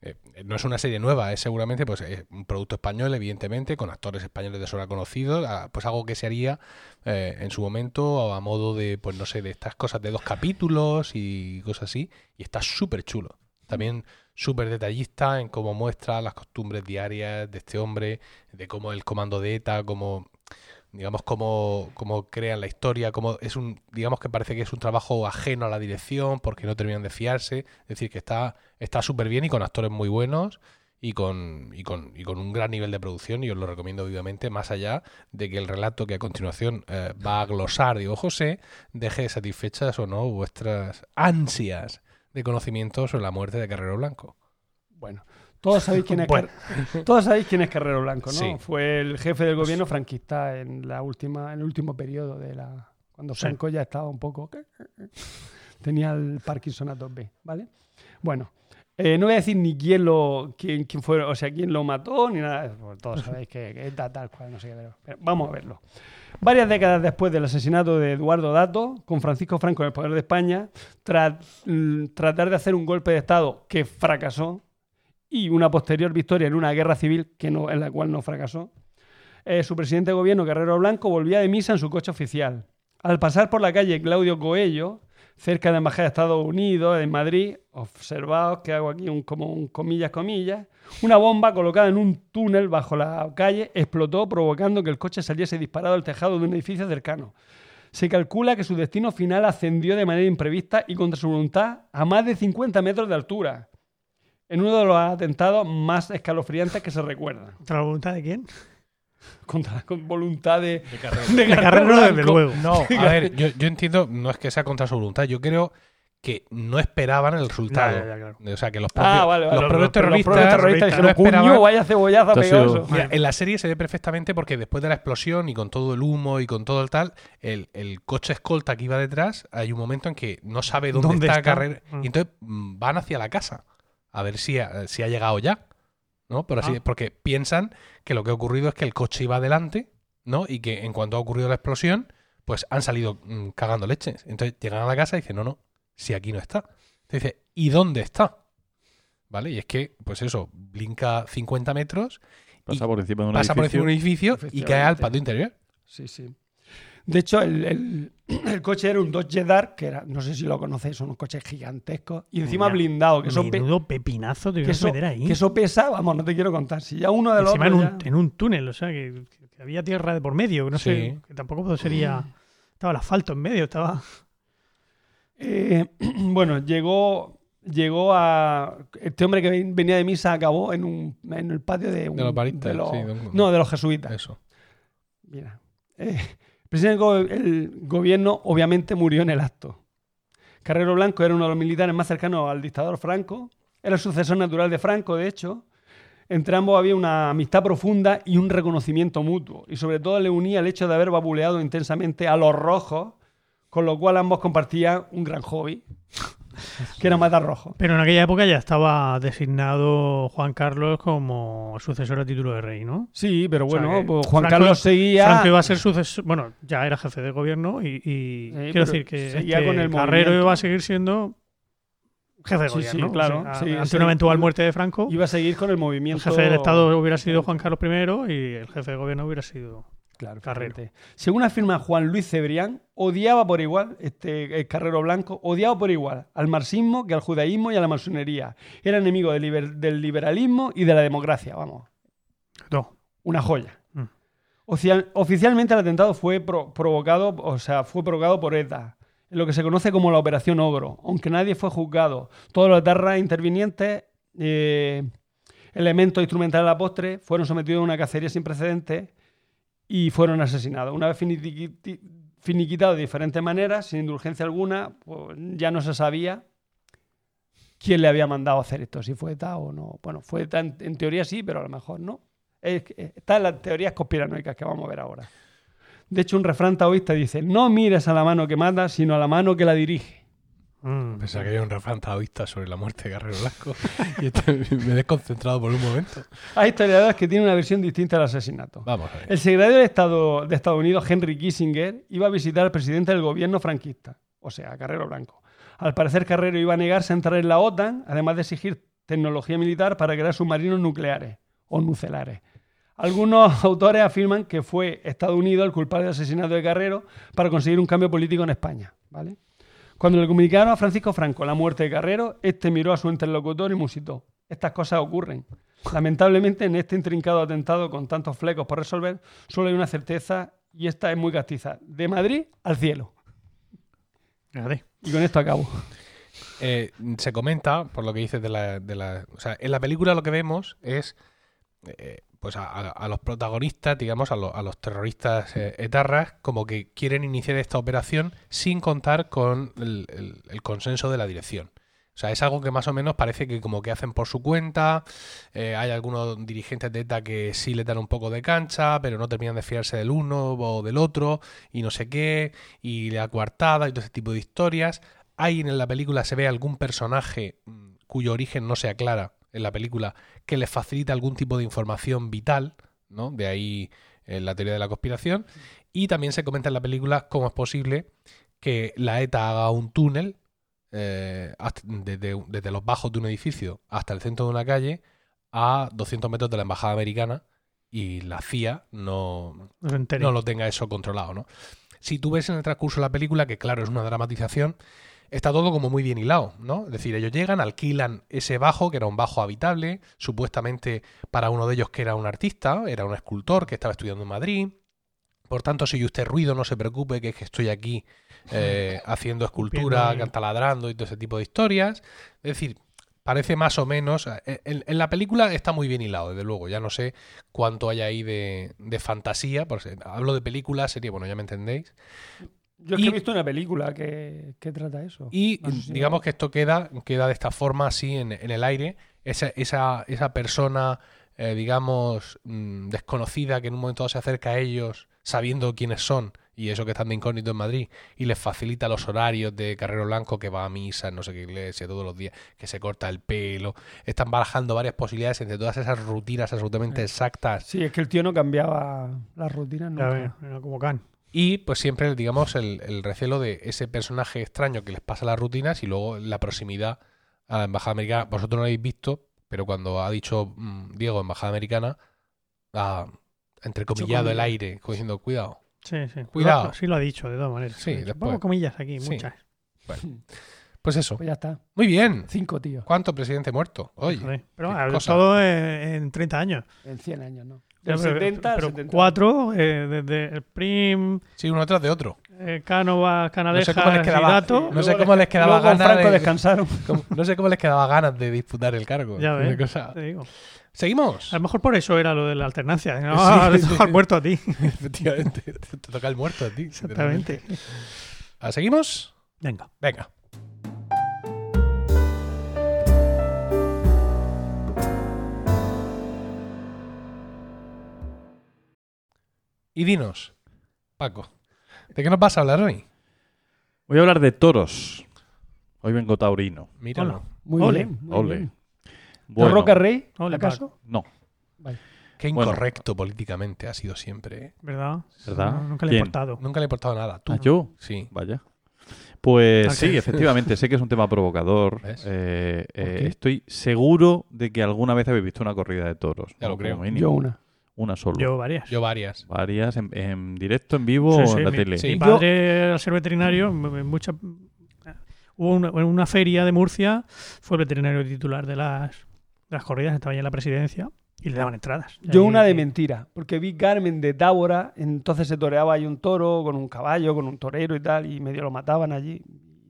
S1: Eh, no es una serie nueva, es seguramente pues, eh, un producto español, evidentemente, con actores españoles de sobra conocidos, ah, pues algo que se haría eh, en su momento a modo de, pues no sé, de estas cosas de dos capítulos y cosas así, y está súper chulo. También súper detallista en cómo muestra las costumbres diarias de este hombre, de cómo el comando de ETA, cómo digamos cómo, cómo crean la historia, cómo es un, digamos que parece que es un trabajo ajeno a la dirección porque no terminan de fiarse, es decir, que está está súper bien y con actores muy buenos y con, y con y con un gran nivel de producción y os lo recomiendo vivamente más allá de que el relato que a continuación eh, va a glosar Diego José deje satisfechas o no vuestras ansias de conocimiento sobre la muerte de Carrero Blanco.
S6: Bueno, todos sabéis quién es,
S2: Bueno.
S6: Car- todos sabéis quién es Carrero Blanco, ¿no?
S1: Sí.
S6: Fue el jefe del gobierno franquista en la última, en el último periodo de la cuando
S2: Sí.
S6: Franco ya estaba un poco tenía el Parkinson a tope, ¿vale? Bueno, eh, no voy a decir ni quién lo quién, quién fue, o sea, quién lo mató ni nada, pues todos sabéis que, que es tal, tal cual, no sé qué, pero, pero vamos a verlo. Varias décadas después del asesinato de Eduardo Dato, con Francisco Franco en el poder de España, tras mm, tratar de hacer un golpe de Estado que fracasó y una posterior victoria en una guerra civil que en la cual no fracasó, eh, su presidente de gobierno, Carrero Blanco, volvía de misa en su coche oficial. Al pasar por la calle Claudio Coello, cerca de la Embajada de Estados Unidos, en Madrid, observaos que hago aquí un, como un comillas, comillas, una bomba colocada en un túnel bajo la calle explotó provocando que el coche saliese disparado al tejado de un edificio cercano. Se calcula que su destino final ascendió de manera imprevista y contra su voluntad a más de 50 metros de altura, en uno de los atentados más escalofriantes que se recuerdan.
S2: ¿Contra la voluntad de quién?
S6: Contra con voluntad de,
S3: De carrera.
S6: de
S2: De Carrero, desde luego.
S1: No, a ver, yo, yo entiendo, no es que sea contra su voluntad, yo creo que no esperaban el resultado.
S2: Ya, ya, ya, claro.
S1: O sea, que los propios,
S6: Ah, vale, vale.
S1: los
S6: Los-
S1: propios
S6: los
S1: terroristas, no esperaban-
S6: "Coño, vaya pegado eso".
S1: Mira, en la serie se ve perfectamente porque después de la explosión y con todo el humo y con todo el tal, el, el coche escolta que iba detrás, hay un momento en que no sabe dónde,
S2: ¿Dónde
S1: está,
S2: está?
S1: Carrera
S2: Mm.
S1: y entonces mm, van hacia la casa a ver si ha, si ha llegado ya, ¿no? Pero así,
S2: Ah.
S1: porque piensan que lo que ha ocurrido es que el coche iba adelante, ¿no? Y que en cuanto ha ocurrido la explosión, pues han salido mm, cagando leches. Entonces llegan a la casa y dicen, no, no, si aquí no está. Entonces dice, ¿y dónde está? ¿Vale? Y es que, pues eso, blinca 50 metros
S3: Pasa
S1: y
S3: por encima de un
S1: pasa por encima de un
S3: edificio.
S1: edificio y cae al patio interior.
S6: Sí, sí. De hecho, el, el- el coche era un Dodge Dart, que era, no sé si lo conocéis, son unos coches gigantescos. Y encima
S2: Mira,
S6: blindado, que eso,
S2: pepinazo te
S6: que, eso,
S2: meter ahí.
S6: que eso pesa, vamos, no te quiero contar. Si ya uno de los
S2: Encima en un,
S6: ya-
S2: en un túnel, o sea, que, que había tierra de por medio, que no sé,
S1: Sí.
S2: que tampoco sería... Estaba el asfalto en medio, estaba...
S6: Eh, bueno, llegó, llegó a. Este hombre que ven- venía de misa acabó en, un, en el patio de, un-
S1: De los baristas,
S6: de los-
S1: sí, de un-
S6: no, de los jesuitas.
S1: Eso.
S6: Mira. Eh, el presidente del go- el gobierno obviamente murió en el acto. Carrero Blanco era uno de los militares más cercanos al dictador Franco. Era el sucesor natural de Franco, de hecho. Entre ambos había una amistad profunda y un reconocimiento mutuo. Y sobre todo le unía el hecho de haber babuleado intensamente a los rojos, con lo cual ambos compartían un gran hobby, que era matar rojos.
S2: Pero en aquella época ya estaba designado Juan Carlos como sucesor a título de rey, ¿no?
S6: Sí, pero
S2: O sea
S6: bueno, pues Juan
S2: Franco-
S6: Carlos seguía...
S2: Franco iba a ser sucesor, bueno, ya era jefe de gobierno y, quiero decir que este
S6: con el
S2: Carrero
S6: movimiento.
S2: iba a seguir siendo jefe de
S6: Sí, sí,
S2: gobierno.
S6: claro,
S2: O sea,
S6: sí,
S2: ante una eventual muerte de Franco,
S6: Iba a seguir con el
S2: el
S6: movimiento...
S2: jefe del Estado hubiera sido Juan Carlos I y el jefe de gobierno hubiera sido
S6: Claro,
S2: Carrero.
S6: fíjate. Según afirma Juan Luis Cebrián, odiaba por igual, este el Carrero Blanco, odiaba por igual al marxismo que al judaísmo y a la masonería. Era enemigo del, liber- del liberalismo y de la democracia, vamos.
S2: No.
S6: Una joya.
S2: Mm.
S6: Oficialmente el atentado fue pro- provocado, o sea, fue provocado por ETA, en lo que se conoce como la Operación Ogro, aunque nadie fue juzgado. Todos los etarras intervinientes, eh, elementos instrumentales a la postre, fueron sometidos a una cacería sin precedentes y fueron asesinados. Una vez finiquitados de diferentes maneras, sin indulgencia alguna, pues ya no se sabía quién le había mandado hacer esto, si fue ETA o no. Bueno, fue ETA en, teoría sí, pero a lo mejor no. Eh, Está en las teorías conspiranoicas que vamos a ver ahora. De hecho, un refrán taoísta dice, no mires a la mano que mata, sino a la mano que la dirige.
S2: Mm.
S1: Pensaba que había un refrán taoísta sobre la muerte de Guerrero Blanco y me he desconcentrado por un momento.
S6: Hay historiadores que tienen una versión distinta del asesinato.
S1: Vamos a ver.
S6: El secretario de Estado de Estados Unidos, Henry Kissinger, iba a visitar al presidente del gobierno franquista, o sea, Carrero Blanco. Al parecer, Carrero iba a negarse a entrar en la OTAN, además de exigir tecnología militar para crear submarinos nucleares o nucelares. Algunos autores afirman que fue Estados Unidos el culpable del asesinato de Carrero para conseguir un cambio político en España. ¿vale? Cuando le comunicaron a Francisco Franco la muerte de Carrero, este miró a su interlocutor y musitó. Estas cosas ocurren. Lamentablemente, en este intrincado atentado con tantos flecos por resolver, solo hay una certeza y esta es muy castiza. De Madrid al cielo. Y con esto acabo.
S1: Eh, se comenta, por lo que dices de la, de la- O sea, en la película lo que vemos es. eh, pues a, los protagonistas, digamos, a, a los terroristas eh, etarras, como que quieren iniciar esta operación sin contar con el consenso de la dirección. O sea, es algo que más o menos parece que como que hacen por su cuenta. eh, hay algunos dirigentes de ETA que sí le dan un poco de cancha, pero no terminan de fiarse del uno o del otro, y no sé qué, y la coartada y todo ese tipo de historias. Hay en la película, se ve algún personaje mm, cuyo origen no se aclara en la película, que les facilita algún tipo de información vital, ¿no? De ahí eh, la teoría de la conspiración. Y también se comenta en la película cómo es posible que la ETA haga un túnel eh, hasta- desde, desde los bajos de un edificio hasta el centro de una calle a 200 metros de la embajada americana y la CIA no,
S2: No
S1: no lo tenga eso controlado, ¿no? Si tú ves en el transcurso de la película, que claro, es una dramatización, está todo como muy bien hilado, ¿no? Es decir, ellos llegan, alquilan ese bajo, que era un bajo habitable, supuestamente para uno de ellos que era un artista, era un escultor que estaba estudiando en Madrid. Por tanto, si usted ruido, no se preocupe, que es que estoy aquí eh, haciendo escultura,
S2: ahí.
S1: taladrando y todo ese tipo de historias. Es decir, parece más o menos. eh, En, en la película está muy bien hilado, desde luego. Ya no sé cuánto hay ahí de, de fantasía. Porque hablo de película, serie, bueno, ya me entendéis.
S6: Yo es que
S1: Y-
S6: he visto una película que, que trata eso.
S1: Y
S6: No sé si-
S1: digamos que esto queda, queda de esta forma así en, en el aire. Esa, esa, esa persona, eh, digamos, mm, desconocida que en un momento dado se acerca a ellos sabiendo quiénes son y eso que están de incógnito en Madrid y les facilita los horarios de Carrero Blanco que va a misa en no sé qué iglesia todos los días, que se corta el pelo. Están barajando varias posibilidades entre todas esas rutinas absolutamente exactas
S6: Sí, es que el tío no cambiaba las rutinas nunca.
S2: ves, era como Khan.
S1: Y pues siempre, digamos, el, el recelo de ese personaje extraño que les pasa las rutinas y luego la proximidad a la Embajada Americana. Vosotros no lo habéis visto, pero cuando ha dicho mm, Diego Embajada Americana, ha entrecomillado el aire, diciendo, cuidado.
S2: Sí, sí.
S1: Cuidado.
S2: Lo- sí lo ha dicho, de todas maneras.
S1: Sí, después.
S2: Pongo comillas aquí,
S1: Sí.
S2: muchas.
S1: Pues eso.
S6: Pues ya está.
S1: Muy bien.
S6: Cinco, tío.
S1: ¿Cuánto presidente muerto? Oye,
S2: Joder, Pero bueno, todo en, en 30 años.
S6: En 100 años, ¿no? Del
S2: pero-
S6: 70 al
S2: pero
S6: 70.
S2: cuatro, eh, desde el Prim,
S1: sí, uno tras de otro.
S2: eh, Cánovas, Canalejas,
S1: cómo les quedaba-
S2: y Dato.
S1: no sé cómo les quedaba ganas
S6: Franco
S1: de-
S6: descansaron.
S1: Como- No sé cómo les quedaba ganas de disputar el cargo.
S2: Ya ves,
S1: cosa-
S2: te digo.
S1: Seguimos.
S2: A lo mejor por eso era lo de la alternancia. No,
S1: Sí, sí.
S2: toca al muerto a ti.
S1: Efectivamente. Te toca el muerto a ti.
S2: Exactamente.
S1: Ah, ¿Seguimos?
S2: Venga.
S1: Venga. Y dinos, Paco, ¿de qué nos vas a hablar hoy?
S3: Voy a hablar de toros. Hoy vengo taurino.
S1: Míralo.
S6: Muy
S2: Ole.
S6: bien. muy
S3: Ole.
S6: bien.
S3: Bueno,
S6: ¿Roca Rey?
S2: Ole,
S6: ¿Acaso?
S3: no,
S1: Qué
S3: Bueno.
S1: incorrecto políticamente ha sido siempre. ¿eh?
S2: ¿Verdad?
S3: ¿Verdad?
S2: No, nunca le he
S3: ¿Quién?
S2: importado.
S1: Nunca le ha importado nada. Tú.
S3: ¿Ah, yo?
S1: Sí.
S3: Vaya. Pues
S2: Ah,
S3: sí, efectivamente, sé que es un tema provocador.
S1: ¿Ves?
S3: Eh,
S6: ¿Por
S3: eh,
S6: qué?
S3: estoy seguro de que alguna vez habéis visto una corrida de toros.
S1: Ya lo creo.
S3: Como mínimo.
S6: Yo una.
S3: Una solo.
S2: Yo varias.
S1: Yo varias.
S3: Varias en, en directo, en vivo
S2: Sí,
S3: o
S2: sí,
S3: en la
S2: mi-
S3: tele.
S1: sí.
S2: Mi
S6: Yo-
S2: padre, al ser veterinario, mucha, hubo una, en una feria de Murcia, fue el veterinario titular de las, de las corridas, estaba ya en la presidencia y le daban entradas.
S6: Yo una de mentira, porque vi Carmen de Tábora, entonces se toreaba ahí un toro con un caballo, con un torero y tal, y medio lo mataban allí.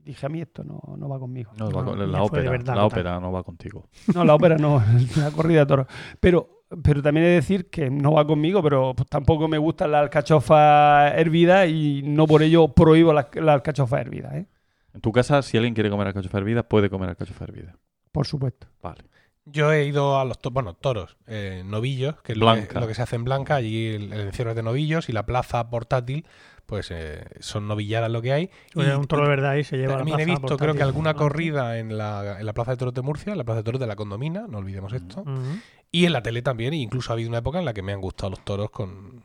S6: Dije, a mí esto no, no va conmigo.
S3: No, va con- la ópera,
S2: verdad,
S3: la ópera no va contigo.
S6: No, la ópera no, la corrida de toros. Pero, pero también he de decir que no va conmigo, pero pues, tampoco me gustan las alcachofas hervidas y no por ello prohíbo las, las alcachofas hervidas, ¿eh?
S3: En tu casa, si alguien quiere comer alcachofa hervida, puede comer alcachofa hervida.
S6: Por supuesto.
S3: Vale.
S1: Yo he ido a los to- bueno, toros, eh, novillos, que es lo que,
S3: Blanca.
S1: lo que se hace en Blanca. Allí el, el encierro es de novillos y la plaza portátil, pues eh, son novilladas lo que hay.
S2: Oye,
S1: Y
S2: un toro de verdad y se lleva a la
S1: También he
S2: plaza
S1: visto, creo que alguna corrida en la, en la Plaza de Toros de Murcia, en la Plaza de Toros de la Condomina, no olvidemos esto. Y en la tele también, e incluso ha habido una época en la que me han gustado los toros con...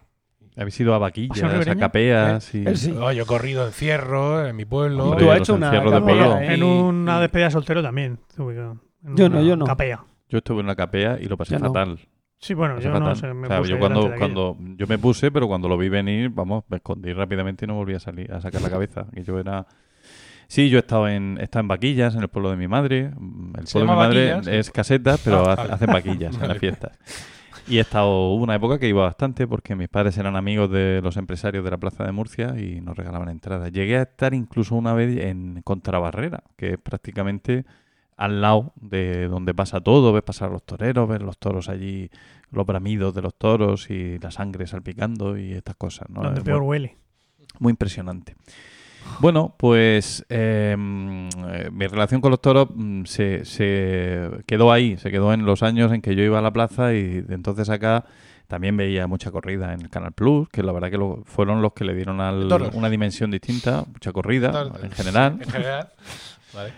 S3: Habéis ido a
S2: ¿Has
S3: vaquillas,
S2: a
S3: capeas y...
S6: Él sí.
S1: Oh, yo he corrido encierro en mi pueblo.
S6: Y tú has hecho una
S3: de.
S6: ¿eh?
S2: En una despedida de soltero también.
S6: Yo no,
S2: una
S6: yo no.
S2: Capea.
S3: Yo estuve en una capea y lo pasé
S6: no.
S3: fatal.
S2: Sí, bueno,
S3: Pasé
S2: yo no
S3: fatal.
S2: sé. Me
S3: O sea,
S2: puse
S3: yo cuando,
S2: de
S3: cuando yo me puse, pero cuando lo vi venir, vamos, me escondí rápidamente y no volví a salir a sacar la cabeza. Que yo era Sí, yo he estado en, he estado en vaquillas en el pueblo de mi madre. El
S1: ¿Se
S3: pueblo de mi madre
S1: vaquillas?
S3: es caseta, pero
S1: Ah, vale.
S3: hacen vaquillas en las fiestas. Y he estado, hubo una época que iba bastante porque mis padres eran amigos de los empresarios de la Plaza de Murcia y nos regalaban entradas. Llegué a estar incluso una vez en Contrabarrera, que es prácticamente al lado de donde pasa todo, ves pasar a los toreros, ves los toros allí, los bramidos de los toros y la sangre salpicando y estas cosas. ¿no?
S2: Donde
S3: Es
S2: peor
S3: muy-
S2: huele.
S3: muy impresionante. Bueno, pues eh, mm, eh, mi relación con los toros mm, se, se quedó ahí, se quedó en los años en que yo iba a la plaza y de entonces acá también veía mucha corrida en el Canal Plus, que la verdad que lo- fueron los que le dieron al- una dimensión distinta, mucha corrida en general,
S1: En general. Vale.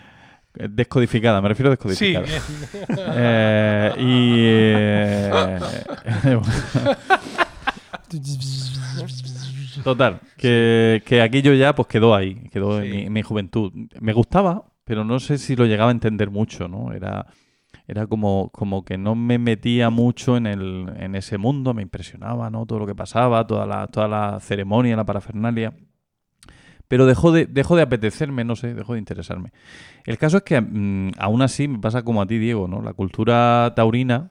S3: Descodificada, me refiero a
S1: Sí,
S3: descodificada.
S1: bien.
S3: Eh, y eh, total, que, que aquello ya pues quedó ahí, quedó
S1: Sí.
S3: en, mi, en mi juventud. Me gustaba, pero no sé si lo llegaba a entender mucho, ¿no? Era, era como, como que no me metía mucho en, el, en ese mundo, me impresionaba, ¿no? Todo lo que pasaba, toda la, toda la ceremonia, la parafernalia. Pero dejó de, dejó de apetecerme, no sé, dejó de interesarme. El caso es que mm, aún así me pasa como a ti, Diego, ¿no? La cultura taurina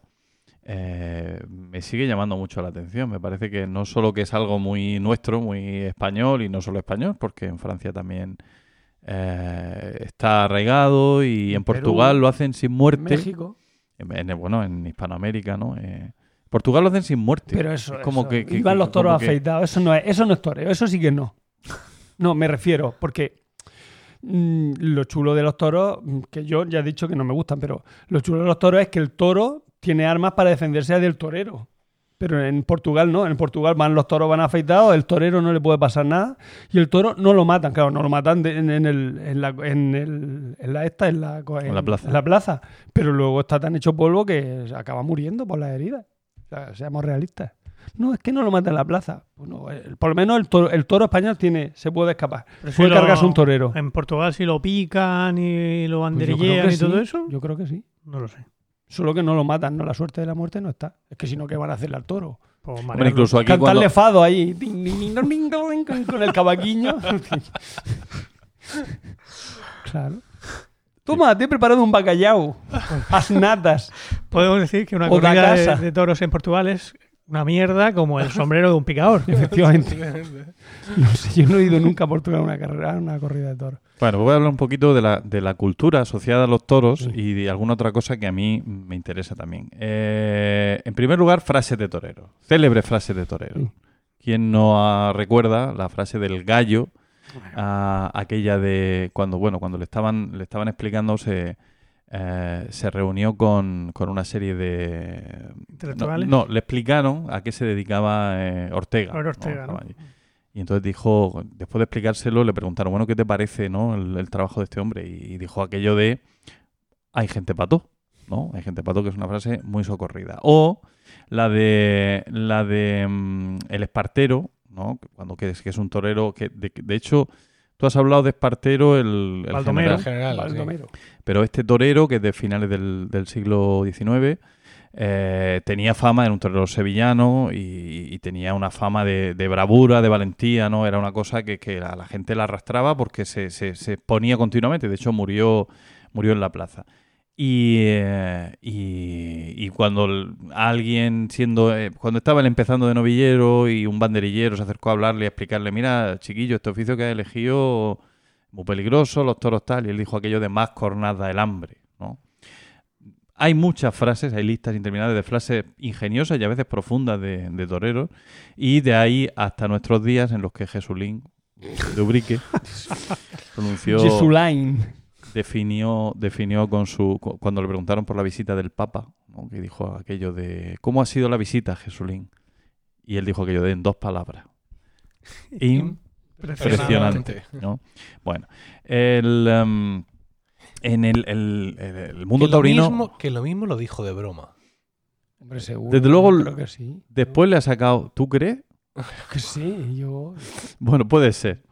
S3: eh, me sigue llamando mucho la atención. Me parece que no solo que es algo muy nuestro, muy español, y no solo español, porque en Francia también eh, está arraigado y en,
S6: En Perú,
S3: Portugal lo hacen sin muerte.
S6: México.
S3: En, en- bueno, en Hispanoamérica, ¿no? Eh, Portugal lo hacen sin muerte.
S6: Pero eso
S3: es como
S6: eso.
S3: que, que-
S6: Iban los toros afeitados. Eso no, es, eso no es toreo. Eso sí que no. No, me refiero, porque mm, lo chulo de los toros, mm, que yo ya he dicho que no me gustan, pero lo chulo de los toros es que el toro tiene armas para defenderse del torero. Pero en Portugal no, en Portugal van los toros van afeitados, el torero no le puede pasar nada y el toro no lo matan, claro, no lo matan de- en, en el, en, la, en, el- en la esta, en la, en
S3: la plaza.
S6: en la plaza, pero luego está tan hecho polvo que acaba muriendo por las heridas. O sea, seamos realistas. No, es que no lo mata en la plaza. Bueno, el- por lo menos el toro, el toro español tiene, se puede escapar.
S2: Pero si
S6: Puede
S2: lo-
S6: cargarse un torero.
S2: En Portugal si lo pican y lo
S6: Pues
S2: banderillean y todo eso,
S6: Yo creo que sí.
S2: no lo sé.
S6: Solo que no lo matan, no la suerte de la muerte no está. Es que si no, ¿qué van a hacerle al toro?
S2: Pues
S3: Hombre, incluso aquí
S6: Cantarle
S3: cuando,
S6: fado ahí, ding, ding, ding, dong, ding, dong, ding, con, el cavaquiño. claro. Toma, te he preparado un bacalao. Haz natas.
S2: Podemos decir que una
S6: O da
S2: corrida de, de toros en Portugal es una mierda como el sombrero de un picador.
S6: Efectivamente. No sé, yo no he ido nunca a Portugal a una, carrera, a una corrida de toros.
S3: Bueno, voy a hablar un poquito de la, de la cultura asociada a los toros
S6: Sí.
S3: y de alguna otra cosa que a mí me interesa también. Eh, en primer lugar, frases de torero. Célebre frase de torero.
S6: Sí.
S3: ¿Quién no ah, recuerda la frase del gallo? ah, aquella de cuando, bueno, cuando le estaban, le estaban explicando, se, eh, se reunió con, con una serie de...
S2: Intelectuales.
S3: no, le explicaron a qué se dedicaba eh, Ortega.
S2: Ahora Ortega, ¿no?
S3: Y entonces dijo, después de explicárselo, le preguntaron, bueno, ¿qué te parece no, el, el trabajo de este hombre? Y, dijo aquello de, hay gente pato, ¿no? Hay gente pato, que es una frase muy socorrida. O la de, la de mm, el espartero, ¿no? Cuando que es, que es un torero, que de, de hecho, tú has hablado de espartero, el, el
S2: Baldomero.
S3: general,
S1: general. sí.
S6: Baldomero.
S3: pero este torero, que es de finales del, del siglo XIX, eh, tenía fama, era un torero sevillano y, y tenía una fama de, de bravura, de valentía, ¿no? Era una cosa que, la gente la arrastraba porque se, se, se exponía continuamente. De hecho, murió, murió en la plaza. Y, eh, y, y cuando alguien siendo eh, cuando estaba él empezando de novillero y un banderillero se acercó a hablarle y a explicarle mira chiquillo este oficio que has elegido muy peligroso los toros tal y él dijo aquello de más cornada el hambre ¿no? hay muchas frases hay listas interminables de frases ingeniosas y a veces profundas de, de toreros y de ahí hasta nuestros días en los que Jesulín de Ubrique pronunció
S6: Jesulain.
S3: Definió, definió con su. cu- Cuando le preguntaron por la visita del Papa, ¿no? que dijo aquello de. ¿Cómo ha sido la visita, Jesulín? Y él dijo aquello de en dos palabras. Impresionante. ¿no? Bueno, el, em, en el, el- el- el mundo
S1: Que
S3: taurino.
S1: mismo, que lo mismo lo dijo de broma.
S6: Hombre, seguro.
S3: Desde luego,
S6: creo que sí.
S3: Después le ha sacado. ¿Tú crees?
S6: Que sí, yo.
S3: Bueno, puede ser.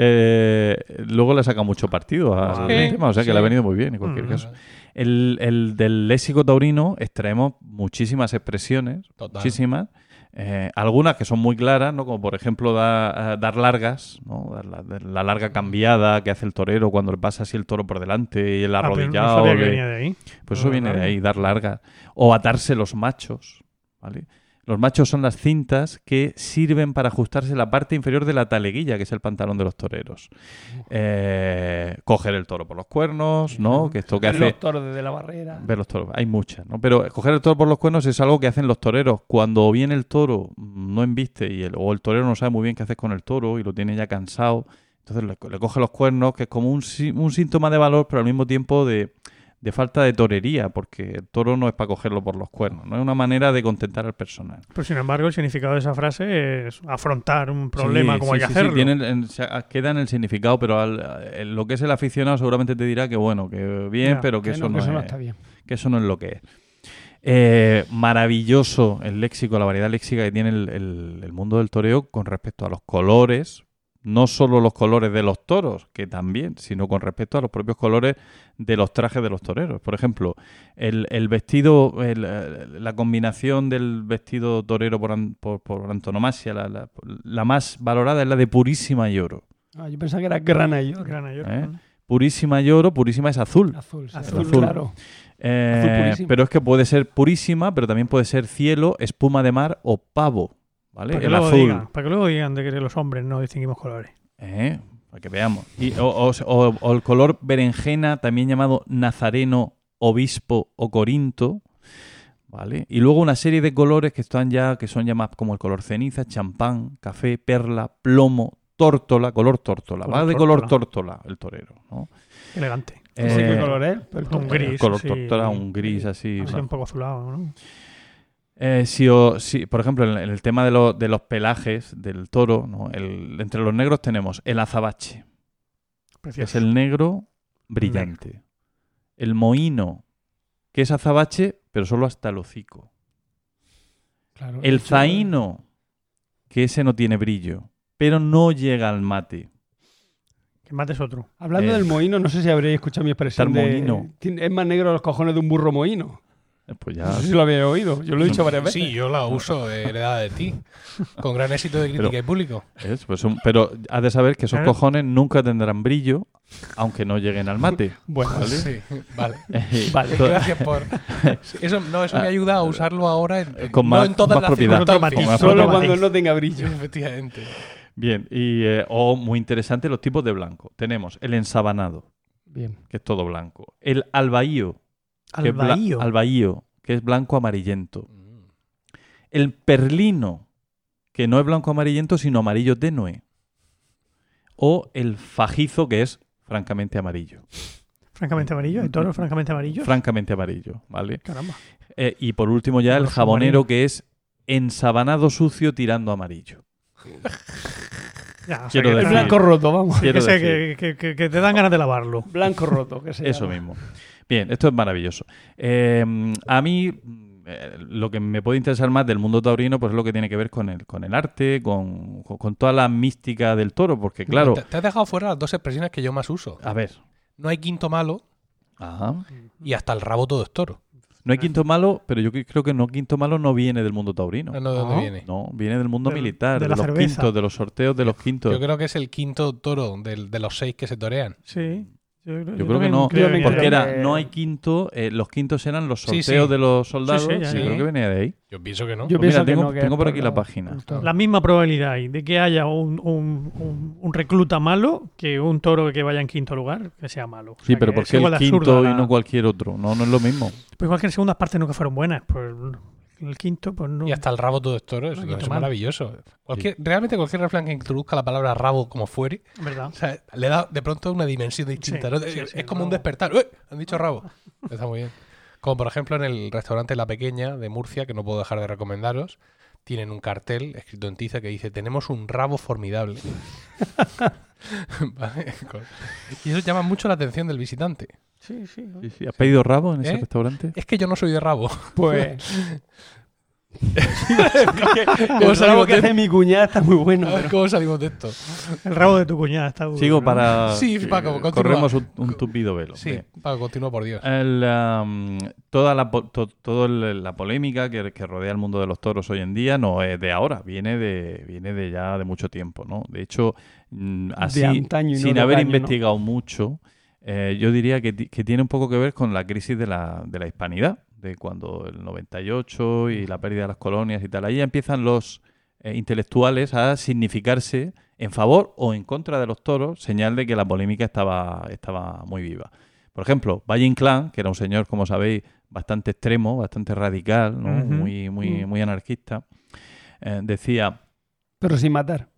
S3: Eh, luego le ha sacado mucho partido al
S1: Sí,
S3: tema, o sea que
S1: sí.
S3: le ha venido muy bien en cualquier
S2: Mm.
S3: caso. El, el del léxico taurino extraemos muchísimas expresiones,
S1: Total.
S3: muchísimas, eh, algunas que son muy claras, ¿no? como por ejemplo da- eh, dar largas, ¿no? Dar la, la larga cambiada que hace el torero cuando le pasa así el toro por delante y el
S2: Ah, pero
S3: arrodillado.
S2: No sabía que
S3: le-
S2: venía de ahí.
S3: pues eso
S2: Ah,
S3: viene de
S2: vale.
S3: ahí, dar largas. O atarse los machos, ¿vale? Los machos son las cintas que sirven para ajustarse la parte inferior de la taleguilla, que es el pantalón de los toreros. Eh, coger el toro por los cuernos, ¿no? Que esto que
S6: Ver
S3: hace...
S6: Los toros desde la barrera.
S3: Ver los toros, hay muchas, ¿no? Pero coger el toro por los cuernos es algo que hacen los toreros. Cuando viene el toro, mm, no embiste, y el, o el torero no sabe muy bien qué hacer con el toro y lo tiene ya cansado, entonces le, le coge los cuernos, que es como un, un síntoma de valor, pero al mismo tiempo de, de falta de torería, porque el toro no es para cogerlo por los cuernos, no es una manera de contentar al personal.
S2: Pero sin embargo, el significado de esa frase es afrontar un problema
S3: Sí,
S2: como
S3: sí,
S2: hay que
S3: sí, sí,
S2: hacerlo.
S3: tiene el- en- se- queda en el significado, pero al- el- lo que es el aficionado seguramente te dirá que bueno, que bien,
S2: Ya,
S3: pero que,
S6: Que
S3: eso,
S6: no,
S3: no,
S6: que eso no
S3: es-
S6: está bien.
S3: que eso no es lo que es. Eh, maravilloso el léxico, la variedad léxica que tiene el, el- el mundo del toreo con respecto a los colores, no solo los colores de los toros, que también, sino con respecto a los propios colores de los trajes de los toreros. Por ejemplo, el, el vestido, el, eh, la combinación del vestido torero por, an- por, por antonomasia, la, la- la más valorada es la de purísima y oro.
S6: Ah, yo pensaba que era grana y oro.
S3: ¿Eh?
S2: ¿no?
S3: Purísima y oro, purísima es azul.
S6: Azul, sí,
S2: Azul.
S6: azul, claro.
S3: Eh,
S6: Azul
S3: pero es que puede ser purísima, pero también puede ser cielo, espuma de mar o pavo. ¿Vale?
S2: Para que,
S3: El
S2: luego
S3: azul.
S2: digan, para que luego digan de que los hombres no distinguimos colores.
S3: Eh, para que veamos. Y, o, o- o- o el color berenjena, también llamado nazareno, obispo o corinto. ¿Vale? Y luego una serie de colores que están ya, que son ya más como el color ceniza, champán, café, perla, plomo, tórtola, color tórtola.
S2: Color
S3: Va de color
S2: tórtola.
S3: el torero, ¿no?
S2: Elegante.
S3: Eh,
S6: qué color es.
S2: Un gris.
S3: color tórtola, un gris así.
S2: así un poco azulado, ¿no?
S3: Eh, si, o- si, por ejemplo, en, en el tema de, lo- de los pelajes del toro, ¿no? El- entre los negros tenemos el azabache, que es el negro brillante. El mohino, que es azabache, pero solo hasta el hocico.
S6: Claro,
S3: El zaino, que ese no tiene brillo, pero no llega al mate.
S2: Que mates otro.
S6: Hablando
S3: Eh.
S6: del mohino, no sé si habréis escuchado mi expresión de... Es más negro los cojones de un burro mohino.
S3: Eh, Pues
S6: No
S3: ya.
S6: sé si lo habéis oído. Yo lo he dicho varias veces.
S1: Sí, yo la uso eh, heredada de ti. Con gran éxito de crítica
S3: Pero-
S1: y público.
S3: es, pues un- pero has de saber que esos cojones nunca tendrán brillo, aunque no lleguen al mate.
S6: Bueno,
S1: Sí, vale.
S3: Eh,
S6: Vale.
S3: to-
S1: Gracias por. Eso, no, eso me ayuda a usarlo ahora en, en-
S3: Con
S1: no
S3: más-
S1: en todas
S3: más
S1: las
S3: propiedad. Con más
S6: solo
S3: propiedad.
S6: cuando no tenga brillo.
S1: Efectivamente.
S3: Bien, y, eh, o muy interesante los tipos de blanco. Tenemos el ensabanado,
S6: Bien.
S3: que es todo blanco. El albaío, que es bla-
S2: Albaío.
S3: albaío, que es blanco amarillento. El perlino, que no es blanco amarillento, sino amarillo tenue. O el fajizo, que es francamente amarillo.
S2: Francamente amarillo. ¿Hay toros francamente amarillos?
S3: Francamente amarillo, ¿vale?
S2: Caramba.
S3: Eh, y por último ya el jabonero, que es ensabanado sucio tirando amarillo.
S2: Ya, o sea,
S3: Quiero
S2: que
S6: El blanco roto, vamos.
S2: que, sé que, que- que- que te dan ganas de lavarlo.
S6: Blanco roto, que sea.
S3: Eso mismo. Bien, esto es maravilloso. Eh, a mí eh, lo que me puede interesar más del mundo taurino pues es lo que tiene que ver con el, con el arte, con, con- con toda la mística del toro, porque claro,
S1: Te, te has dejado fuera las dos expresiones que yo más uso.
S3: a ver,
S1: No hay quinto malo
S3: ajá.
S1: y hasta el rabo todo es toro.
S3: No hay quinto malo, pero yo creo que no quinto malo no viene del mundo taurino.
S1: No, ¿De dónde
S6: Ah.
S1: viene?
S3: No, viene del mundo
S2: Del-
S3: militar,
S2: de
S3: los
S2: cerveza.
S3: quintos, de los sorteos de los quintos.
S1: Yo creo que es el quinto toro del- de los seis que se torean.
S2: Sí. Yo, creo-
S3: Yo
S2: yo
S3: creo que no,
S2: creo que
S3: porque era,
S6: que-
S3: no hay quinto, eh, los quintos eran los sorteos
S1: sí.
S3: de los soldados,
S2: Sí, sí, ya,
S3: sí,
S2: ya.
S3: creo que venía de ahí.
S1: Yo pienso que no.
S6: Yo
S3: Pues
S6: pienso
S3: mira,
S6: que
S3: tengo-
S6: no, que
S3: tengo por aquí la
S6: la-
S3: página.
S2: La misma probabilidad hay de que haya un, un- un- un recluta malo que un toro que vaya en quinto lugar que sea malo. O
S3: Sí, pero ¿por qué el quinto y no cualquier otro? No, no es lo mismo.
S2: Pues igual que en segundas partes nunca fueron buenas. Pues el quinto, pues no.
S1: Y hasta el rabo todo es toro. Eso,
S2: No
S1: es maravilloso. Cualquier, Realmente cualquier refrán que introduzca la palabra rabo como fuere,
S2: ¿Verdad?
S1: o sea, le da de pronto una dimensión distinta.
S2: Sí,
S1: ¿no?
S2: sí,
S1: es como un despertar. ¡Uy! Han dicho rabo. Está muy bien. Como por ejemplo en el restaurante La Pequeña de Murcia, que no puedo dejar de recomendaros, tienen un cartel escrito en tiza que dice: Tenemos un rabo formidable. Vale, y eso llama mucho la atención del visitante.
S2: Sí, sí.
S3: Sí, sí. ¿Has pedido rabo en ese
S1: ¿Eh?
S3: restaurante?
S1: Es que yo no soy de rabo.
S6: Pues.
S1: ¿Cómo
S6: el rabo que
S1: de-
S6: hace mi cuñada está muy bueno.
S1: A ver
S6: pero-
S1: cómo salimos de esto.
S2: El rabo de tu cuñada está duro,
S3: Sigo para...
S1: Sí, Paco, continúa.
S3: Corremos un, un tupido velo.
S1: Sí,
S3: Bien.
S1: Paco, continúa por Dios.
S3: El, am, toda la, to- todo el- la polémica que, que rodea el mundo de los toros hoy en día no es de ahora, viene de, viene de ya de mucho tiempo, ¿no? De hecho, mm, así,
S6: antaño y no
S3: sin
S6: de
S3: haber investigado mucho, eh, yo diría que, ti- que tiene un poco que ver con la crisis de la, de la hispanidad, de cuando el 98 y la pérdida de las colonias y tal. Ahí empiezan los eh, intelectuales a significarse en favor o en contra de los toros, señal de que la polémica estaba, estaba muy viva. Por ejemplo, Valle Inclán, que era un señor, como sabéis, bastante extremo, bastante radical, muy, muy, muy anarquista, eh, decía,
S6: Pero sin matar.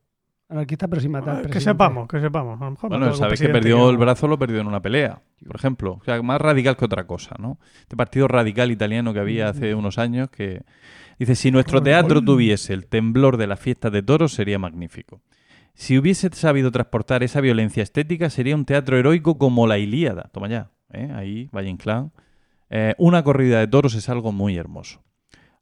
S6: Anarquista, pero sin matar.
S2: Que
S6: presidente.
S2: sepamos, que sepamos. A lo mejor
S3: bueno, sabes que perdió el brazo, lo perdió en una pelea, por ejemplo. O sea, más radical que otra cosa, ¿no? Este partido radical italiano que había hace unos años que... Dice, si nuestro teatro tuviese el temblor de las fiestas de toros sería magnífico. Si hubiese sabido transportar esa violencia estética sería un teatro heroico como la Ilíada. Toma ya, ¿eh? ahí, Valle Inclán. Eh, una corrida de toros es algo muy hermoso.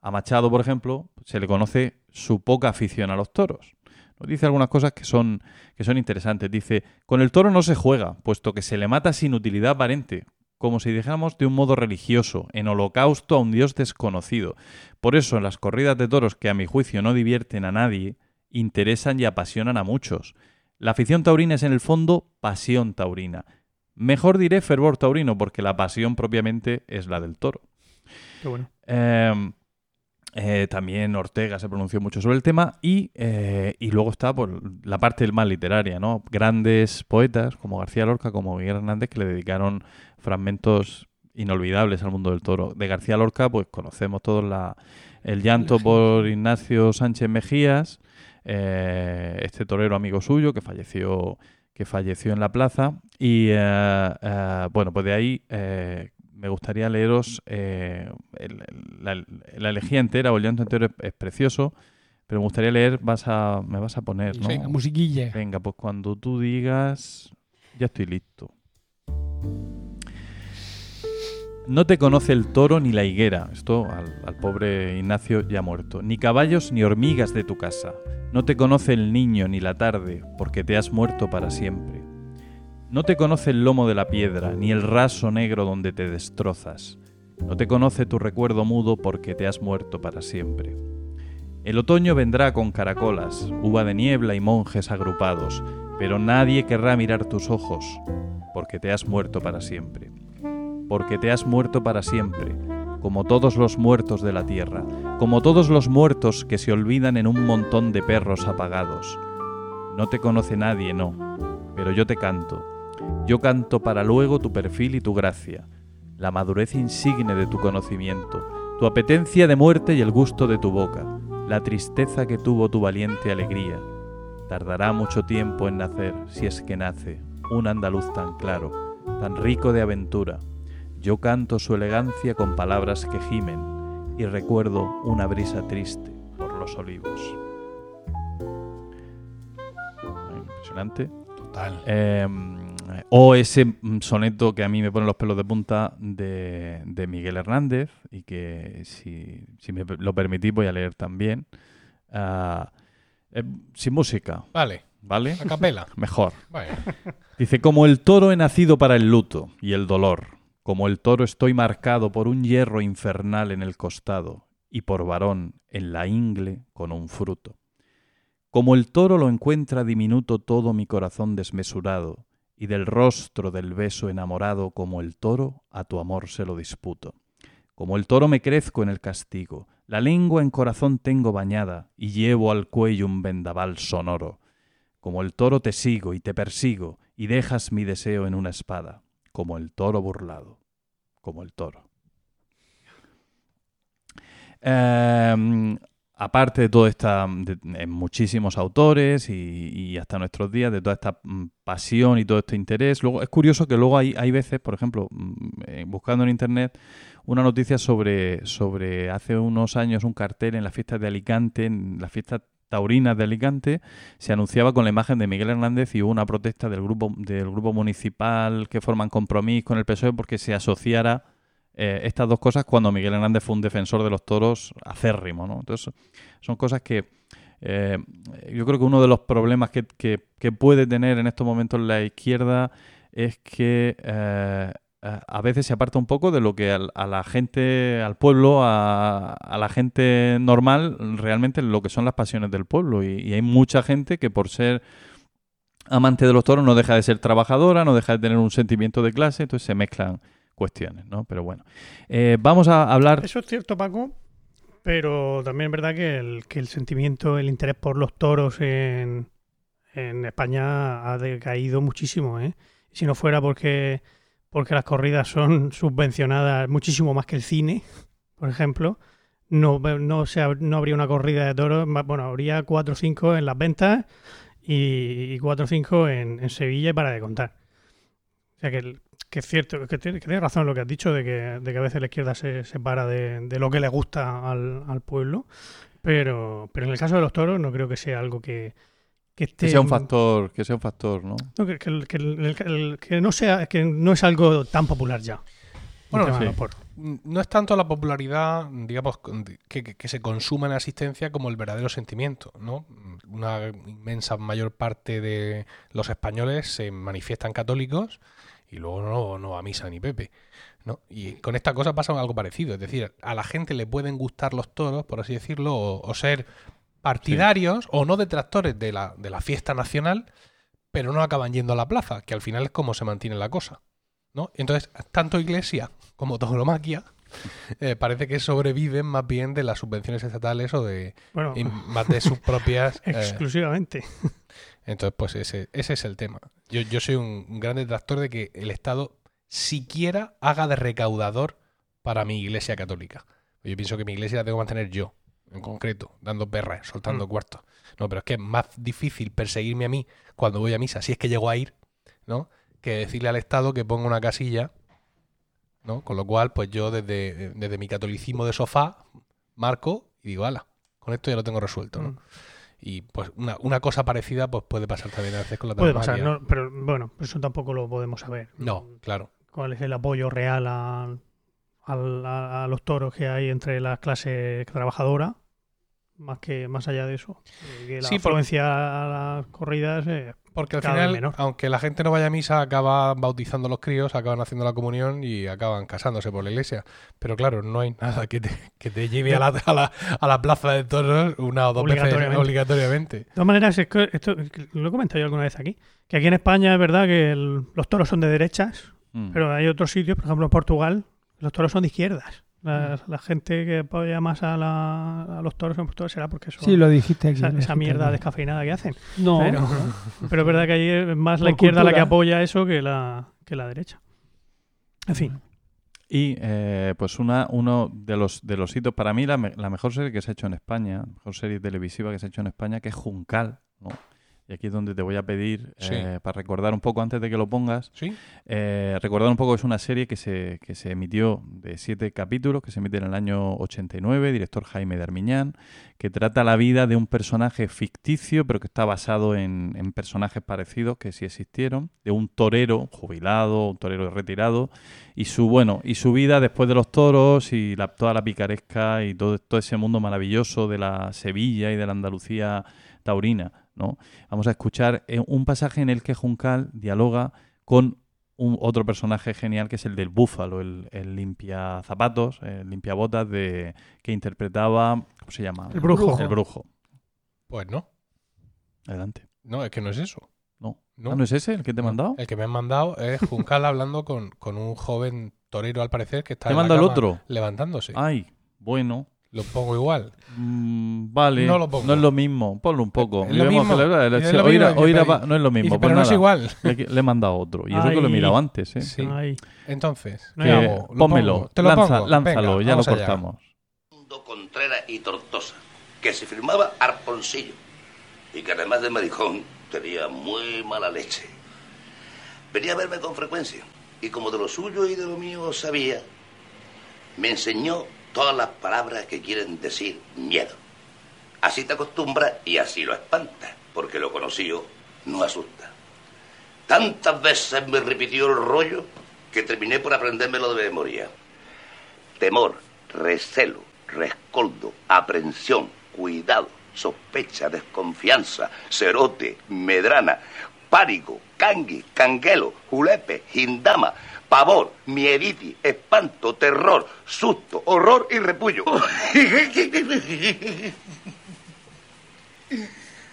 S3: A Machado, por ejemplo, se le conoce su poca afición a los toros. Nos dice algunas cosas que son, que son interesantes. Dice, con el toro no se juega, puesto que se le mata sin utilidad aparente, como si dijéramos de un modo religioso, en holocausto a un dios desconocido. Por eso, en las corridas de toros que a mi juicio no divierten a nadie, interesan y apasionan a muchos. La afición taurina es en el fondo pasión taurina. Mejor diré fervor taurino, porque la pasión propiamente es la del toro.
S2: Qué bueno.
S3: Eh, Eh, también Ortega se pronunció mucho sobre el tema y, eh, y luego está pues, la parte más literaria, ¿no? Grandes poetas como García Lorca, como Miguel Hernández, que le dedicaron fragmentos inolvidables al mundo del toro. De García Lorca, pues conocemos todos la, el llanto por Ignacio Sánchez Mejías, eh, este torero amigo suyo que falleció, que falleció en la plaza. Y bueno, pues de ahí me gustaría leeros eh, el- la, la elegía entera o el llanto entero es, es precioso, pero me gustaría leer, vas a, me vas a poner, ¿no?
S6: Venga, musiquilla.
S3: Venga, pues cuando tú digas, ya estoy listo. No te conoce el toro ni la higuera, esto al, al pobre Ignacio ya muerto, ni caballos ni hormigas de tu casa. No te conoce el niño ni la tarde, porque te has muerto para siempre. No te conoce el lomo de la piedra, ni el raso negro donde te destrozas. No te conoce tu recuerdo mudo, porque te has muerto para siempre. El otoño vendrá con caracolas, uva de niebla y monjes agrupados, pero nadie querrá mirar tus ojos, porque te has muerto para siempre. Porque te has muerto para siempre, como todos los muertos de la tierra, como todos los muertos que se olvidan en un montón de perros apagados. No te conoce nadie, no, pero yo te canto. Yo canto para luego tu perfil y tu gracia, la madurez insigne de tu conocimiento, tu apetencia de muerte y el gusto de tu boca, la tristeza que tuvo tu valiente alegría. Tardará mucho tiempo en nacer, si es que nace, un andaluz tan claro, tan rico de aventura. Yo canto su elegancia con palabras que gimen y recuerdo una brisa triste por los olivos. Impresionante.
S1: Total.
S3: Eh, o ese mm, soneto que a mí me pone los pelos de punta de, de Miguel Hernández y que si, si me lo permitís voy a leer también. Eh, sin música,
S1: Vale,
S3: ¿vale?
S1: a capela.
S3: Mejor.
S1: Vale.
S3: Dice, como el toro he nacido para el luto y el dolor, como el toro estoy marcado por un hierro infernal en el costado y por varón en la ingle con un fruto. Como el toro lo encuentra diminuto todo mi corazón desmesurado, y del rostro del beso enamorado como el toro a tu amor se lo disputo. Como el toro me crezco en el castigo, la lengua en corazón tengo bañada, y llevo al cuello un vendaval sonoro. Como el toro te sigo y te persigo, y dejas mi deseo en una espada, como el toro burlado, como el toro. Eh, aparte de toda esta, de- muchísimos autores y, y hasta nuestros días, de toda esta mm, pasión y todo este interés, luego es curioso que luego hay, hay veces, por ejemplo, mm, eh, buscando en internet, una noticia sobre, sobre hace unos años un cartel en las fiestas de Alicante, en las fiestas taurinas de Alicante, se anunciaba con la imagen de Miguel Hernández y hubo una protesta del grupo, del grupo municipal que forman compromiso con el PSOE porque se asociara eh, estas dos cosas cuando Miguel Hernández fue un defensor de los toros acérrimo, ¿no? Entonces, son cosas que eh, yo creo que uno de los problemas que, que- que puede tener en estos momentos la izquierda es que eh, a veces se aparta un poco de lo que a la gente, al pueblo, a, a la gente normal, realmente lo que son las pasiones del pueblo. Y, y hay mucha gente que por ser amante de los toros no deja de ser trabajadora, no deja de tener un sentimiento de clase, entonces se mezclan cuestiones, ¿no? Pero bueno, Eh, vamos a hablar...
S2: Eso es cierto, Paco, pero también es verdad que el, que el sentimiento, el interés por los toros en, en España ha decaído muchísimo, ¿eh? Si no fuera porque, porque las corridas son subvencionadas muchísimo más que el cine, por ejemplo, no, no, se, no habría una corrida de toros, bueno, habría cuatro o cinco en las ventas y, cuatro o cinco en, en Sevilla y para de contar. O sea que, el- que es cierto, que tiene- que tienes razón en lo que has dicho de que, de que a veces la izquierda se separa de, de lo que le gusta al, al pueblo, pero, pero en el caso de los toros no creo que sea algo que, que esté...
S3: Que sea un factor, que sea un factor, ¿no?
S2: No, que, que el- que el- que el- que no sea, que no es algo tan popular ya.
S1: Bueno,
S3: sí.
S1: Mm, No es tanto la popularidad, digamos, con- que, que- que se consuma en asistencia como el verdadero sentimiento, ¿no? Una inmensa mayor parte de los españoles se manifiestan católicos y luego no, no va a misa ni Pepe, ¿no? Y con esta cosa pasa algo parecido, es decir, a la gente le pueden gustar los toros, por así decirlo, o, o ser partidarios o no detractores de la, de la fiesta nacional, pero no acaban yendo a la plaza, que al final es como se mantiene la cosa, ¿no? Entonces, tanto Iglesia como tauromaquia eh, parece que sobreviven más bien de las subvenciones estatales o de
S2: Bueno,
S1: más de sus propias. eh,
S2: exclusivamente.
S1: Entonces, pues ese, ese es el tema. Yo, yo soy un, gran detractor de que el Estado siquiera haga de recaudador para mi iglesia católica. Yo pienso que mi iglesia la tengo que mantener yo, en concreto, dando perras, soltando
S2: Mm.
S1: cuartos. No, pero es que es más difícil perseguirme a mí cuando voy a misa, si es que llego a ir, ¿no? Que decirle al Estado que ponga una casilla, ¿no? Con lo cual, pues yo desde, desde mi catolicismo de sofá marco y digo, ala, con esto ya lo tengo resuelto, ¿no?
S2: Mm.
S1: Y pues una, una cosa parecida pues puede pasar también a veces con la
S2: Puede pasar. ¿no? pero bueno, eso tampoco lo podemos saber.
S1: No, claro.
S2: ¿Cuál es el apoyo real a, a- a los toros que hay entre las clases trabajadoras? Más que más allá de eso. Eh, Que la
S1: Sí, por-
S2: afluencia a las corridas eh,
S1: Porque al
S2: Cada vez
S1: final,
S2: menor.
S1: aunque la gente no vaya a misa, acaban bautizando a los críos, acaban haciendo la comunión y acaban casándose por la iglesia. Pero claro, no hay nada que te, que te lleve a la, a, la, a la plaza de toros una o dos veces
S2: Obligatoriamente.
S1: obligatoriamente.
S2: De todas maneras, es que esto lo he comentado yo alguna vez aquí, que aquí en España es verdad que el- los toros son de derechas,
S3: Mm.
S2: pero hay otros sitios, por ejemplo en Portugal, los toros son de izquierdas. La, la gente que apoya más a, la- a los toros en Portugal será porque son
S6: Sí, lo dijiste aquí.
S2: esa,
S6: lo
S2: esa
S6: dijiste
S2: mierda
S6: aquí.
S2: descafeinada que hacen.
S6: No,
S2: Pero, pero es verdad que ahí es más la
S6: Por
S2: izquierda la que apoya eso que la, que la derecha. En fin,
S3: Y eh, pues una, uno de los, de los hitos, para mí la, me- la mejor serie que se ha hecho en España, la mejor serie televisiva que se ha hecho en España, que es Juncal, ¿no? Y aquí es donde te voy a pedir,
S1: Sí.
S3: eh, para recordar un poco antes de que lo pongas,
S1: ¿Sí?
S3: eh, recordar un poco que es una serie que se, que se emitió de siete capítulos, que se emite en el año 89, director Jaime de Armiñán, que trata la vida de un personaje ficticio, pero que está basado en, en personajes parecidos que sí existieron, de un torero jubilado, un torero retirado, y su bueno, y su vida después de los toros y la, toda la picaresca y todo, todo ese mundo maravilloso de la Sevilla y de la Andalucía taurina, ¿no? Vamos a escuchar eh, un pasaje en el que Juncal dialoga con un otro personaje genial que es el del búfalo, el, el limpia zapatos, el limpia botas de que interpretaba, ¿cómo se llama?
S2: El brujo.
S3: El brujo.
S1: Pues no.
S3: Adelante.
S1: No, es que no es eso.
S3: No.
S1: No.
S3: Ah, ¿no es ese el que te he
S1: No.
S3: mandado?
S1: El que me han mandado es Juncal hablando con, con un joven torero, al parecer, que está
S3: ¿Te
S1: en la
S3: manda el otro?
S1: levantándose.
S3: Ay, bueno.
S1: Lo pongo igual.
S3: Mm, vale.
S1: No lo pongo.
S3: es lo mismo. Ponlo un poco.
S1: Es lo mismo.
S3: que la- la-
S1: Y es
S3: se-
S1: lo
S3: oír a-
S1: mismo
S3: no es lo mismo.
S1: dice, pero no es igual.
S3: Le, le he mandado otro. Y eso que lo he mirado antes, ¿eh?
S1: Sí.
S2: Ay,
S1: Entonces,
S2: No
S1: ¿qué
S2: hay-
S1: hago? ¿Lo
S3: Pónmelo.
S1: pongo? ¿Te lo
S3: Lanza-
S1: pongo?
S3: lánzalo,
S1: Venga,
S3: ya lo cortamos.
S7: Contreras y Tortosa, que se firmaba Arponcillo y que además de maricón tenía muy mala leche. Venía a verme con frecuencia y como de lo suyo y de lo mío sabía, me enseñó todas las palabras que quieren decir miedo. Así te acostumbras y así lo espantas, porque lo conocido no asusta. Tantas veces me repitió el rollo que terminé por aprendérmelo de memoria. Temor, recelo, rescoldo, aprensión, cuidado, sospecha, desconfianza, cerote, medrana, pánico, cangui, canguelo, julepe, gindama, pavor, miediti, espanto, terror, susto, horror y repullo.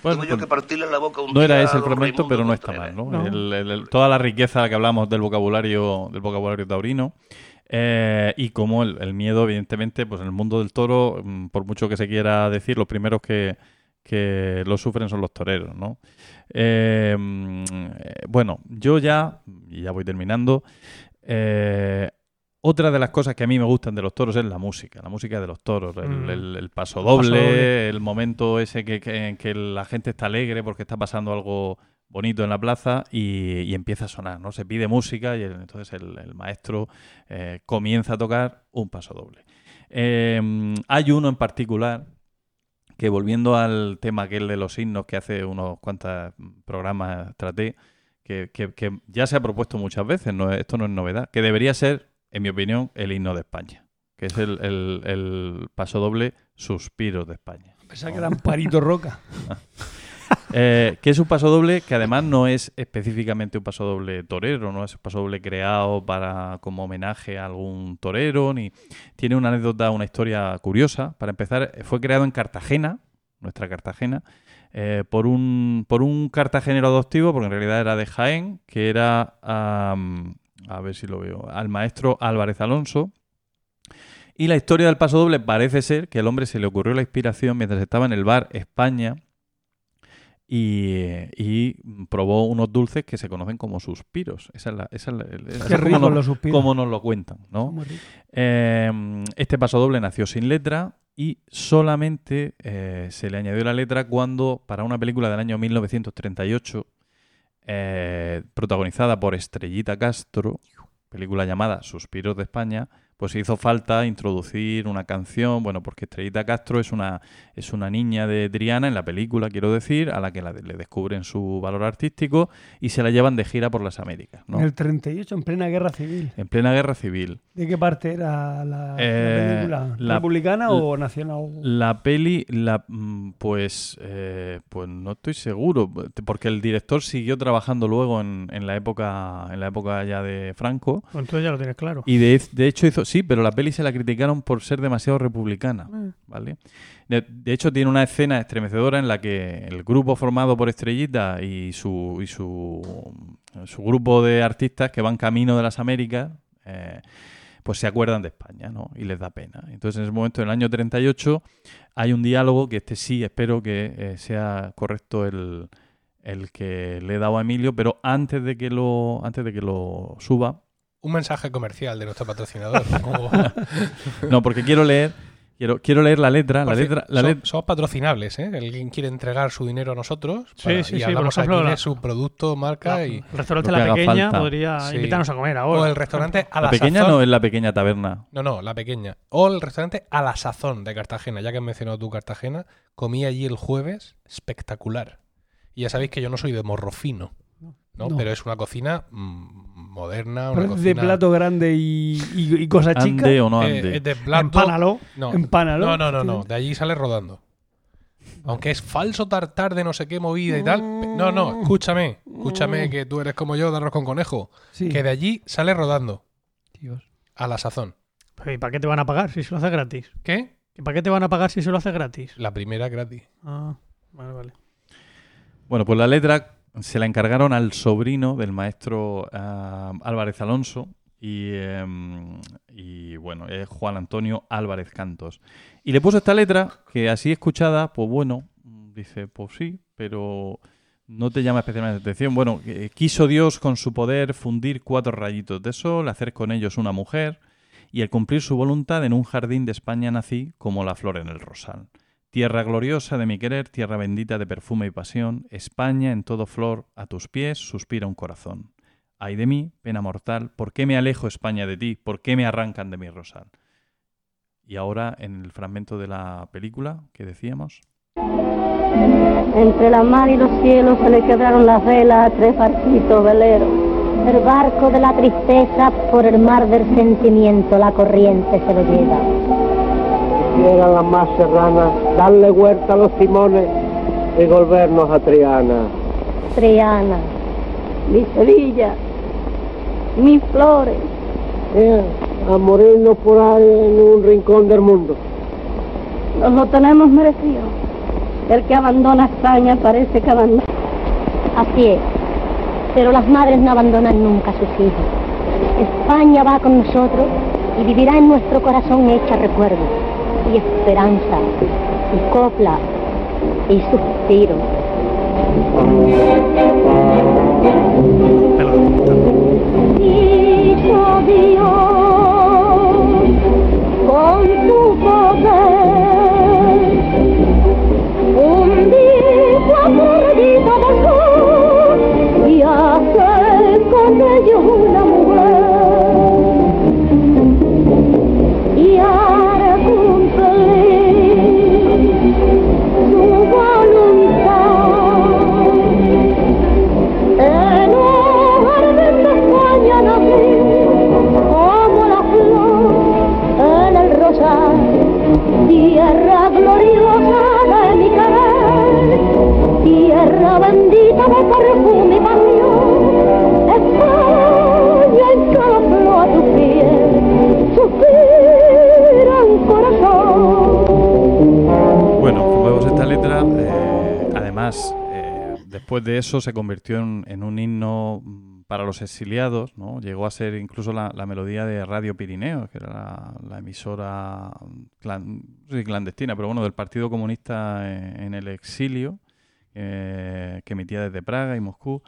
S3: Bueno,
S7: Tengo yo que partirle la boca un
S3: no era ese el fragmento, pero no está mal, ¿no?
S2: No.
S3: El- el- el- toda la riqueza que hablamos del vocabulario, del vocabulario taurino. eh, y como el, el miedo, evidentemente, pues en el mundo del toro, mm, por mucho que se quiera decir, los primeros que, que lo sufren son los toreros, ¿no? Eh, mm, eh, bueno, yo ya, y ya voy terminando, eh, otra de las cosas que a mí me gustan de los toros es la música, la música de los toros, el,
S2: Mm.
S3: el- el paso doble,
S2: doble.
S3: el momento ese que, que- en que la gente está alegre porque está pasando algo bonito en la plaza y, y empieza a sonar, ¿no? Se pide música y el- entonces el, el maestro eh, comienza a tocar un paso doble. Eh, hay uno en particular que volviendo al tema aquel de los himnos que hace unos cuantos programas traté, que, que- que ya se ha propuesto muchas veces, no, esto no es novedad, que debería ser, en mi opinión, el himno de España, que es el, el- el paso doble Suspiros de España.
S6: Pensaba que era Amparito Roca.
S3: Eh, que es un paso doble que además no es específicamente un paso doble torero, no es un paso doble creado para como homenaje a algún torero, ni tiene una anécdota, una historia curiosa. Para empezar, fue creado en Cartagena, nuestra Cartagena, eh, por un por un cartagenero adoptivo, porque en realidad era de Jaén, que era a ver si lo veo, al maestro Álvarez Alonso, Y la historia del paso doble parece ser que al hombre se le ocurrió la inspiración mientras estaba en el bar España y, y probó unos dulces que se conocen como suspiros. Esa es la, esa es la- esa
S6: Qué
S3: es como nos-
S6: los suspiros.
S3: como nos lo cuentan, ¿no? Eh, este paso doble nació sin letra y solamente eh, se le añadió la letra cuando, para una película del año 1938, eh, protagonizada por Estrellita Castro, película llamada Suspiros de España, pues hizo falta introducir una canción, bueno, porque Estrellita Castro es una, es una niña de Triana en la película, quiero decir, a la que la- le descubren su valor artístico y se la llevan de gira por las Américas, ¿no?
S6: En el 38, en plena guerra civil.
S3: En plena guerra civil.
S6: ¿De qué parte era la, la
S3: Eh,
S6: película?
S3: la-
S6: ¿Republicana o nacional?
S3: La peli, la, mm, pues, eh, pues no estoy seguro, porque el director siguió trabajando luego en, en la época, en la época ya de Franco,
S2: Pues entonces ya lo tienes claro.
S3: y de, de hecho hizo, sí, pero la peli se la criticaron por ser demasiado republicana,
S2: Eh.
S3: ¿vale? De, de hecho tiene una escena estremecedora en la que el grupo formado por Estrellita y su y su, su grupo de artistas que van camino de las Américas, eh, pues se acuerdan de España, ¿no? Y les da pena. Entonces, en ese momento, en el año 38, hay un diálogo que este sí espero que eh, sea correcto el, el que le he dado a Emilio, pero antes de que lo, antes de que lo suba,
S1: Un mensaje comercial de nuestro patrocinador.
S3: no, porque quiero leer, quiero, quiero leer la letra, la
S1: Por
S3: letra, la letra.
S1: Somos patrocinables, ¿eh? Alguien quiere entregar su dinero a nosotros
S2: Sí,
S1: para-
S2: sí,
S1: y
S2: sí,
S1: hablamos
S2: por ejemplo,
S1: aquí
S2: la-
S1: de su producto, marca
S2: La-
S1: y...
S2: el restaurante La Pequeña
S3: falta.
S2: podría
S1: Sí.
S2: invitarnos a comer ahora.
S1: O el restaurante a la,
S3: La pequeña
S1: sazón.
S3: no es la pequeña taberna.
S1: No, no, la pequeña. O el restaurante a la sazón de Cartagena. Ya que has mencionado tú Cartagena, comí allí el jueves espectacular. Y ya sabéis que yo no soy de morro fino, ¿no?
S6: No.
S1: Pero es una cocina mm, moderna, una cocina...
S6: de plato grande y, y, y cosa chica.
S3: Ande o no
S1: eh,
S3: ande.
S1: de plato...
S2: Empánalo.
S1: No,
S6: Empánalo.
S1: no, no, no, no. De allí sale rodando. Aunque es falso tartar de no sé qué movida y tal. No, no, escúchame. Escúchame que tú eres como yo de arroz con conejo.
S6: Sí.
S1: Que de allí sale rodando.
S6: Dios.
S1: A la sazón.
S2: Pero, ¿Y para qué te van a pagar si se lo haces gratis?
S1: ¿Qué?
S2: ¿Y para qué te van a pagar si se lo haces gratis?
S1: La primera gratis.
S2: Ah, vale, vale.
S3: Bueno, pues la letra se la encargaron al sobrino del maestro ah, Álvarez Alonso y, em, y, bueno, es Juan Antonio Álvarez Cantos. Y le puso esta letra que así escuchada, pues bueno, dice, pues sí, pero no te llama especialmente la atención. Bueno, eh, quiso Dios con su poder fundir cuatro rayitos de sol, hacer con ellos una mujer y al cumplir su voluntad en un jardín de España nací como la flor en el rosal. Tierra gloriosa de mi querer, tierra bendita de perfume y pasión, España en todo flor, a tus pies suspira un corazón. Ay de mí, pena mortal, ¿por qué me alejo España de ti? ¿Por qué me arrancan de mi rosal? Y ahora en el fragmento de la película que decíamos.
S8: Entre la mar y los cielos se le quebraron las velas a tres barquitos veleros. El barco de la tristeza por el mar del sentimiento la corriente se lo lleva.
S9: Quisiera la más serrana darle vuelta a los timones y volvernos a Triana.
S8: Triana, mi Sevilla, mis flores.
S9: Eh, a morirnos por ahí en un rincón del mundo.
S8: Nos lo tenemos merecido. El que abandona España parece que abandona. Así es. Pero las madres no abandonan nunca a sus hijos. España va con nosotros y vivirá en nuestro corazón hecha recuerdo y esperanza y copla y suspiro. Dios
S3: letra, eh, además, eh, después de eso se convirtió en, en un himno mm, para los exiliados, ¿no? Llegó a ser incluso la, la melodía de Radio Pirineo, que era la, la emisora clan- si clandestina, pero bueno, del Partido Comunista en, en el exilio, eh, que emitía desde Praga y Moscú,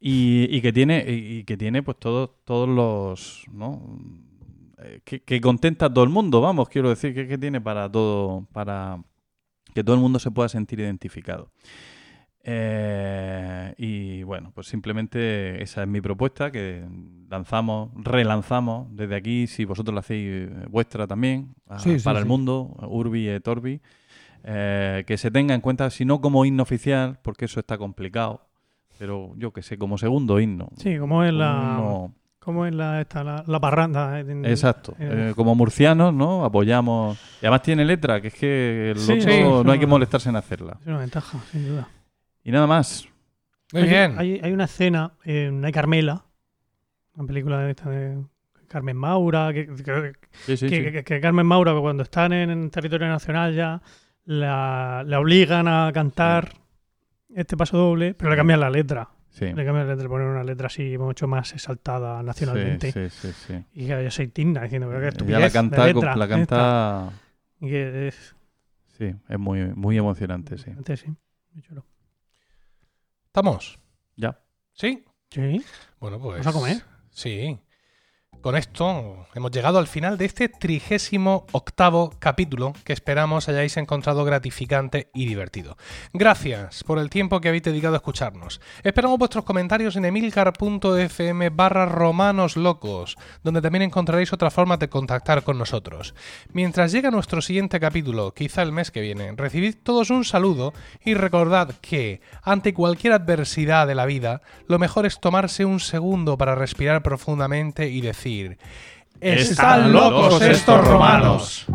S3: y, y que tiene, y, y que tiene pues todos, todos los, ¿no? Que, que contenta a todo el mundo, vamos, quiero decir, que, que tiene para todo, para que todo el mundo se pueda sentir identificado. Eh, y bueno, pues simplemente esa es mi propuesta que lanzamos, relanzamos desde aquí, si vosotros la hacéis eh, vuestra también, a-
S6: Sí, sí,
S3: para el mundo, Urbi et Orbi, eh, que se tenga en cuenta, si no como himno oficial, porque eso está complicado, pero yo que sé, como segundo himno.
S2: Sí, como es la,
S3: Uno-
S2: como es la, esta, la, la parranda. en-
S3: Exacto.
S2: en-
S3: Eh, como murcianos, ¿no? Apoyamos. Y además tiene letra, que es que el
S2: Sí,
S3: otro
S2: sí.
S3: no hay que molestarse en hacerla.
S2: es una ventaja, sin duda.
S3: Y nada más.
S1: Muy
S2: hay,
S1: bien.
S2: Hay, hay una escena en Hay Carmela, una película de, esta de Carmen Maura, que, que-
S3: Sí, sí,
S2: que,
S3: sí.
S2: que- que Carmen Maura, cuando están en territorio nacional ya, la, la obligan a cantar este paso doble, pero le cambian la letra.
S3: Sí.
S2: Le cambian la letra, le ponen una letra así mucho más exaltada nacionalmente.
S3: Sí, sí, sí, sí.
S2: Y ya, ya se indigna diciendo, pero qué estupidez
S3: Ella la canta, con-
S2: letra
S3: la
S2: esta".
S3: canta.
S2: Y que es...
S3: Sí, es muy, muy emocionante, sí.
S2: antes sí, muy chulo.
S1: ¿Estamos?
S3: Ya.
S1: ¿Sí?
S2: Sí.
S1: Bueno, pues.
S2: ¿Vamos a comer?
S1: Sí. Con esto hemos llegado al final de este trigésimo octavo capítulo que esperamos hayáis encontrado gratificante y divertido. Gracias por el tiempo que habéis dedicado a escucharnos. Esperamos vuestros comentarios en emilcar.fm barra romanos locos, donde también encontraréis otra forma de contactar con nosotros. Mientras llega nuestro siguiente capítulo, quizá el mes que viene, recibid todos un saludo y recordad que, ante cualquier adversidad de la vida, lo mejor es tomarse un segundo para respirar profundamente y decir,
S4: ¡Están locos estos romanos!